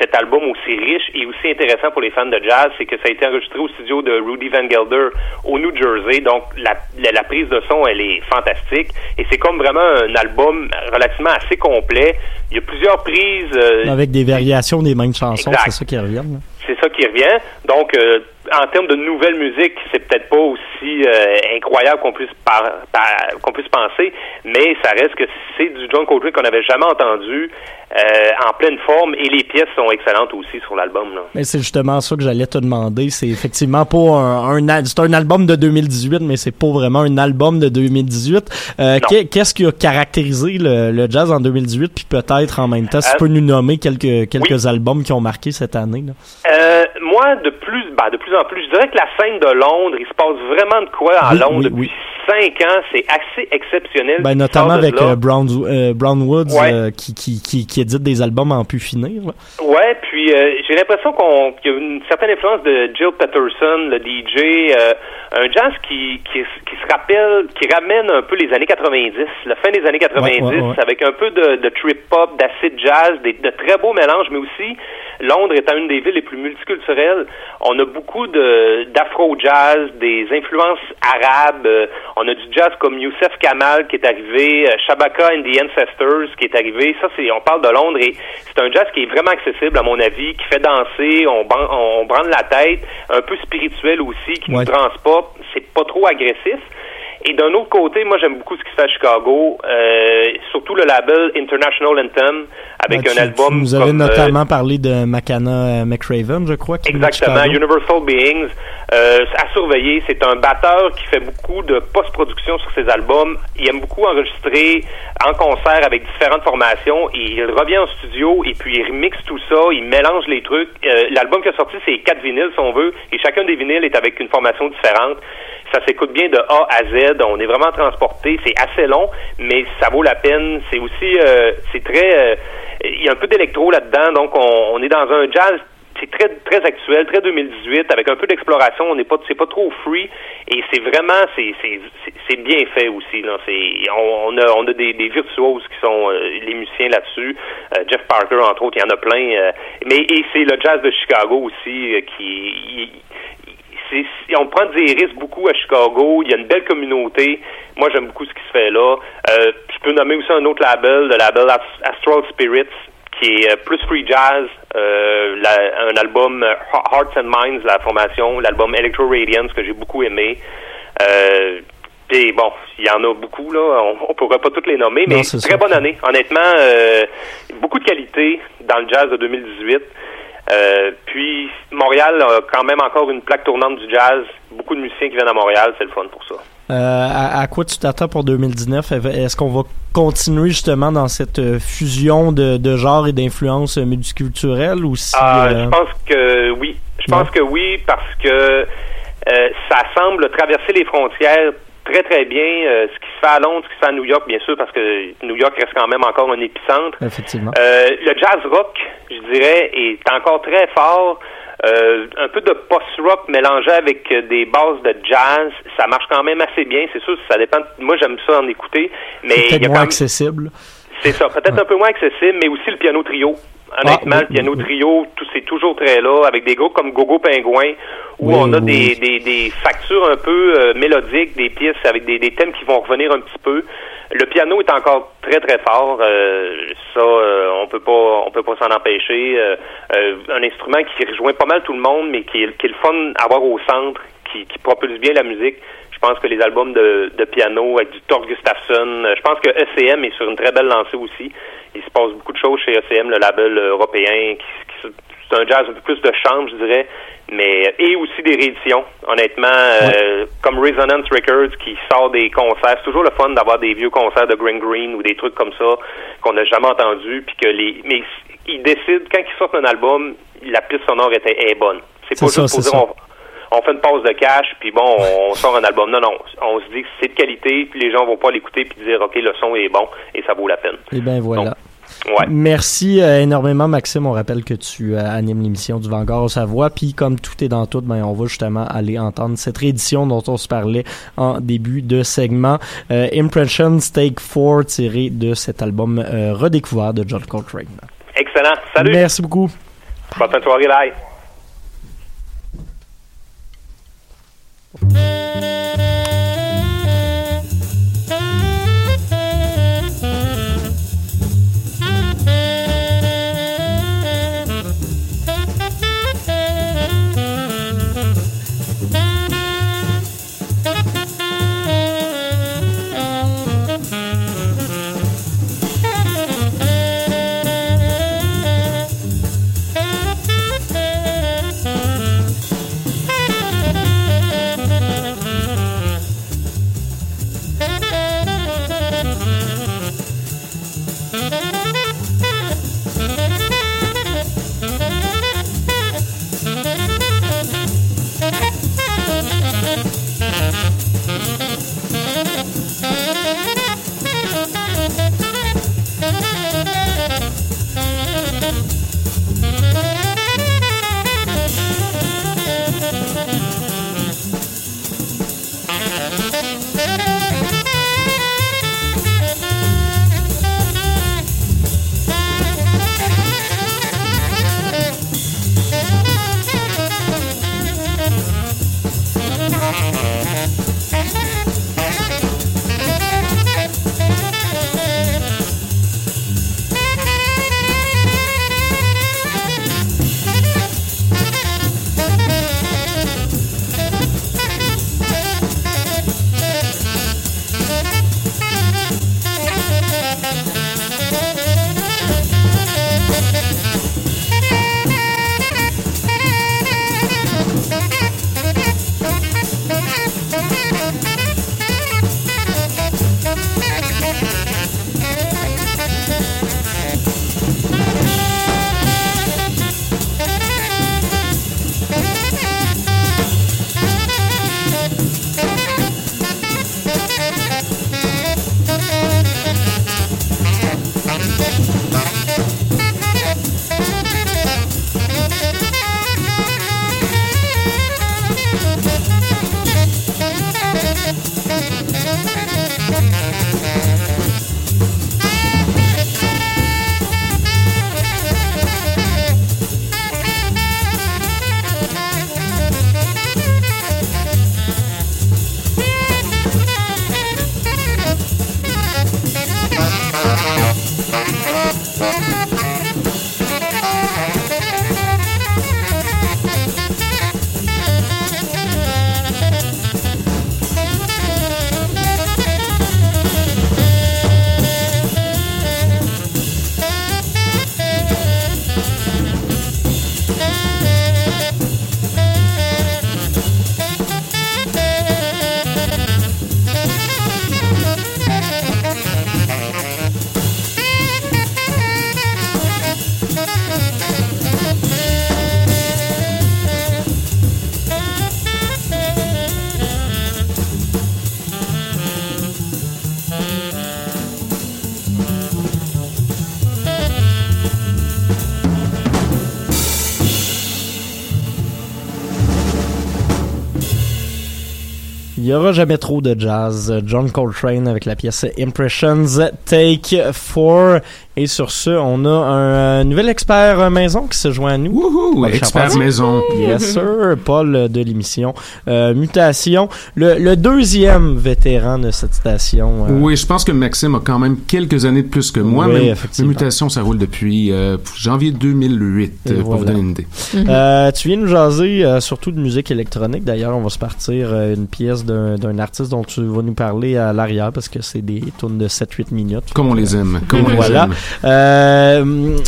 cet album aussi riche et aussi intéressant pour les fans de jazz, c'est que ça a été enregistré au studio de Rudy Van Gelder au New Jersey. Donc la, la, la prise de son, elle est fantastique et c'est comme vraiment un album relativement assez complet. Il y a plusieurs prises. euh, Avec des variations des mêmes chansons, c'est ça qui revient. là. c'est ça qui revient. Donc, euh, en termes de nouvelle musique, c'est peut-être pas aussi euh, incroyable qu'on puisse par- par- qu'on puisse penser, mais ça reste que c'est du John Coltrane qu'on n'avait jamais entendu euh, en pleine forme et les pièces sont excellentes aussi sur l'album. Mais c'est justement ça que j'allais te demander. C'est effectivement pas un, c'est un album de 2018, mais c'est pas vraiment un album de 2018. Euh, qu'est- Qu'est-ce qui a caractérisé le, le jazz en 2018, puis peut-être en même temps, si tu Euh, peux nous nommer quelques quelques albums qui ont marqué cette année. Là? Moi, de plus, ben, de plus en plus, je dirais que la scène de Londres, il se passe vraiment de quoi à Oui, Londres oui, depuis cinq ans. C'est assez exceptionnel. Ben, notamment avec Brown, Brown Woods Ouais. qui, qui, qui, qui édite des albums en pu finir. là. Ouais, puis euh, j'ai l'impression qu'on qu'il y a une certaine influence de Jill Peterson, le DJ, euh, un jazz qui, qui qui se rappelle, qui ramène un peu les années 90, la fin des années 90, Ouais, ouais, ouais. avec un peu de, de trip hop, d'acid jazz, des, de très beaux mélanges, mais aussi Londres étant une des villes les plus multiculturelles, on a beaucoup de d'afro jazz, des influences arabes, euh, on a du jazz comme Youssef Kamal qui est arrivé, euh, Shabaka and the Ancestors qui est arrivé, ça c'est on parle de Londres et c'est un jazz qui est vraiment accessible à mon avis, qui fait danser, on ban- on branle la tête, un peu spirituel aussi, qui Ouais. nous transporte, c'est pas trop agressif. Et d'un autre côté, moi j'aime beaucoup ce qui se fait à Chicago, euh, surtout le label International Anthem avec Ben, un album tu nous avais comme, euh, notamment parlé de Makana euh, McRaven, je crois. Exactement. Universal Beings. Euh, à surveiller, c'est un batteur qui fait beaucoup de post-production sur ses albums. Il aime beaucoup enregistrer en concert avec différentes formations. Il revient en studio et puis il remixe tout ça, il mélange les trucs. Euh, L'album qui est sorti, c'est quatre vinyles, si on veut, et chacun des vinyles est avec une formation différente. Ça s'écoute bien de A à Z. On est vraiment transporté. C'est assez long, mais ça vaut la peine. C'est aussi, euh, c'est très, euh, il y a un peu d'électro là-dedans. Donc on, on est dans un jazz c'est très très actuel, très 2018, avec un peu d'exploration. On n'est pas, c'est pas trop free, et c'est vraiment, c'est c'est bien fait aussi. Là, c'est on, on a on a des, virtuoses qui sont euh, les musiciens là-dessus. Euh, Jeff Parker entre autres, il y en a plein. mais et c'est le jazz de Chicago aussi qui on prend des risques beaucoup à Chicago. Il y a une belle communauté. Moi, j'aime beaucoup ce qui se fait là. Euh, je peux nommer aussi un autre label, le label Ast- Astral Spirits, qui est euh, plus free jazz. Euh, la- un album Hearts and Minds, la formation, l'album Electro Radiance que j'ai beaucoup aimé. Euh, puis bon, il y en a beaucoup là. On, on pourrait pas toutes les nommer, mais très ça. bonne année. Honnêtement, euh, beaucoup de qualité dans le jazz de 2018. Euh, puis Montréal a quand même encore une plaque tournante du jazz. Beaucoup de musiciens qui viennent à Montréal, c'est le fun pour ça. Euh, à, à quoi tu t'attends pour 2019? Est-ce qu'on va continuer justement dans cette euh, fusion de, de genres et d'influences multiculturelles ou si... Ah, euh, Je pense que oui. Je pense que oui parce que ça semble traverser les frontières très très bien. Euh, ce qui se fait à Londres, ce qui se fait à New York, bien sûr, parce que New York reste quand même encore un épicentre. Effectivement. Euh, le jazz rock, je dirais, est encore très fort. Euh, un peu de post-rock mélangé avec euh, des bases de jazz, ça marche quand même assez bien. C'est sûr, ça dépend. Moi, j'aime ça en écouter, mais c'est il y peut-être a moins quand même accessible. c'est ça, peut-être un peu moins accessible, mais aussi le piano trio. Honnêtement, Ah, le piano trio, tout c'est toujours très là, avec des groupes comme Gogo Pingouin, où Oui, on a oui, des, des, des factures un peu euh, mélodiques, des pièces avec des, des thèmes qui vont revenir un petit peu. Le piano est encore très très fort, euh, ça euh, on peut pas on peut pas s'en empêcher. Un instrument qui rejoint pas mal tout le monde, mais qui est, qui est le fun à avoir au centre, qui propulse bien la musique. Je pense que les albums de, de piano avec du Thor Gustafsson, euh, je pense que ECM est sur une très belle lancée aussi. Il se passe beaucoup de choses chez ECM, le label euh, européen, qui, qui c'est un jazz un peu plus de chambre, je dirais, mais et aussi des rééditions. Honnêtement, euh, comme Resonance Records qui sort des concerts, c'est toujours le fun d'avoir des vieux concerts de Green Green ou des trucs comme ça qu'on n'a jamais entendu, puis que les, mais ils décident quand ils sortent un album, la piste sonore est, est bonne. C'est pas ça, juste pour dire ça. on, on fait une pause de cash, puis bon, on sort un album. Non, non, on se dit que c'est de qualité, puis les gens vont pas l'écouter puis dire ok le son est bon et ça vaut la peine. Et ben voilà. Ouais. Merci euh, énormément, Maxime. On rappelle que tu euh, animes l'émission du Vanguard au Savoie. Puis, comme tout est dans tout, ben, on va justement aller entendre cette réédition dont on se parlait en début de segment. Euh, Impressions Take 4, tiré de cet album redécouvert de John Coltrane. Excellent. Salut. Merci beaucoup. Bonne soirée, bye. Música y aura jamais trop de jazz. John Coltrane avec la pièce Impressions Take 4. Et sur ce, on a un euh, nouvel expert euh, maison qui se joint à nous. Paul expert Charpentier. maison. Yes, sir. Paul euh, de l'émission euh, Mutation. Le, le deuxième vétéran de cette station. euh, Oui, je pense que Maxime a quand même quelques années de plus que moi. Oui, mais effectivement. Mutation, ça roule depuis euh, janvier 2008, Et euh, pour voilà. vous donner une idée. Euh, tu viens nous jaser euh, surtout de musique électronique. D'ailleurs, on va se partir euh, une pièce d'un d'un artiste dont tu vas nous parler à l'arrière parce que c'est des tunes de 7-8 minutes. Comme on les aime. Voilà. [laughs] Euh,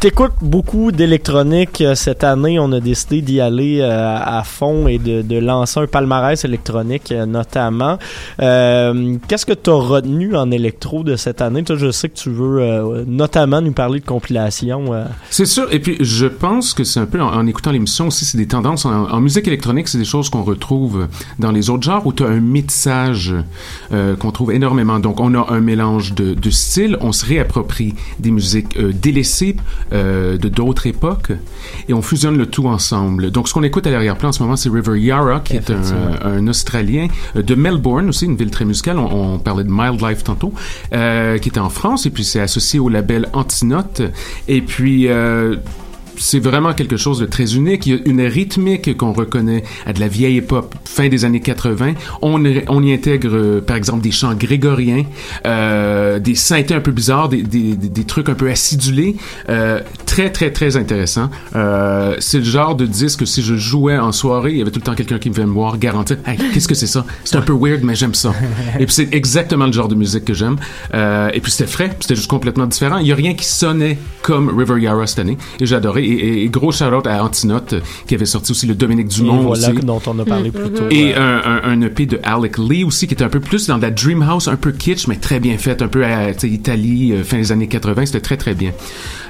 T'écoutes beaucoup d'électronique euh, cette année. On a décidé d'y aller euh, à fond et de, lancer un palmarès électronique euh, notamment. Qu'est-ce que tu as retenu en électro de cette année? Toi, je sais que tu veux notamment nous parler de compilation. C'est sûr. Et puis, je pense que c'est un peu, en, écoutant l'émission aussi, c'est des tendances. En, musique électronique, c'est des choses qu'on retrouve dans les autres genres où tu as un métissage qu'on trouve énormément. Donc, on a un mélange de, styles. On se réapproprie des musiques délaissées euh, de d'autres époques et on fusionne le tout ensemble. Donc, ce qu'on écoute à l'arrière-plan en ce moment, c'est River Yarra, qui est un, Australien euh, de Melbourne aussi, une ville très musicale. On, on parlait de Mild Life tantôt, euh, qui était en France et puis c'est associé au label Antinote. Et puis c'est vraiment quelque chose de très unique. Il y a une rythmique qu'on reconnaît à de la vieille époque, fin des années 80. On, y- intègre, euh, par exemple, des chants grégoriens, euh, des synthés un peu bizarres, des, des, des- trucs un peu acidulés. Euh, très, très, très intéressant. Euh, c'est le genre de disque que si je jouais en soirée, il y avait tout le temps quelqu'un qui venait me voir garantir hey, qu'est-ce que c'est ça? C'est un peu weird, mais j'aime ça. et puis c'est exactement le genre de musique que j'aime. Euh, et puis c'était frais, c'était juste complètement différent. Il y a rien qui sonnait comme River Yarra cette année. Et adoré. Et, gros shout-out à Antinote, euh, qui avait sorti aussi le Dominique Dumont Et voilà aussi. dont on a parlé plus tôt. Et un, un, un EP de Alec Lee aussi, qui était un peu plus dans la Dream House, un peu kitsch, mais très bien fait, un peu à Italie, euh, fin des années 80, c'était très très bien.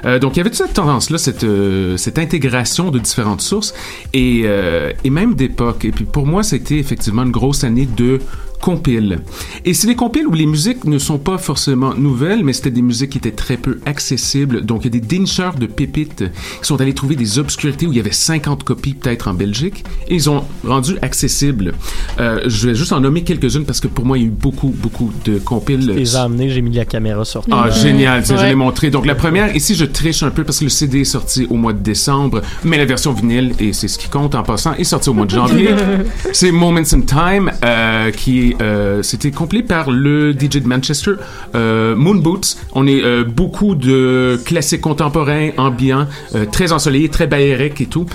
Euh, donc il y avait toute cette tendance-là, cette, euh, cette intégration de différentes sources et, euh, et même d'époque. Et puis pour moi, c'était effectivement une grosse année de compiles. Et c'est des compiles où les musiques ne sont pas forcément nouvelles, mais c'était des musiques qui étaient très peu accessibles. Donc, il y a des dincheurs de pépites qui sont allés trouver des obscurités où il y avait 50 copies peut-être en Belgique et ils ont rendu accessibles. Euh, je vais juste en nommer quelques-unes parce que pour moi, il y a eu beaucoup, beaucoup de compiles. Je les ai amenés, j'ai mis la caméra sur toi. Ah, génial, tiens, je Ouais. l'ai montré. Donc, la première, ici, je triche un peu parce que le CD est sorti au mois de décembre, mais la version vinyle, et c'est ce qui compte en passant, est sortie au mois de janvier. [laughs] c'est Moments in Time, euh, qui est, euh, c'était complet par le DJ Manchester, euh, Moon Boots. On est euh, beaucoup de classiques contemporains, ambiants, très ensoleillés, très baériques et tout.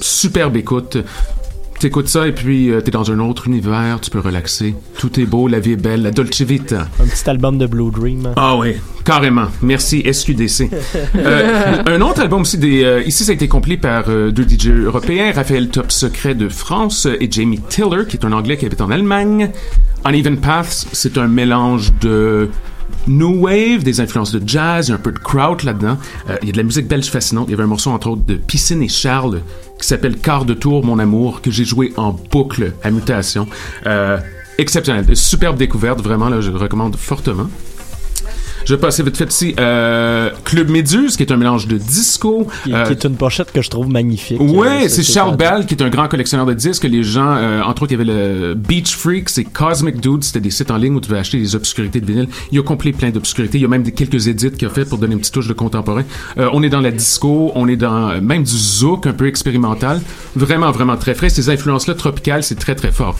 Superbe écoute. T'écoutes ça et puis euh, t'es dans un autre univers, tu peux relaxer. Tout est beau, la vie est belle, la Dolce Vita. Un petit album de Blue Dream. Ah oui, carrément. Merci SQDC. [laughs] Euh, un autre album aussi, des, euh, ici ça a été complet par euh, deux DJ européens, Raphaël Top Secret de France et Jamie Tiller, qui est un Anglais qui habite en Allemagne. Uneven Paths, c'est un mélange de New Wave, des influences de jazz, il y a un peu de kraut là-dedans. Il y a de la musique belge fascinante. Il y avait un morceau, entre autres, de Piscine et Charles qui s'appelle Quart de tour, mon amour, que j'ai joué en boucle à mutation. Euh, exceptionnel. Superbe découverte, vraiment, je le recommande fortement. Je vais passer vite fait ici. Euh, Club Méduse, qui est un mélange de disco. Qui, euh, qui est une pochette que je trouve magnifique. Ouais, Euh, c'est Charles Bell qui est un grand collectionneur de disques. Les gens, euh, entre autres, il y avait le Beach Freaks et Cosmic Dude. C'était des sites en ligne où tu pouvais acheter des obscurités de vinyle. Il a complet plein d'obscurités. Il y a même des, quelques édits qu'il a fait pour donner une petite touche de contemporain. Euh, on est dans la disco, on est dans euh, même du zouk un peu expérimental. Vraiment, vraiment très frais. Ces influences-là tropicales, c'est très, très fort.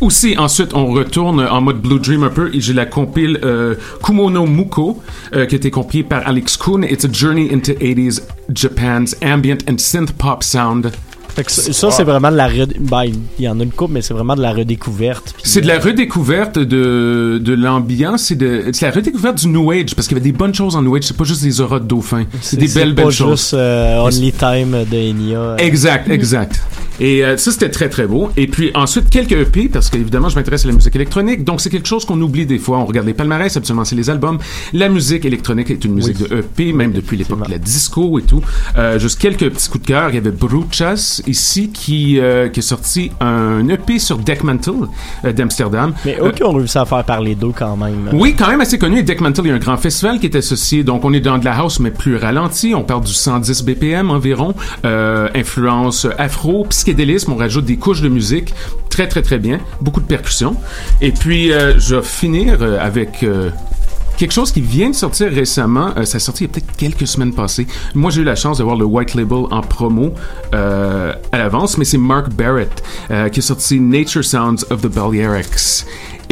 Aussi, ensuite, on retourne en mode Blue Dream un et j'ai la compile euh, Kumono Muko euh, qui a été par Alex Kuhn. It's a journey into 80s Japan's ambient and synth pop sound. Fait que ça, c'est vraiment de la. Ben, il y en a une coupe, mais c'est vraiment de la redécouverte. C'est de euh, la redécouverte de, de l'ambiance, c'est de c'est la redécouverte du New Age parce qu'il y avait des bonnes choses en New Age, c'est pas juste des auras de dauphins, c'est des belles pas belles choses. juste euh, Only Time de Enya. Exact, exact. Et euh, ça, c'était très, très beau. Et puis ensuite, quelques EP, parce qu'évidemment, je m'intéresse à la musique électronique. Donc, c'est quelque chose qu'on oublie des fois. On regarde les palmarès, absolument, c'est les albums. La musique électronique est une musique de EP, même depuis l'époque de la disco et tout. Euh, juste quelques petits coups de cœur. Il y avait Bruchas, ici, qui, euh, qui a sorti un EP sur Deck Mantle euh, d'Amsterdam. Mais eux qui ont réussi à faire parler d'eux quand même. oui, quand même assez connu. Et Deck Mantle, il y a un grand festival qui est associé. Donc, on est dans de la house, mais plus ralenti. On parle du 110 BPM environ. Euh, influence afro, psychédélisme. On rajoute des couches de musique. Très, très, très bien. Beaucoup de percussions. Et puis, euh, je vais finir euh, avec... quelque chose qui vient de sortir récemment. euh, ça a sorti il y a peut-être quelques semaines passées. Moi, j'ai eu la chance d'avoir le White Label en promo euh, à l'avance, mais c'est Mark Barrett euh, qui a sorti Nature Sounds of the Balearics.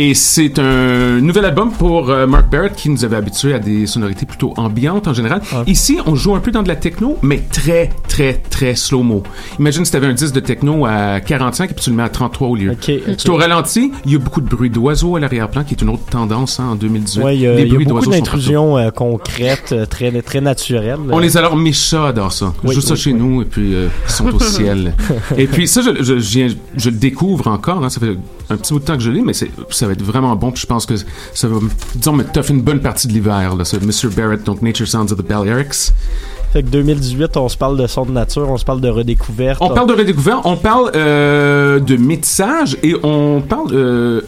Et c'est un nouvel album pour euh, Mark Barrett qui nous avait habitués à des sonorités plutôt ambiantes en général. Ici, on joue un peu dans de la techno, mais très, très, très slow-mo. Imagine si tu avais un disque de techno à 45 et puis tu le mets à 33 au lieu. C'est au ralenti. Il y a beaucoup de bruit d'oiseaux à l'arrière-plan qui est une autre tendance hein, en 2018. Ouais, il y a, y beaucoup d'intrusions euh, concrètes, euh, très, très naturelles. on les a alors mes chats adorent ça. Oui, joue ça oui, chez nous et puis euh, ils sont au [laughs] ciel. Et puis ça, je, je, je, viens- je le découvre encore. Hein, ça fait un petit bout de temps que je l'ai, mais ça va être vraiment bon. Puis je pense que ça va, disons, me toffer une bonne partie de l'hiver. là, Ce Mr. Barrett, donc Nature Sounds of the Balearics. Fait que 2018, on se parle de son de nature, on se parle de redécouverte. On parle de redécouverte, on parle euh, de métissage et on parle euh,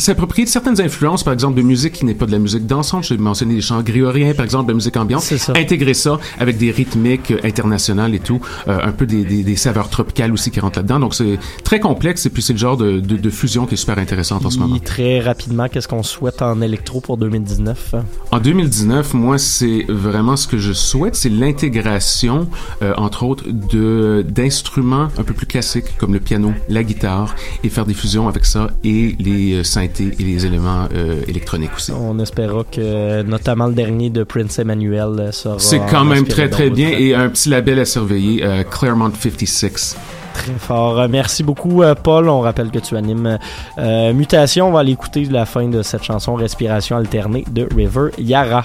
s'approprier de certaines influences, par exemple de musique qui n'est pas de la musique dansante. J'ai mentionné les chants grégoriens, par exemple, de la musique ambiante. Intégrer ça avec des rythmiques euh, internationales et tout, euh, un peu des, des, des saveurs tropicales aussi qui rentrent là-dedans. Donc c'est très complexe et puis c'est le genre de, de, de fusion qui est super intéressante en ce moment. Très rapidement, qu'est-ce qu'on souhaite en électro pour 2019? En 2019, moi, c'est vraiment ce que je souhaite, c'est l'intégration, euh, entre autres, de d'instruments un peu plus classiques comme le piano, la guitare, et faire des fusions avec ça et les euh, et les éléments euh, électroniques aussi. On espérera que notamment le dernier de Prince Emmanuel euh, sera. C'est quand même très très bien et un petit label à surveiller, euh, Claremont 56. Très fort. Euh, Merci beaucoup, euh, Paul. On rappelle que tu animes euh, Mutation. On va aller écouter la fin de cette chanson Respiration alternée de River Yara.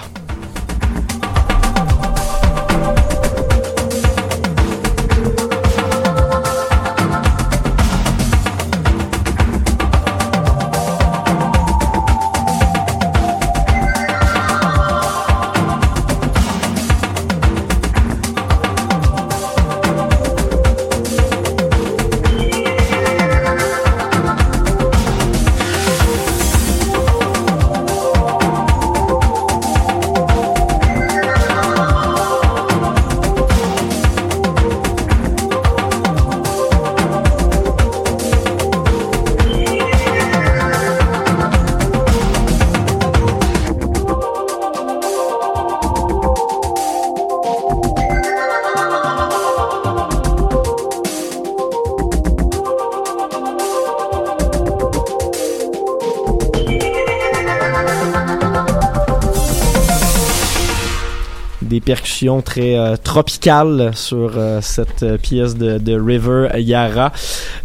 Percussions très euh, tropicales sur euh, cette euh, pièce de, de River Yara.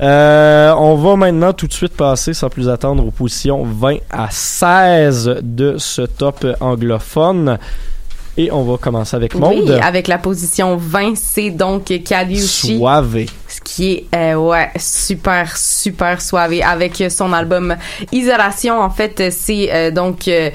Euh, on va maintenant tout de suite passer sans plus attendre aux positions 20 à 16 de ce top anglophone. Et on va commencer avec Maude. Oui, avec la position 20, c'est donc Kaliushi. Soivé. Ce qui est, euh, ouais, super, super soivé. Avec son album Isolation, en fait, c'est euh, donc... euh,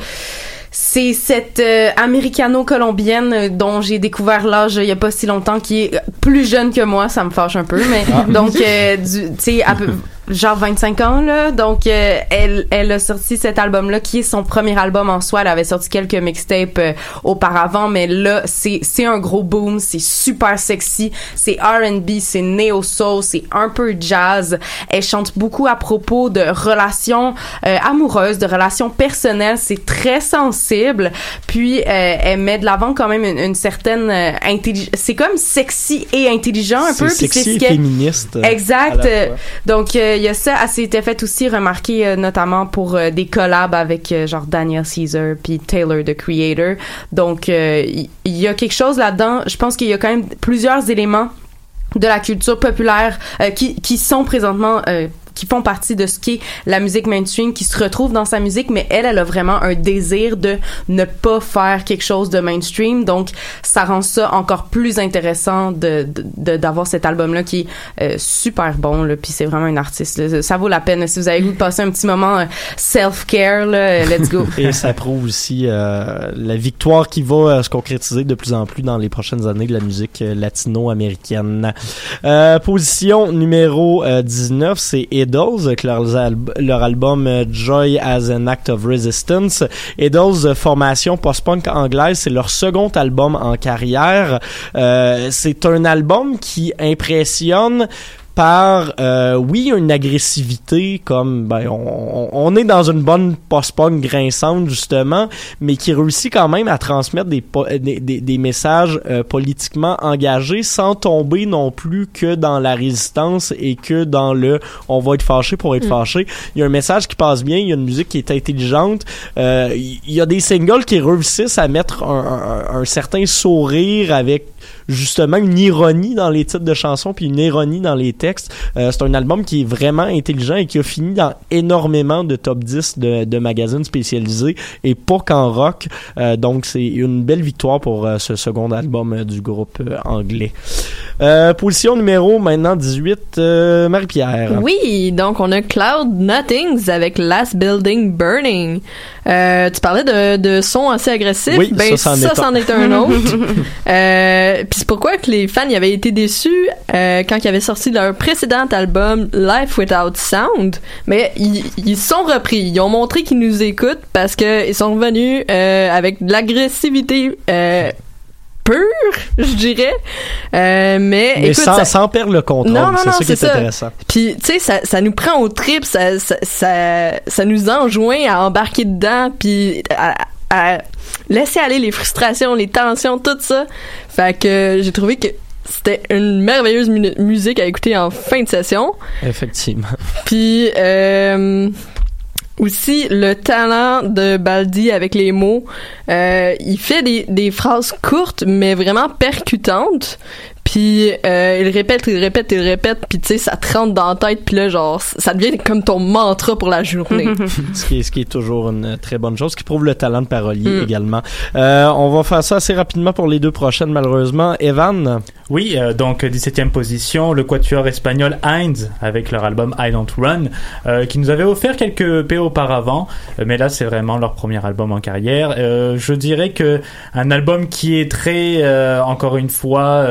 c'est cette euh, américano-colombienne euh, dont j'ai découvert l'âge il y a pas si longtemps, qui est plus jeune que moi, ça me fâche un peu, mais Ah. donc euh, tu sais à peu- genre 25 ans là, donc euh, elle elle a sorti cet album là qui est son premier album en soi, elle avait sorti quelques mixtapes euh, auparavant, mais là c'est c'est un gros boom, c'est super sexy, c'est R&B, c'est neo soul, c'est un peu jazz. Elle chante beaucoup à propos de relations euh, amoureuses, de relations personnelles, c'est très sensible. Puis euh, elle met de l'avant quand même une, une certaine intelligence. C'est comme sexy et intelligent un peu. C'est puis sexy ce et féministe. euh, Exact. Euh. Donc euh, il y a ça. Elle s'était fait aussi remarquer euh, notamment pour euh, des collabs avec euh, genre Daniel Caesar puis Taylor the Creator. Donc euh, il y, a quelque chose là-dedans. Je pense qu'il y a quand même plusieurs éléments de la culture populaire euh, qui, qui sont présentement euh, qui font partie de ce qu'est la musique mainstream qui se retrouve dans sa musique mais elle elle a vraiment un désir de ne pas faire quelque chose de mainstream donc ça rend ça encore plus intéressant de d'avoir cet album là qui est euh, super bon là puis c'est vraiment un artiste là. ça vaut la peine si vous avez le goût de passer un petit moment self care là euh, let's go [laughs] Et ça prouve aussi euh, la victoire qui va euh, se concrétiser de plus en plus dans les prochaines années de la musique euh, latino-américaine. Euh, position numéro euh, 19, c'est Idols, avec leur, alb- leur album euh, Joy as an Act of Resistance. Idols, euh, formation post-punk anglaise, c'est leur second album en carrière. Euh, c'est un album qui impressionne par euh, oui une agressivité comme ben on, on- est dans une bonne post-punk grinçante justement mais qui réussit quand même à transmettre des des, des, des messages euh, politiquement engagés sans tomber non plus que dans la résistance et que dans le on va être fâché pour être Mm. fâché il y a un message qui passe bien il y a une musique qui est intelligente euh, il il y a des singles qui réussissent à mettre un, un- un certain sourire avec justement une ironie dans les titres de chansons puis une ironie dans les textes. Euh, c'est un album qui est vraiment intelligent et qui a fini dans énormément de top 10 de, de magazines spécialisés et pas qu'en rock. Euh, donc c'est une belle victoire pour euh, ce second album euh, du groupe euh, anglais. Euh, position numéro maintenant 18, euh, Marie-Pierre. Oui, donc on a Cloud Nothings avec Last Building Burning. Euh, tu parlais de, de son assez agressif. Oui, ben, ça, c'en est un. c'en est un autre. [laughs] Puis c'est pourquoi que les fans y avaient été déçus euh, quand ils avaient sorti leur précédent album Life Without Sound. Mais ils, sont repris. Ils ont montré qu'ils nous écoutent parce que ils sont revenus euh, avec de l'agressivité. Euh, pure, [laughs] je dirais. Euh, mais Mais écoute, sans, ça- sans perdre le contrôle. non, non, c'est ça qui est ça. intéressant. Puis, tu sais, ça, ça nous prend au trip, ça, ça, ça, ça nous enjoint à embarquer dedans, puis à, à laisser aller les frustrations, les tensions, tout ça. Fait que j'ai trouvé que c'était une merveilleuse mu- musique à écouter en fin de session. Effectivement. [laughs] Puis euh, aussi le talent de Baldi avec les mots. Euh, il fait des, des phrases courtes mais vraiment percutantes. Puis euh, il répète, il répète, il répète. Puis tu sais, ça te rentre dans la tête. Puis là, genre, ça devient comme ton mantra pour la journée. [laughs] ce, qui est, ce qui est toujours une très bonne chose, qui prouve le talent de parolier Mm. également. Euh, on va faire ça assez rapidement pour les deux prochaines, malheureusement. Evan, Oui, euh, donc 17e position, le quatuor espagnol Heinz avec leur album I Don't Run, euh, qui nous avait offert quelques EP auparavant, euh, mais là c'est vraiment leur premier album en carrière. Euh, je dirais que un album qui est très, euh, encore une fois,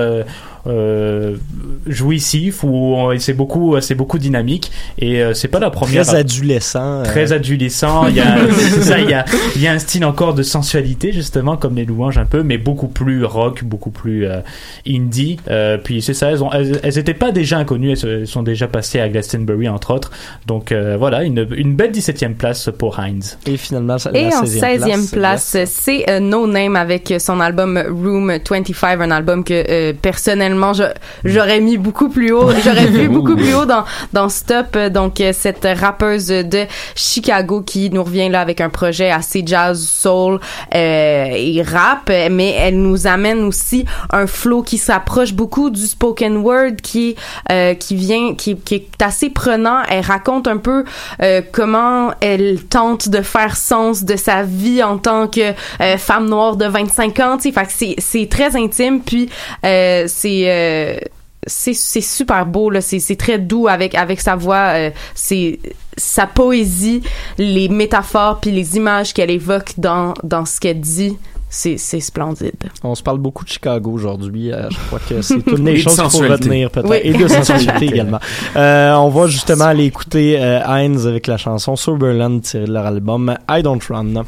jouissif où c'est beaucoup c'est beaucoup dynamique et euh, c'est pas la première très adolescent. euh, très adolescent. Il y a, [laughs] ça, il y a, il y a un style encore de sensualité justement comme les louanges un peu, mais beaucoup plus rock, beaucoup plus euh, indie. Euh, puis c'est ça, elles, ont, elles, elles étaient pas déjà inconnues, elles, sont déjà passées à Glastonbury entre autres. Donc euh, voilà, une, une belle 17e place pour Heinz. Et finalement, Et en 16e place, c'est euh, No Name avec son album Room 25, un album que euh, personnellement je- j'aurais mis beaucoup plus haut, j'aurais vu [laughs] beaucoup plus haut dans dans ce top. Euh, Donc euh, cette rappeuse de Chicago qui nous revient là avec un projet assez jazz, soul euh, et rap, mais elle nous amène aussi un flow qui s'approche beaucoup du spoken word qui euh, qui vient qui, qui est assez prenant. Elle raconte un peu euh, comment elle tente de faire sens de sa vie en tant que euh, femme noire de 25 ans. tu sais. Fait que c'est c'est très intime puis euh, c'est euh, c'est c'est super beau là c'est c'est très doux avec avec sa voix euh, c'est sa poésie les métaphores puis les images qu'elle évoque dans dans ce qu'elle dit c'est c'est splendide On se parle beaucoup de Chicago aujourd'hui. euh, je crois que c'est une des [laughs] de choses qu'il faut retenir peut-être. Oui. Et de [laughs] sensualité également. Euh, on va justement aller écouter euh, Heinz avec la chanson Soberland tirée de leur album I Don't Run.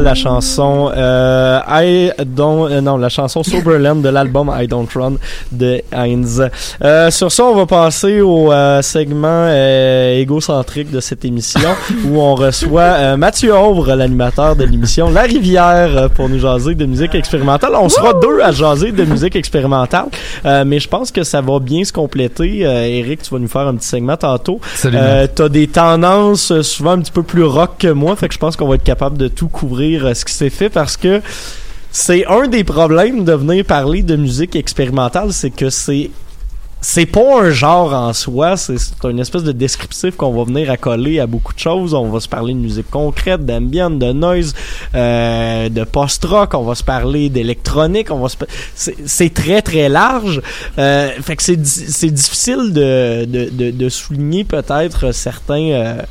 La chanson euh, I don't euh, non la chanson Soberland de l'album I Don't Run de Heinz. Euh, sur ça, on va passer au euh, segment euh, égocentrique de cette émission [laughs] où on reçoit euh, Mathieu Auvre, l'animateur de l'émission La Rivière, euh, pour nous jaser de musique expérimentale. On sera deux à jaser de musique expérimentale, euh, mais je pense que ça va bien se compléter. Euh, Eric, tu vas nous faire un petit segment tantôt. Euh, T'as des tendances euh, souvent un petit peu plus rock que moi, fait que je pense qu'on va être capable de tout couvrir euh, ce qui s'est fait parce que c'est un des problèmes de venir parler de musique expérimentale, c'est que c'est c'est pas un genre en soi, c'est une espèce de descriptif qu'on va venir accoler à beaucoup de choses. On va se parler de musique concrète, d'ambient, de noise, euh, de post-rock, on va se parler d'électronique, on va se c'est très très large. Euh, fait que c'est difficile de, de, de, de souligner peut-être certains euh,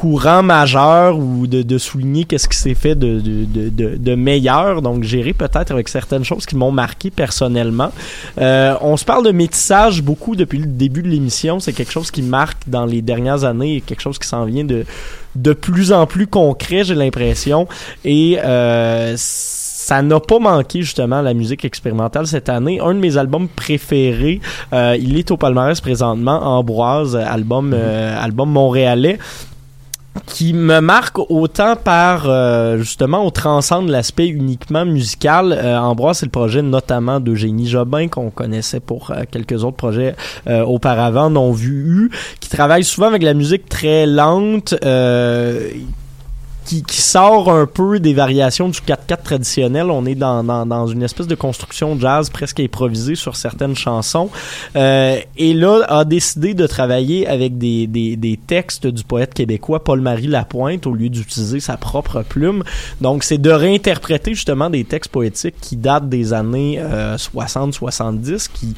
courant majeur ou de, de souligner qu'est-ce qui s'est fait de, de, de, de, meilleur. Donc, gérer peut-être avec certaines choses qui m'ont marqué personnellement. Euh, on se parle de métissage beaucoup depuis le début de l'émission. C'est quelque chose qui marque dans les dernières années et quelque chose qui s'en vient de, de plus en plus concret, j'ai l'impression. Et euh, ça n'a pas manqué justement la musique expérimentale cette année. Un de mes albums préférés, euh, il est au palmarès présentement, Ambroise, album, euh, album montréalais qui me marque autant par euh, justement on transcende l'aspect uniquement musical. Euh, Ambroise, c'est le projet notamment d'Eugénie Jobin qu'on connaissait pour euh, quelques autres projets euh, auparavant non vus qui travaille souvent avec la musique très lente. Qui, qui sort un peu des variations du 4-4 traditionnel. On est dans, dans, dans une espèce de construction jazz presque improvisée sur certaines chansons. Euh, et là, a décidé de travailler avec des, des, des textes du poète québécois Paul-Marie Lapointe au lieu d'utiliser sa propre plume. Donc, c'est de réinterpréter justement des textes poétiques qui datent des années euh, 60-70, qui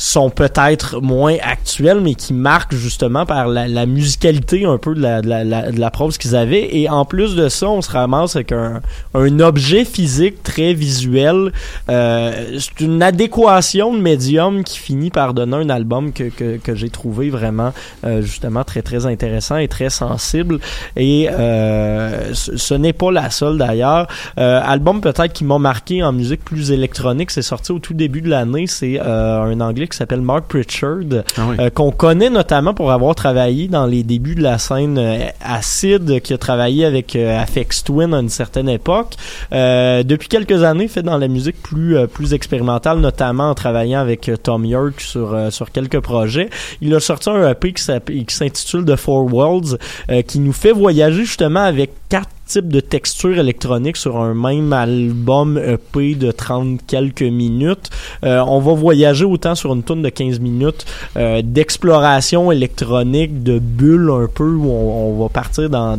sont peut-être moins actuels, mais qui marquent justement par la, la musicalité un peu de la, de la, de la qu'ils avaient. Et en plus de ça, on se ramasse avec un, un objet physique très visuel. Euh, c'est une adéquation de médium qui finit par donner un album que, que, que j'ai trouvé vraiment euh, justement très très intéressant et très sensible. Et euh, ce, ce n'est pas la seule d'ailleurs. Euh, album peut-être qui m'a marqué en musique plus électronique, c'est sorti au tout début de l'année. C'est euh, un anglais qui s'appelle Mark Pritchard, euh, qu'on connaît notamment pour avoir travaillé dans les débuts de la scène euh, acide, qui a travaillé avec euh, Afex Twin à une certaine époque. Euh, depuis quelques années, fait dans la musique plus plus expérimentale, notamment en travaillant avec Tom York sur sur quelques projets. Il a sorti un EP qui s'intitule The Four Worlds, qui nous fait voyager justement avec quatre types de textures électroniques sur un même album EP de 30 quelques minutes. Euh, on va voyager autant sur une tourne de 15 minutes euh, d'exploration électronique, de bulles un peu, où on, va partir dans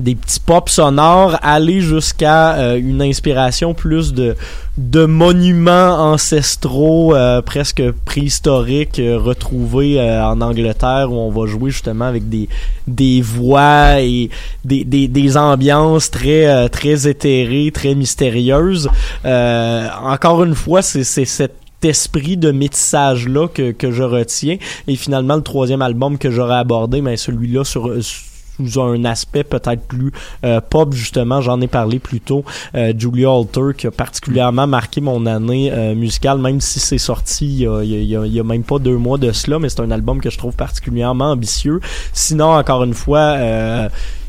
des petits pop sonores, aller jusqu'à euh, une inspiration plus de de monuments ancestraux euh, presque préhistoriques euh, retrouvés en Angleterre où on va jouer justement avec des des voix et des, des, des ambiances très très éthérées, très mystérieuses. Encore une fois, c'est cet esprit de métissage là que, que je retiens et finalement le troisième album que j'aurais abordé mais celui-là sur sous un aspect peut-être plus euh, pop justement j'en ai parlé plus tôt euh, Julia Alter qui a particulièrement marqué mon année euh, musicale même si c'est sorti il y, y y a même pas deux mois de cela mais c'est un album que je trouve particulièrement ambitieux. Sinon encore une fois euh,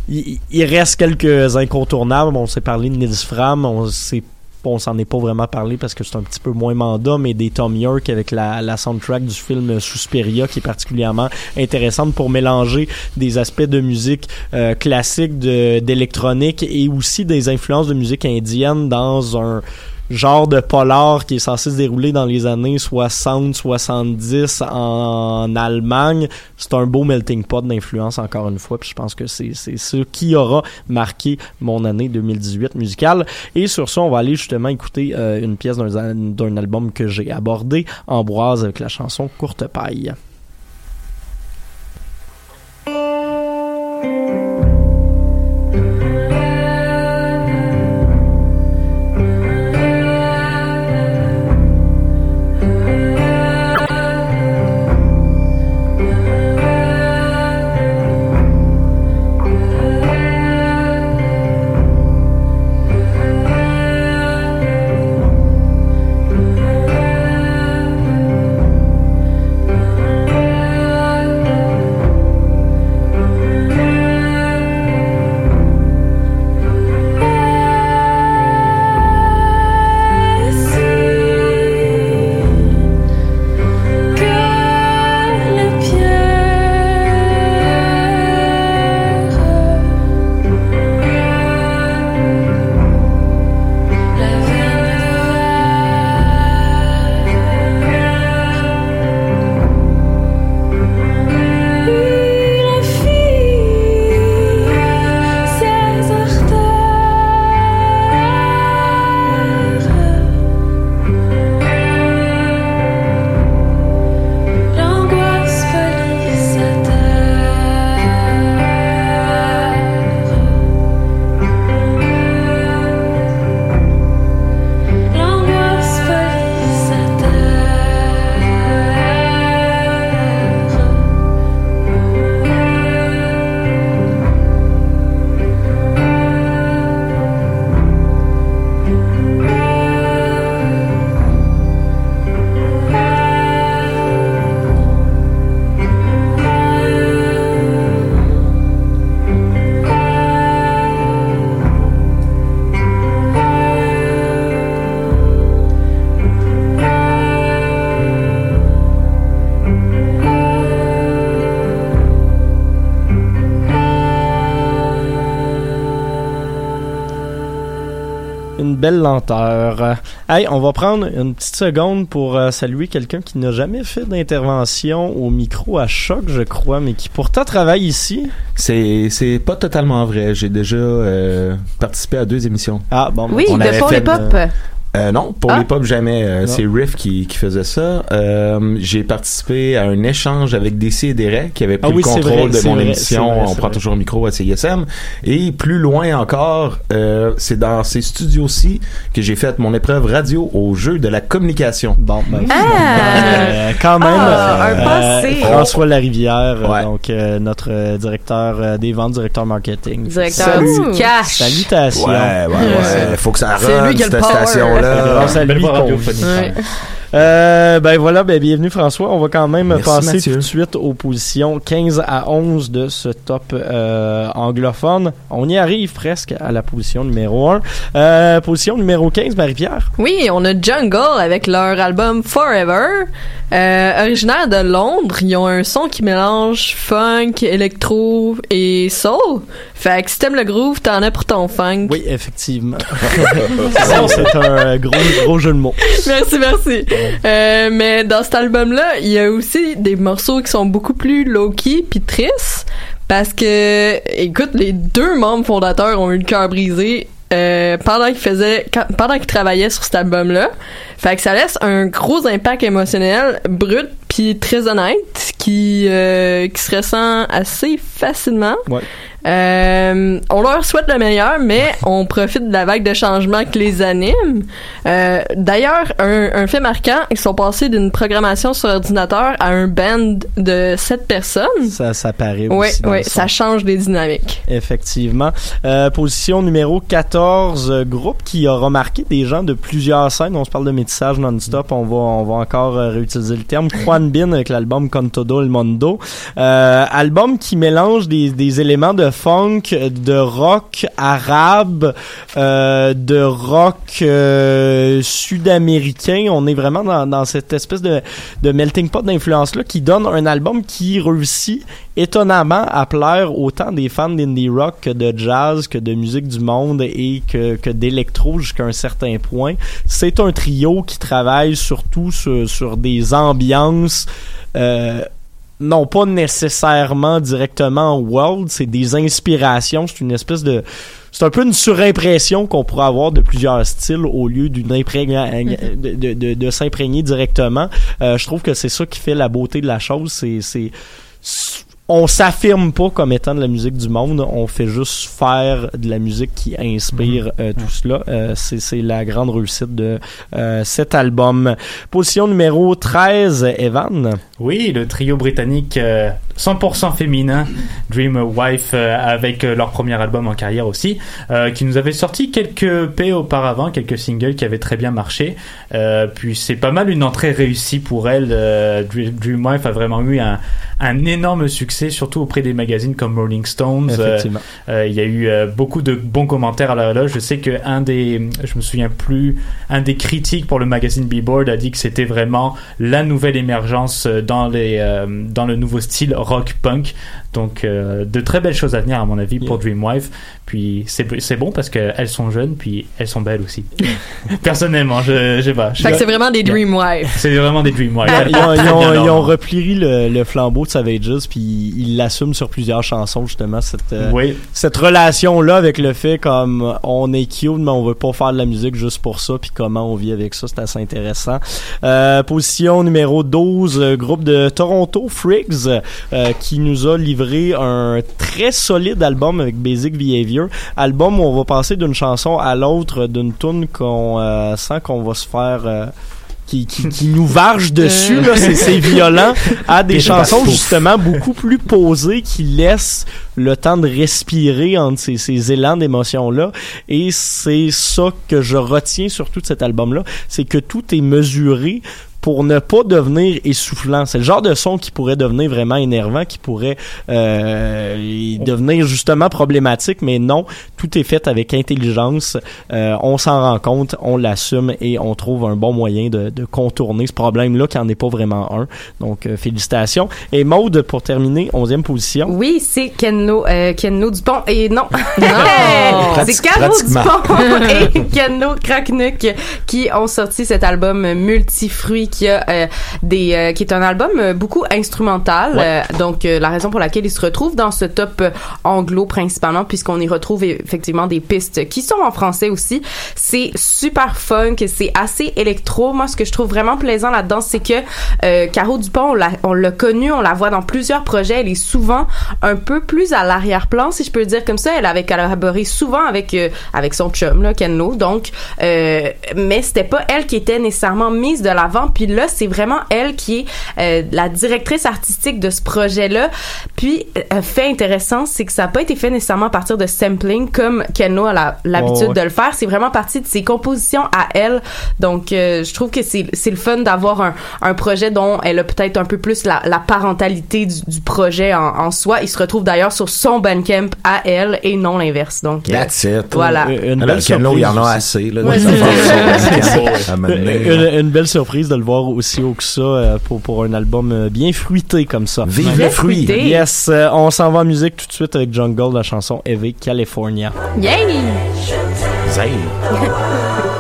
il, il reste quelques incontournables. On s'est parlé de Nils Fram on s'est on s'en est pas vraiment parlé parce que c'est un petit peu moins mandat, mais des Tom York avec la, la soundtrack du film Suspiria qui est particulièrement intéressante pour mélanger des aspects de musique euh, classique, d'électronique et aussi des influences de musique indienne dans un genre de polar qui est censé se dérouler dans les années 60-70 en Allemagne. C'est un beau melting pot d'influence encore une fois, puis je pense que c'est ce qui aura marqué mon année 2018 musicale. Et sur ça, on va aller justement écouter euh, une pièce d'un d'un album que j'ai abordé, Ambroise avec la chanson Courte paille. Belle lenteur. Euh, Hey, on va prendre une petite seconde pour euh, saluer quelqu'un qui n'a jamais fait d'intervention au micro à choc, je crois, mais qui pourtant travaille ici. C'est c'est pas totalement vrai. J'ai déjà euh, participé à deux émissions. Ah bon. Oui, On de avait Pour fait, les Pop. euh, Euh, non, pour Ah. les pop jamais. Euh, c'est Riff qui, qui faisait ça. Euh, j'ai participé à un échange avec DC et Derek qui avait pris Ah oui, le contrôle vrai, de mon vrai, émission. vrai, On prend vrai. toujours le micro à CISM. Et plus loin encore, euh, c'est dans ces studios-ci que j'ai fait mon épreuve radio au jeu de la communication. Bon, ben, Ah! Euh, quand même, Ah, un euh, passé. François Larivière, euh, Ouais. donc euh, notre directeur euh, des ventes, directeur marketing. Directeur Salut. du cash. Salutations. Ouais, ouais, ouais. Faut que ça le cette power. Station-là. Grâce à Belle Euh, ben voilà, ben bienvenue François. On va quand même Merci, passer Mathieu. tout de suite aux positions 15 à 11 de ce top euh, anglophone. On y arrive presque à la position numéro 1. Euh, position numéro 15, Marie-Pierre. Oui, on a Jungle avec leur album Forever. Euh, originaire de Londres, ils ont un son qui mélange funk, électro et soul. Fait que si t'aimes le groove, t'en as pour ton funk. Oui, effectivement. [laughs] C'est un gros, gros jeu de mots. Merci, merci. Euh, mais dans cet album-là, il y a aussi des morceaux qui sont beaucoup plus low-key puis tristes parce que, écoute, les deux membres fondateurs ont eu le cœur brisé euh, pendant qu'ils faisaient, pendant qu'ils travaillaient sur cet album-là. Fait que ça laisse un gros impact émotionnel, brut puis très honnête, qui euh, qui se ressent assez facilement. Ouais. Euh, on leur souhaite le meilleur, mais on profite de la vague de changement que les anime. Euh, D'ailleurs, un, un fait marquant, ils sont passés d'une programmation sur ordinateur à un band de sept personnes. Ça, ça paraît Oui, aussi. oui, ça change des dynamiques. Effectivement. Euh, position numéro 14, euh, groupe qui a remarqué des gens de plusieurs scènes. On se parle de métissage non-stop. On va, on va encore euh, réutiliser le terme. [laughs] Juan Bin avec l'album Con Todo el Mundo. Euh, album qui mélange des, des éléments de funk, de rock arabe, euh, de rock euh, sud-américain. On est vraiment dans, dans cette espèce de, de melting pot d'influence-là qui donne un album qui réussit étonnamment à plaire autant des fans d'indie rock que de jazz, que de musique du monde et que, que d'électro jusqu'à un certain point. C'est un trio qui travaille surtout sur, sur des ambiances euh, non pas nécessairement directement world, c'est des inspirations, c'est une espèce de c'est un peu une surimpression qu'on pourrait avoir de plusieurs styles au lieu d'une imprégna- de, de, de, de s'imprégner directement. Euh, je trouve que c'est ça qui fait la beauté de la chose, c'est on s'affirme pas comme étant de la musique du monde, on fait juste faire de la musique qui inspire euh, tout cela. Euh, c'est, la grande réussite de euh, cet album. Position numéro 13, Evan. Oui, le trio britannique euh, 100% féminin, Dream Wife, avec leur premier album en carrière aussi, qui nous avait sorti quelques P auparavant, quelques singles qui avaient très bien marché. Puis c'est pas mal une entrée réussie pour elle. Dream Dream Wife a vraiment eu un, un énorme succès, surtout auprès des magazines comme Rolling Stones. Euh, euh, Il y a eu euh, beaucoup de bons commentaires à la loge. Je sais que un des, je me souviens plus, un des critiques pour le magazine Billboard a dit que c'était vraiment la nouvelle émergence dans les, dans le nouveau style rock punk. Donc euh, de très belles choses à venir à mon avis pour Dreamwife. Puis c'est c'est bon parce qu'elles sont jeunes puis elles sont belles aussi. [laughs] Personnellement, je, je sais pas. Je- c'est vraiment des Dream Wives. C'est vraiment des Dreamwife. Ils ont, ils ont- ils ont repris le, le flambeau de Savages puis ils l'assument sur plusieurs chansons justement cette euh, Oui. cette relation là avec le fait comme on est cute mais on veut pas faire de la musique juste pour ça puis comment on vit avec ça c'est assez intéressant euh, position numéro 12 euh, groupe de Toronto Friggs euh, qui nous a livré un très solide album avec Basic Behavior. Album où on va passer d'une chanson à l'autre d'une tune qu'on euh, sent qu'on va se faire euh, qui, qui, qui nous varge dessus, là, c'est, c'est violent, à des chansons justement beaucoup plus posées qui laissent le temps de respirer entre ces, ces élans d'émotions-là. Et c'est ça que je retiens surtout de cet album-là, c'est que tout est mesuré pour ne pas devenir essoufflant. C'est le genre de son qui pourrait devenir vraiment énervant, qui pourrait euh, devenir justement problématique, mais non, tout est fait avec intelligence. Euh, on s'en rend compte, on l'assume et on trouve un bon moyen de, de contourner ce problème-là qui en est pas vraiment un. Donc, euh, félicitations. Et Maude, pour terminer, 11e position. Oui, c'est Kenno, euh, Kenno Dupont et non, [laughs] c'est pratiquement. Dupont [laughs] et Kenno Kraknuk qui ont sorti cet album multifruit qui a euh, des euh, qui est un album euh, beaucoup instrumental. Ouais. Euh, donc euh, la raison pour laquelle il se retrouve dans ce top anglo principalement puisqu'on y retrouve effectivement des pistes qui sont en français aussi. C'est super fun, que c'est assez électro. Moi, ce que je trouve vraiment plaisant là-dedans, c'est que euh, Caro Dupont, on l'a- on l'a connue, on la voit dans plusieurs projets. Elle est souvent un peu plus à l'arrière-plan, si je peux le dire comme ça. Elle avait collaboré souvent avec euh, avec son chum, là, Kenlo. Donc, euh, mais c'était pas elle qui était nécessairement mise de l'avant. Puis là, c'est vraiment elle qui est euh, la directrice artistique de ce projet-là. Puis, euh, fait intéressant, c'est que ça n'a pas été fait nécessairement à partir de sampling comme Kenlo a l'habitude Oh, de le faire. C'est vraiment parti de ses compositions à elle. Donc, euh, je trouve que c'est c'est le fun d'avoir un, un projet dont elle a peut-être un peu plus la, la parentalité du, du projet en, en soi. Il se retrouve d'ailleurs sur son Bandcamp à elle et non l'inverse. Donc, euh, That's it. Voilà. Une Alors, belle Kenlo, il y en a assez. Là, Ouais, [laughs] une, une belle surprise de le voir aussi haut que ça euh, pour, pour un album euh, bien fruité comme ça. Vive le fruit. fruité. Yes, euh, on s'en va en musique tout de suite avec Jungle, la chanson Heavy California. Yay! Zay. [laughs]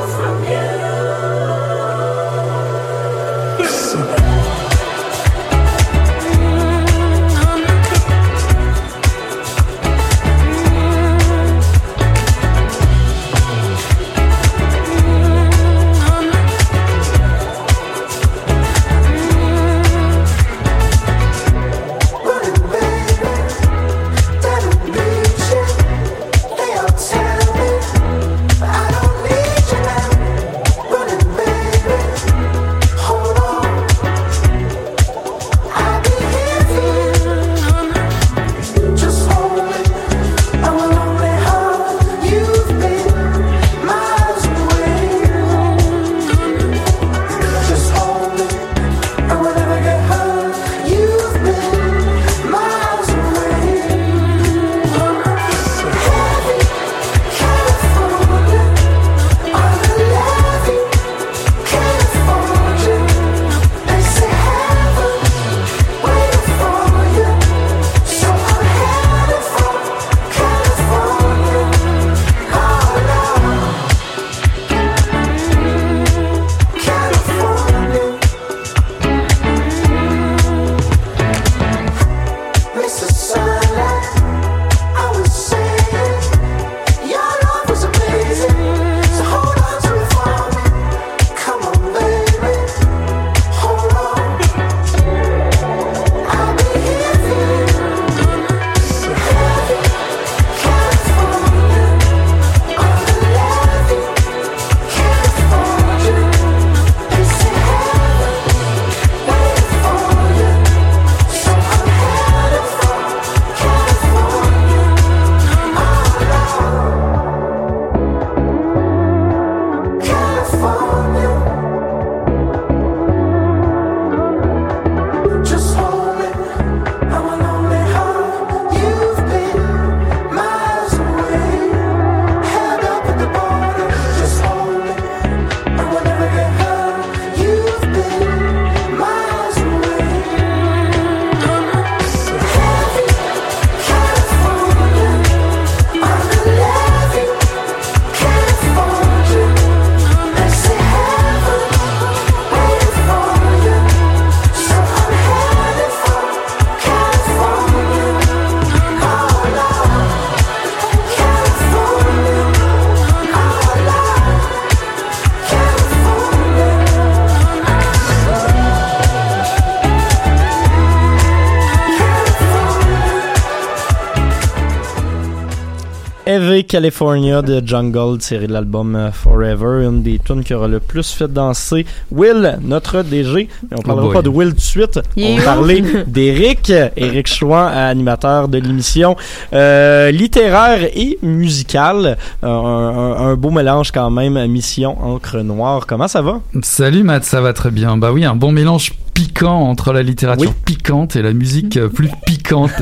California de Jungle, tiré de l'album euh, Forever, une des tunes qui aura le plus fait danser Will, notre DG. Mais on parlera boy. pas de Will tout de suite. Il on va parler [laughs] d'Éric, Éric Chouin, animateur de l'émission euh, littéraire et musicale. Euh, un, un- un beau mélange quand même, mission encre noire. Comment ça va? Salut Matt, ça va très bien. Bah oui, un bon mélange piquant entre la littérature piquante et la musique plus piquante. [laughs]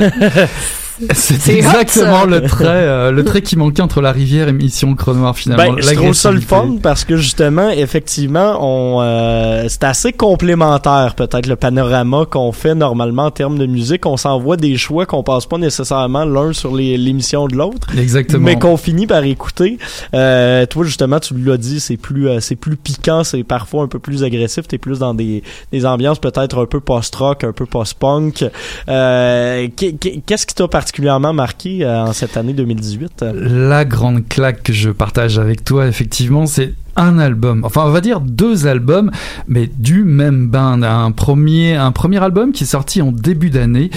C'est exactement hot, le trait, euh, le trait qui manquait entre la rivière et Mission Crenoir finalement. Ben, je trouve ça le fun parce que justement, effectivement, on euh, c'est assez complémentaire peut-être le panorama qu'on fait normalement en termes de musique. On s'envoie des choix qu'on passe pas nécessairement l'un sur les- l'émission de l'autre, Exactement. mais qu'on finit par écouter. Euh, toi justement, tu l'as dit, c'est plus euh, c'est plus piquant, c'est parfois un peu plus agressif. T'es plus dans des des ambiances peut-être un peu post-rock, un peu post-punk. Euh, qu'est- qu'est- Qu'est-ce qui t'a particulièrement marqué euh, en cette année 2018 La grande claque que je partage avec toi, effectivement, c'est un album, enfin on va dire deux albums, mais du même band. Un premier, un premier album qui est sorti en début d'année,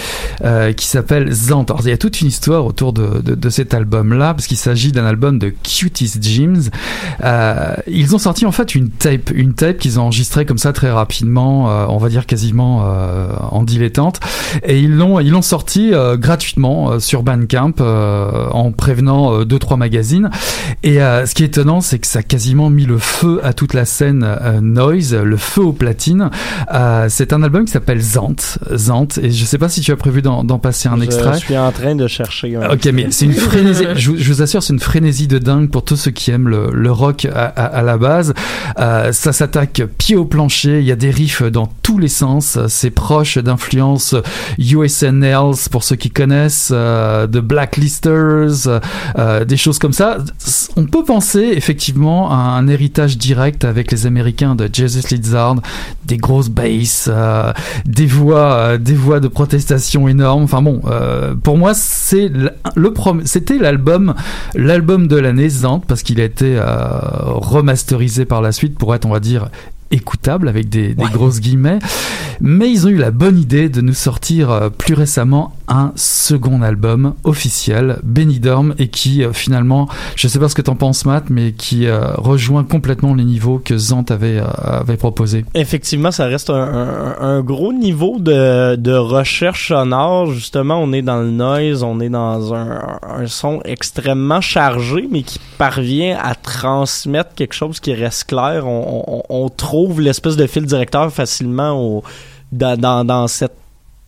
euh, qui s'appelle Zant. Alors, il y a toute une histoire autour de, de, cet album-là, parce qu'il s'agit d'un album de Cuties Gyms. Euh, ils ont sorti en fait une tape, une tape qu'ils ont enregistrée comme ça très rapidement, euh, on va dire quasiment euh, en dilettante, et ils l'ont ils l'ont sorti gratuitement sur Bandcamp en prévenant deux trois magazines. Et ce qui est étonnant, c'est que ça a quasiment mis le feu à toute la scène euh, noise, le feu aux platines. Euh, c'est un album qui s'appelle Zant, Zant, et je sais pas si tu as prévu d'en passer un extrait. Je suis en train de chercher un Ok, mais c'est une frénésie. je, vous- je vous assure, c'est une frénésie de dingue pour tous ceux qui aiment le, le rock à, à- à la base. Euh, ça s'attaque pied au plancher. Il y a des riffs dans tous les sens. C'est proche d'influences USNLs pour ceux qui connaissent, de Blacklisters, des choses comme ça. On peut penser effectivement à un héritage direct avec les Américains de Jesus Lizard, des grosses basses, euh, des voix, euh, des voix de protestation énormes. Enfin bon, euh, pour moi c'est le c'était l'album, l'album de l'année Zant parce qu'il a été remasterisé par la suite pour être, on va dire écoutable avec des, des grosses guillemets mais ils ont eu la bonne idée de nous sortir plus récemment un second album officiel Benidorm et qui euh, finalement je sais pas ce que t'en penses Matt mais qui euh, rejoint complètement les niveaux que Zant avait, euh, avait proposé Effectivement, ça reste un, gros niveau de, de recherche sonore. Justement, on est dans le noise, on est dans un, son extrêmement chargé, mais qui parvient à transmettre quelque chose qui reste clair. On, trouve l'espèce de fil directeur facilement dans, dans, dans cette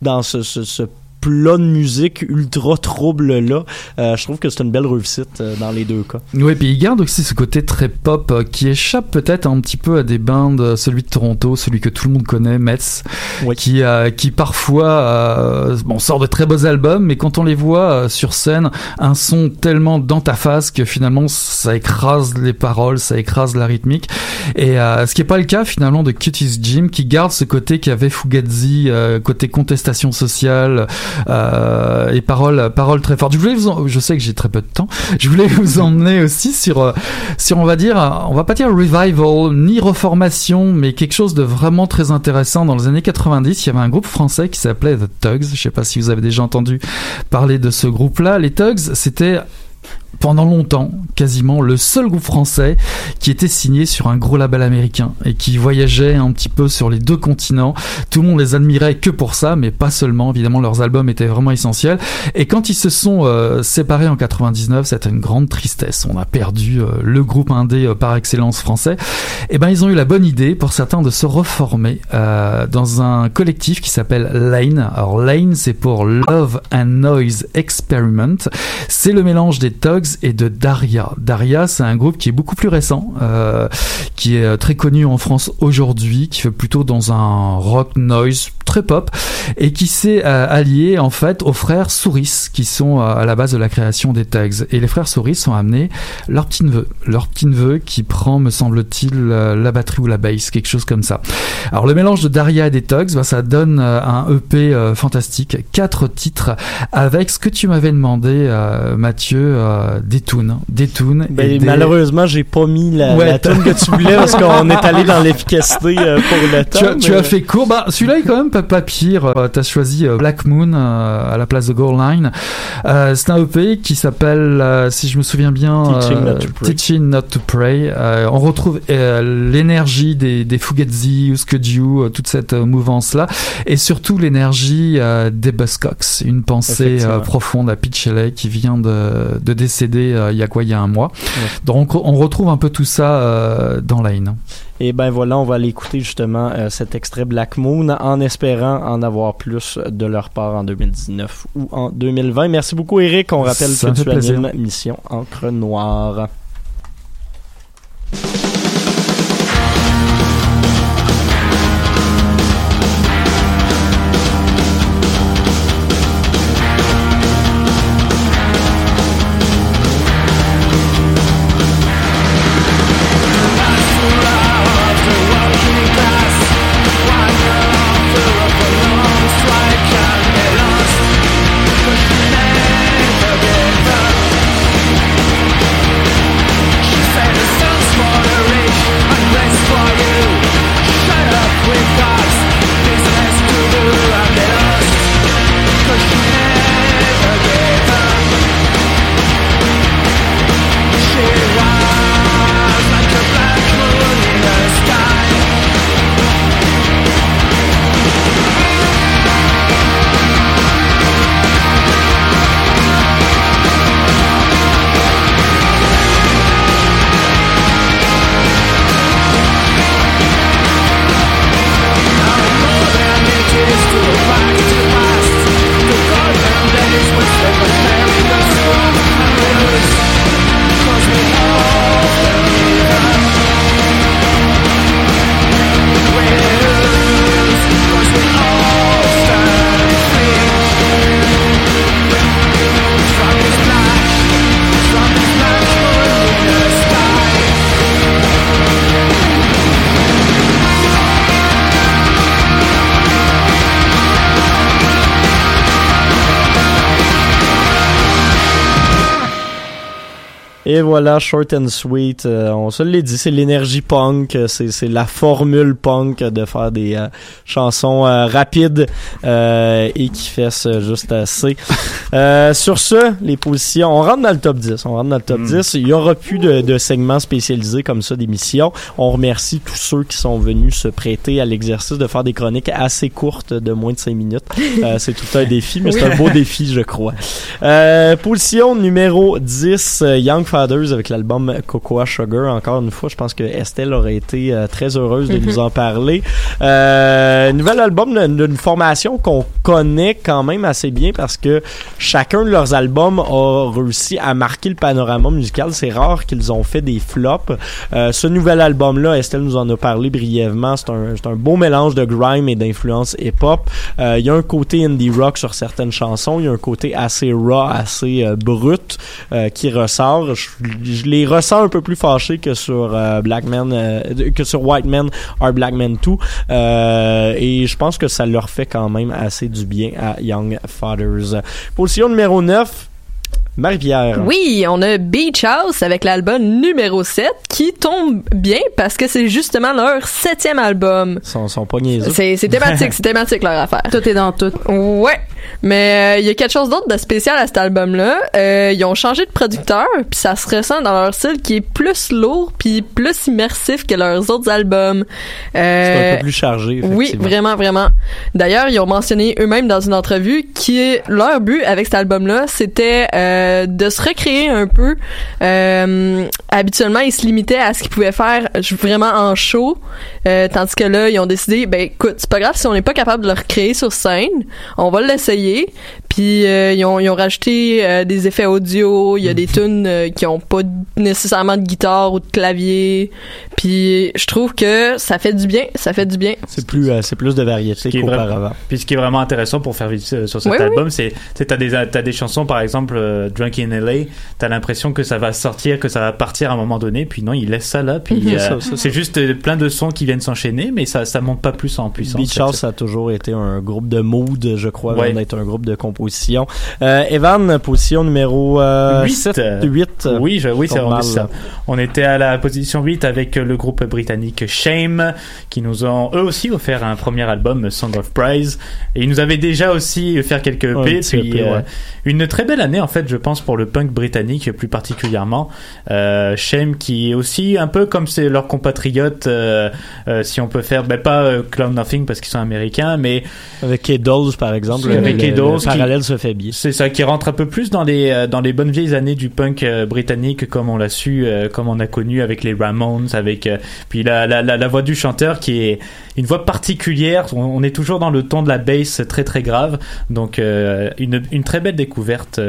dans ce, ce plat de musique ultra trouble là. Euh, je trouve que c'est une belle réussite euh, dans les deux cas. Oui, puis il garde aussi ce côté très pop euh, qui échappe peut-être un petit peu à des bands, euh, celui de Toronto, celui que tout le monde connaît, Metz, qui, euh, qui parfois euh, bon, sort de très beaux albums, mais quand on les voit sur scène, un son tellement dans ta face que finalement ça écrase les paroles, ça écrase la rythmique. Et euh, ce qui n'est pas le cas finalement de Cuties Jim, qui garde ce côté qu'avait Fugazi, euh, côté contestation sociale et paroles, paroles très fortes. Je voulais vous, en- je sais que j'ai très peu de temps. Je voulais vous [laughs] emmener aussi sur, euh, sur on va dire, euh, on va pas dire revival ni reformation, mais quelque chose de vraiment très intéressant. Dans les années 90, il y avait un groupe français qui s'appelait The Tugs. Je sais pas si vous avez déjà entendu parler de ce groupe-là. Les Tugs, c'était pendant longtemps, quasiment le seul groupe français qui était signé sur un gros label américain et qui voyageait un petit peu sur les deux continents. Tout le monde les admirait que pour ça, mais pas seulement. Évidemment, leurs albums étaient vraiment essentiels. Et quand ils se sont euh, séparés en 99, c'était une grande tristesse. On a perdu euh, le groupe indé euh, par excellence français. Et ben, ils ont eu la bonne idée pour certains de se reformer dans un collectif qui s'appelle Lane. Alors Lane, c'est pour Love and Noise Experiment. C'est le mélange des Tugs et de Daria. Daria, c'est un groupe qui est beaucoup plus récent, euh, qui est euh, très connu en France aujourd'hui, qui fait plutôt dans un rock noise très pop et qui s'est euh, allié en fait aux frères Souris qui sont à la base de la création des Tugs. Et les frères Souris ont amené leur petit neveu, leur petit neveu qui prend, me semble-t-il, la batterie ou la bass, quelque chose comme ça. Alors le mélange de Daria et des Tugs, bah, ça donne un EP fantastique, quatre titres avec ce que tu m'avais demandé, Mathieu, euh, des tunes, des tunes. Ben, et des- Malheureusement, j'ai pas mis la, Ouais, la tune que tu voulais parce qu'on est allé dans l'efficacité euh, pour le temps. tu as, tu as fait court. Bah, celui-là est quand même pas pas pire. Euh, T'as choisi euh, Black Moon à la place de Goal Line. C'est un EP qui s'appelle, si je me souviens bien, Teaching Not to Pray. Teaching Not to Pray. On retrouve l'énergie des, des Fugazi, euh, toute cette mouvance-là, et surtout l'énergie des Buzzcocks. Une pensée profonde à Pete Shelley qui vient de, de décéder euh, il y a quoi, il y a un mois. Donc on retrouve un peu tout ça euh, dans Line. Et ben voilà, on va aller écouter justement euh, cet extrait Black Moon en espérant en avoir plus de leur part en 2019 ou en 2020. Merci beaucoup Eric. On rappelle Ça que tu plaisir. Mission Encre Noire. Et voilà, short and sweet. euh, on se l'est dit, c'est l'énergie punk, euh, c'est c'est la formule punk de faire des euh, chansons euh, rapides et qui fassent juste assez. Sur ce, les positions, on rentre dans le top 10. On rentre dans le top 10. Il y aura plus de, de segments spécialisés comme ça d'émissions. On remercie tous ceux qui sont venus se prêter à l'exercice de faire des chroniques assez courtes de moins de 5 minutes. C'est tout un défi, mais c'est un beau défi, je crois. Position numéro 10, euh, Young Fathers avec l'album Cocoa Sugar. Encore une fois, je pense que Estelle aurait été euh, très heureuse de Mhm. nous en parler. Euh, nouvel album d'une formation qu'on connaît quand même assez bien parce que chacun de leurs albums a réussi à marquer le panorama musical. C'est rare qu'ils ont fait des flops. Euh, ce nouvel album-là, Estelle nous en a parlé brièvement. C'est un, c'est un beau mélange de grime et d'influence hip-hop. Il y a un côté indie rock sur certaines chansons. Il y a un côté assez raw, assez brut qui ressort. Je, je les ressens un peu plus fâchés que sur euh, Black Man, euh, que sur White Man Are Black Men 2. Euh, et je pense que ça leur fait quand même assez du bien à Young Fathers. Position numéro 9, Marie-Pierre. Oui, on a Beach House avec l'album numéro 7 qui tombe bien parce que c'est justement leur septième album. Ils sont, sont pas niaiseux. C'est c'est thématique, [laughs] c'est thématique leur affaire. Tout est dans tout. Ouais, mais euh, il y a quelque chose d'autre de spécial à cet album-là. Euh, ils ont changé de producteur, puis ça se ressent dans leur style qui est plus lourd puis plus immersif que leurs autres albums. C'est un Euh, peu plus chargé. oui, vraiment, vraiment. D'ailleurs, ils ont mentionné eux-mêmes dans une entrevue que leur but avec cet album-là, c'était euh, de se recréer un peu. Euh, habituellement, ils se limitaient à ce qu'ils pouvaient faire vraiment en show, euh, tandis que là, ils ont décidé, ben écoute, c'est pas grave si on n'est pas capable de le recréer sur scène, on va l'essayer. Puis euh, ils, ont, ils ont rajouté euh, des effets audio, il y a des tunes euh, qui ont pas nécessairement de guitare ou de clavier. Puis je trouve que ça fait du bien, ça fait du bien. C'est plus, euh, c'est plus de variété qu'auparavant. Puis ce qui est vraiment intéressant pour faire vite euh, sur cet Oui, oui. album, c'est tu sais, t'as des t'as des chansons par exemple euh, Drunk in LA, t'as l'impression que ça va sortir, que ça va partir à un moment donné, puis non, ils laissent ça là, puis Mhm. euh, c'est juste euh, plein de sons qui viennent s'enchaîner, mais ça ça monte pas plus en puissance. Beach House, a toujours été un groupe de mood, je crois, Ouais. d'être un groupe de composition. Position. Euh, Evan, position numéro euh, Huit. 7, 8. Oui, je, oui, c'est ça. On était à la position 8 avec le groupe britannique Shame, qui nous ont eux aussi offert un premier album, Song of Prize. Et ils nous avaient déjà aussi offert quelques EP, puis EP, euh, une très belle année en fait, je pense, pour le punk britannique plus particulièrement. Euh, Shame qui est aussi un peu comme c'est leurs compatriotes, euh, euh, si on peut faire, ben pas euh, Clown Nothing parce qu'ils sont américains, mais avec K-Dolls par exemple, le- avec K-Dolls qui- parallèle se fait c'est ça qui rentre un peu plus dans les euh, dans les bonnes vieilles années du punk euh, britannique comme on l'a su euh, comme on a connu avec les Ramones avec puis la, la la la voix du chanteur qui est une voix particulière. On, est toujours dans le ton de la bass très très grave. Donc une une très belle découverte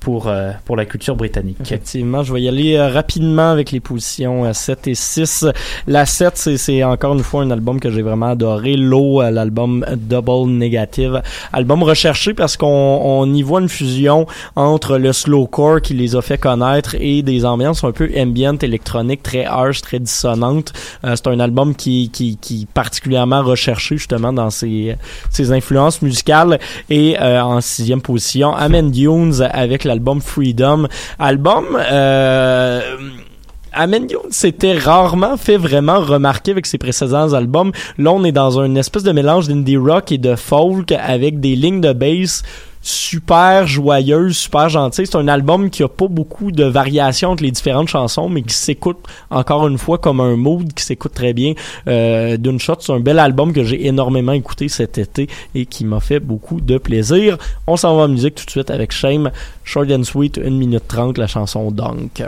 pour euh, pour la culture britannique. Effectivement, je vais y aller euh, rapidement avec les positions euh, 7 et 6. La 7, c'est- encore une fois un album que j'ai vraiment adoré. Low, euh, l'album Double Negative. Album recherché parce qu'on on y voit une fusion entre le slowcore qui les a fait connaître et des ambiances un peu ambient, électroniques, très harsh, très dissonantes. Euh, c'est un album qui, qui, qui est particulièrement recherché justement dans ses, ses influences musicales. Et euh, en sixième position, Amen Dunes avec l'album Freedom. Album... Euh, Amen s'était rarement fait vraiment remarquer avec ses précédents albums. Là, on est dans une espèce de mélange d'indie rock et de folk avec des lignes de bass super joyeuses, super gentilles. C'est un album qui a pas beaucoup de variations entre les différentes chansons, mais qui s'écoute encore une fois comme un mood qui s'écoute très bien euh, d'une shot. C'est un bel album que j'ai énormément écouté cet été et qui m'a fait beaucoup de plaisir. On s'en va en musique tout de suite avec Shame, Short and Sweet, 1 minute 30, la chanson Dunk.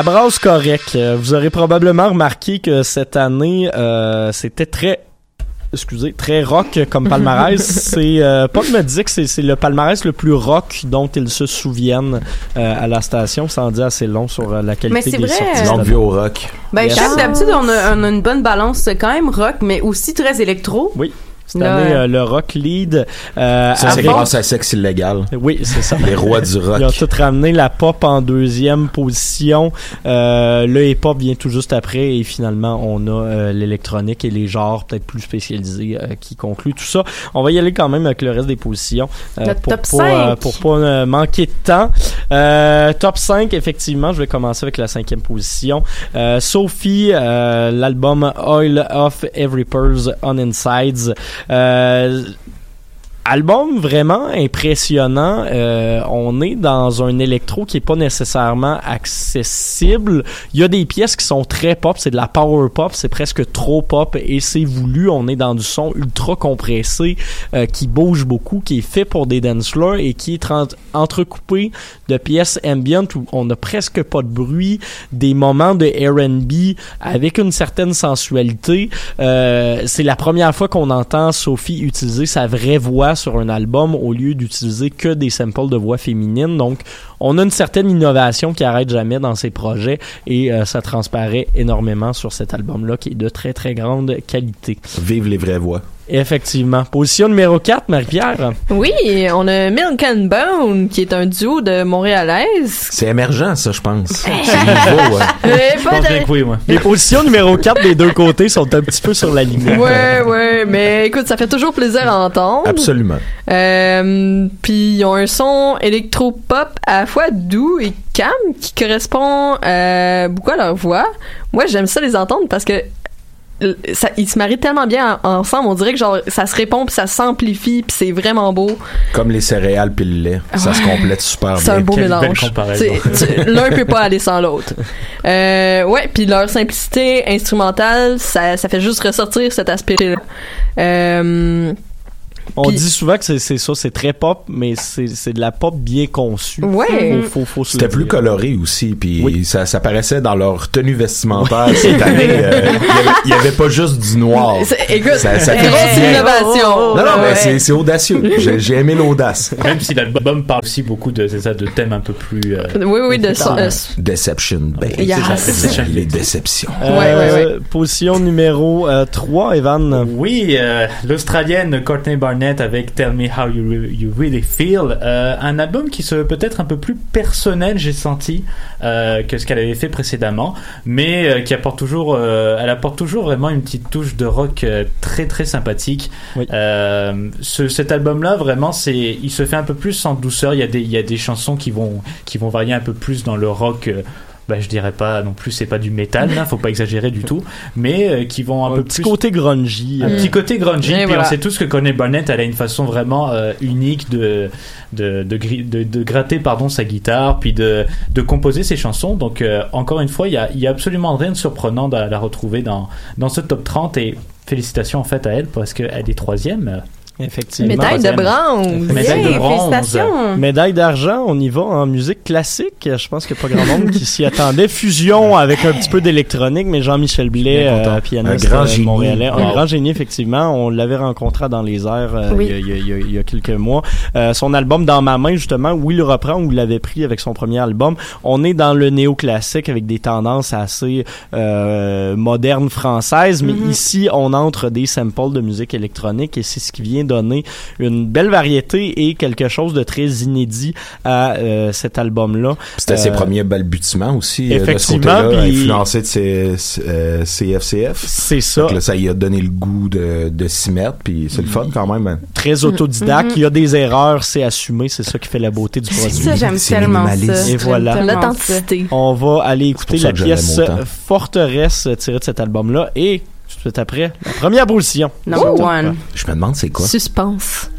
Ça brasse correct. Euh, Vous aurez probablement remarqué que cette année, euh, c'était très excusez, très rock comme palmarès. [laughs] c'est euh, Pop me dit que c'est le palmarès le plus rock dont ils se souviennent euh, à la station. Ça en dit assez long sur euh, la qualité Mais c'est des vrai, sorties. euh, cette Longue année. vie au rock. Ben, Yes. d'habitude, on a, on a une bonne balance quand même rock, mais aussi très électro. Oui. Cette Là, année, euh, le rock lead. Euh, Ça, c'est grâce à Sexe illégal. Oui, c'est ça. Les rois du rock. Ils ont tout ramené la pop en deuxième position. Euh, le hip-hop vient tout juste après et finalement on a euh, l'électronique et les genres peut-être plus spécialisés euh, qui concluent tout ça. On va y aller quand même avec le reste des positions euh, Notre pour, top pas, euh, 5. pour pas euh, manquer de temps. Euh, top 5, effectivement, je vais commencer avec la cinquième position. Euh, Sophie, euh, l'album Oil of Every Purse on Insides. Euh, Album vraiment impressionnant. Euh, on est dans un électro qui est pas nécessairement accessible. Il y a des pièces qui sont très pop, c'est de la power pop, c'est presque trop pop et c'est voulu. On est dans du son ultra compressé euh, qui bouge beaucoup, qui est fait pour des dance et qui est entre- entrecoupé de pièces ambient où on n'a presque pas de bruit, des moments de R&B avec une certaine sensualité. Euh, c'est la première fois qu'on entend Sophie utiliser sa vraie voix sur un album au lieu d'utiliser que des samples de voix féminine. Donc, on a une certaine innovation qui arrête jamais dans ses projets et euh, ça transparaît énormément sur cet album-là qui est de très très grande qualité. Vive les vraies voix. Effectivement. Position numéro 4, Marie-Pierre. Oui, on a Milk and Bone, qui est un duo de Montréalaises. C'est émergent, ça, je pense. [laughs] C'est nouveau, ouais. Euh, de- Les positions numéro 4 des deux côtés sont un petit peu sur la limite. Ouais, ouais, mais écoute, ça fait toujours plaisir à entendre. Absolument. Euh, puis ils ont un son électro-pop à fois doux et calme qui correspond euh, beaucoup à leur voix. Moi, j'aime ça les entendre parce que ça, ils se marient tellement bien en- ensemble. On dirait que genre ça se répond puis ça s'amplifie puis c'est vraiment beau. Comme les céréales puis le lait. Ça se complète super bien. C'est un beau mélange. L'un peut pas aller sans l'autre. Euh, ouais, puis leur simplicité instrumentale, ça, ça fait juste ressortir cet aspect-là. Euh, On Puis- dit souvent que c'est ça, c'est très pop, mais c'est c'est de la pop bien conçue. Ouais. Faut, faut, faut se C'était plus dire. coloré aussi, puis ça, ça paraissait dans leur tenue vestimentaire cette année. euh, [laughs] Il y avait- pas juste du noir. C'est- écoute, ça, ça grosse bien. innovation. Non, non, mais Ouais. c'est- c'est audacieux. J'ai aimé l'audace. Même si l'album parle aussi beaucoup de, c'est ça, de thèmes un peu plus. euh, Oui, oui, de son- euh, Deception, ben. Yes. Les déceptions. Euh, Position numéro euh, 3, Evan. Oui, euh, l'Australienne Courtney Barnett avec Tell Me How You, Re- You Really Feel. Euh, un album qui se veut peut-être un peu plus personnel, j'ai senti, euh, que ce qu'elle avait fait précédemment, mais euh, qui apporte toujours, elle apporte toujours vraiment une petite touche de rock très très sympathique. Ce, cet album-là, vraiment, c'est, il se fait un peu plus en douceur. Il y a des, il y a des chansons qui vont, qui vont varier un peu plus dans le rock. Bah, je dirais pas non plus c'est pas du métal là, faut pas exagérer du tout mais euh, qui vont un, peu petit plus côté grungy. un euh. petit côté grungy Et puis voilà. on sait tous que Connie Barnett elle a une façon vraiment euh, unique de de, de, gri- de, de gratter pardon sa guitare puis de, de composer ses chansons donc euh, encore une fois il y a, il y a absolument rien de surprenant à la retrouver dans, dans ce top 30 et félicitations en fait à elle parce qu'elle est troisième Effectivement. Médaille de bronze. Médaille de Yeah, bronze. félicitations. Médaille d'argent, on y va en musique classique. Je pense qu'il n'y a pas grand monde qui s'y attendait. Fusion avec un petit peu d'électronique, mais Jean-Michel Blais, euh, pianiste Un grand euh, génie. montréalais. Un Wow. grand génie, effectivement. On l'avait rencontré dans les airs euh, Oui. il, y a, il y a- il y a- il y a quelques mois. Euh, son album Dans ma main, justement, où il le reprend, où il l'avait pris avec son premier album. On est dans le néoclassique avec des tendances assez euh, modernes françaises, mais Mhm. ici, on entre des samples de musique électronique et c'est ce qui vient donner une belle variété et quelque chose de très inédit à euh, cet album-là. C'était ses Euh, premiers balbutiements aussi. euh, de ce effectivement, puis- influencé de ses, euh, CFCF. C'est ça. Donc là, ça y a donné le goût de, de s'y mettre, puis c'est le fun quand même. hein. Très autodidacte, Mhm. il y a des erreurs, c'est assumé, c'est ça qui fait la beauté du produit. ça, j'aime C'est tellement ça. Et voilà. L'authenticité. On va aller écouter la pièce Forteresse tirée de cet album-là et tout de suite après, la première position. Number one. Je me demande c'est quoi. Suspense.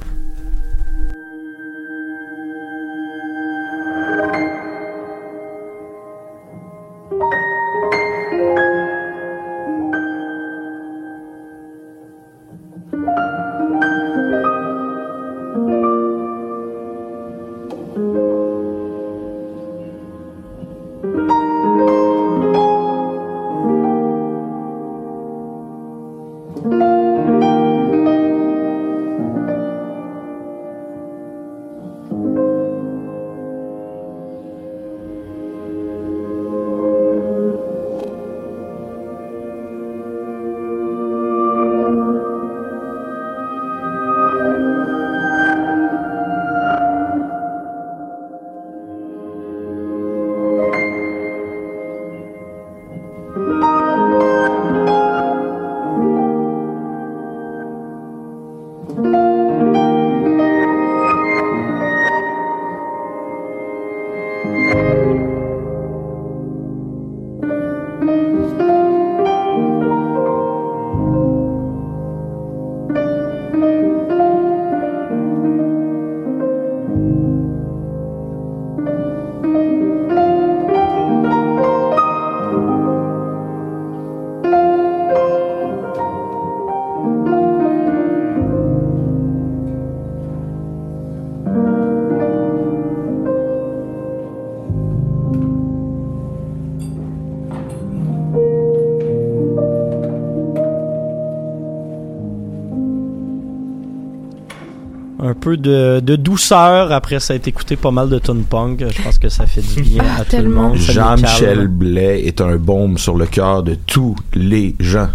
Peu de, de douceur après ça a été écouté pas mal de tune punk. Je pense que ça fait du bien à tout le monde. Jean-Michel. Blais est un baume sur le cœur de tous les gens.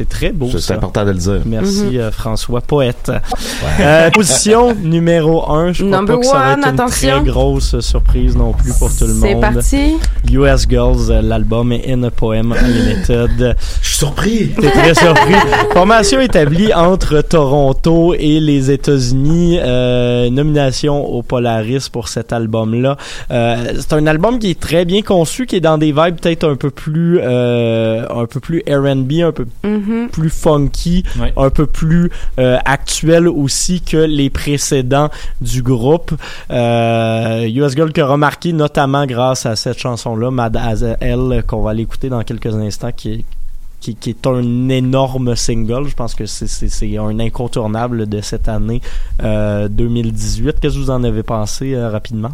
C'est très beau. C'est important de le dire. Merci Mhm. euh, François, poète. Euh, position [laughs] numéro 1, je crois pas que ça va être une attention. très grosse surprise non plus pour tout le monde. C'est parti. US Girls, euh, l'album est In a Poem Unlimited. Je suis surpris. T'es très surpris. [laughs] Formation établie entre Toronto et les États-Unis. Euh, nomination au Polaris pour cet album-là. Euh, c'est un album qui est très bien conçu, qui est dans des vibes peut-être un peu plus, euh, un peu plus R&B, un peu Mhm. plus funky, un peu plus euh, actuel aussi que les précédents du groupe. Euh, US Girl qui a remarqué notamment grâce à cette chanson-là, Mad as Hell, qu'on va aller écouter dans quelques instants, qui est qui, qui est un énorme single. Je pense que c'est- c'est c'est un incontournable de cette année euh, 2018. Qu'est-ce que vous en avez pensé euh, rapidement?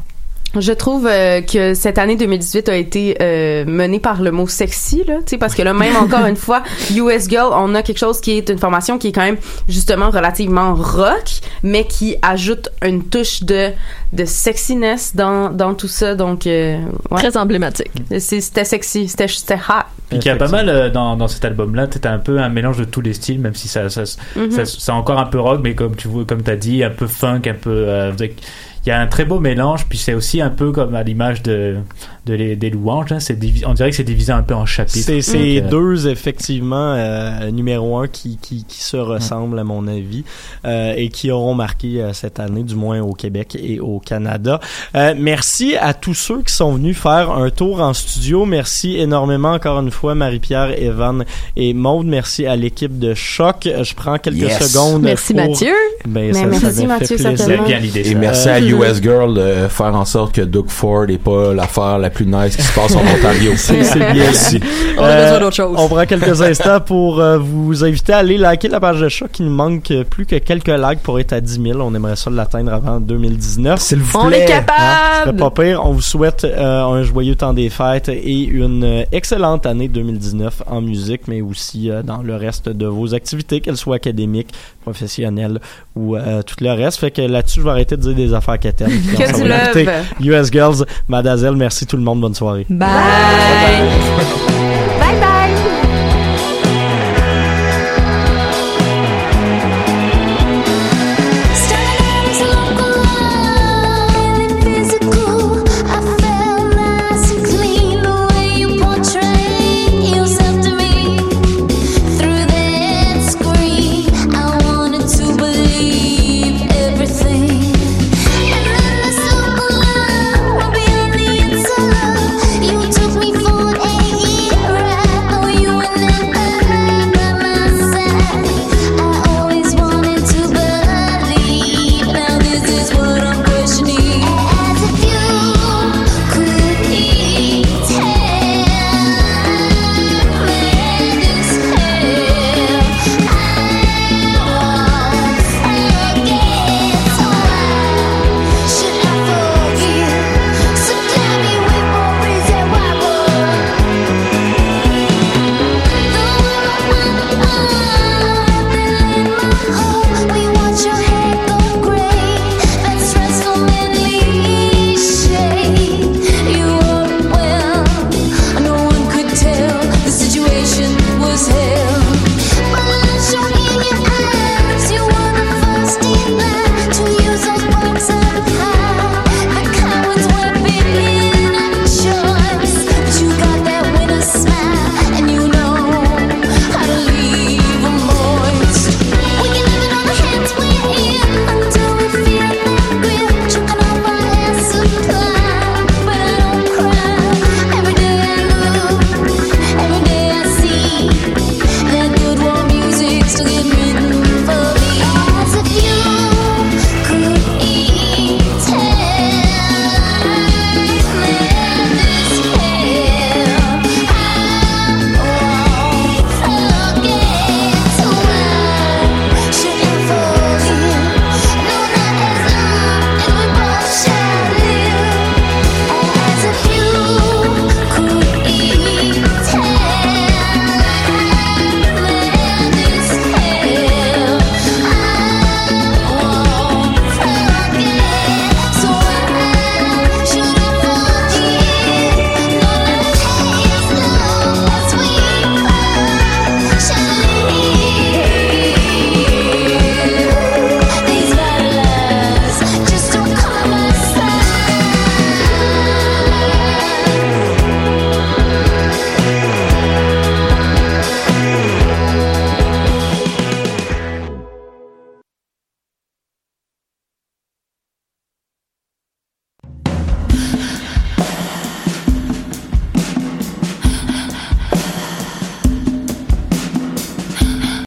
Je trouve euh, que cette année 2018 a été euh, menée par le mot sexy là, tu sais parce que là même encore une fois US Girl, on a quelque chose qui est une formation qui est quand même justement relativement rock mais qui ajoute une touche de de sexiness dans dans tout ça donc euh, ouais. Très emblématique. C'est- C'était sexy, c'était c'était hot. Puis qu'il y a pas mal euh, dans, dans cet album-là, t'as un peu un mélange de tous les styles, même si ça, ça, ça- c'est encore un peu rock, mais comme tu vois, comme t'as dit, un peu funk, un peu. euh, avec- il y a un très beau mélange, puis c'est aussi un peu comme à l'image de, de les- des louanges. hein, c'est divi- on dirait que c'est divisé un peu en chapitres. C'est c'est Donc, euh, deux effectivement euh, numéro un qui, qui, qui se ressemblent à mon avis euh, et qui auront marqué euh, cette année du moins au Québec et au Canada. Euh, merci à tous ceux qui sont venus faire un tour en studio. Merci énormément encore une fois Marie-Pierre, Evan et Maude. Merci à l'équipe de Choc. Je prends quelques Yes. secondes. Merci, pour- Mathieu. Ben, Mais ça, merci, ça fait Mathieu, plaisir. certainement. bien l'idée, Et merci Euh, à US Girl de faire en sorte que Doug Ford n'est pas l'affaire la plus nice qui se passe en Ontario. [laughs] C'est c'est bien. Merci. On a Euh, besoin d'autre chose. On prend quelques [laughs] instants pour euh, vous inviter à aller liker la page de choc. Il nous manque euh, plus que quelques likes pour être à 10 000. On aimerait ça l'atteindre avant 2019. S'il vous On plaît. est Hein, ce capable! serait pas pire. On vous souhaite euh, un joyeux temps des fêtes et une euh, excellente année 2019 en musique, mais aussi euh, dans le reste de vos activités, qu'elles soient académiques, professionnelles ou euh, tout le reste. Fait que là-dessus, je vais arrêter de dire des affaires. Puis Que du love. US Girls, Mademoiselle, merci tout le monde, bonne soirée. Bye.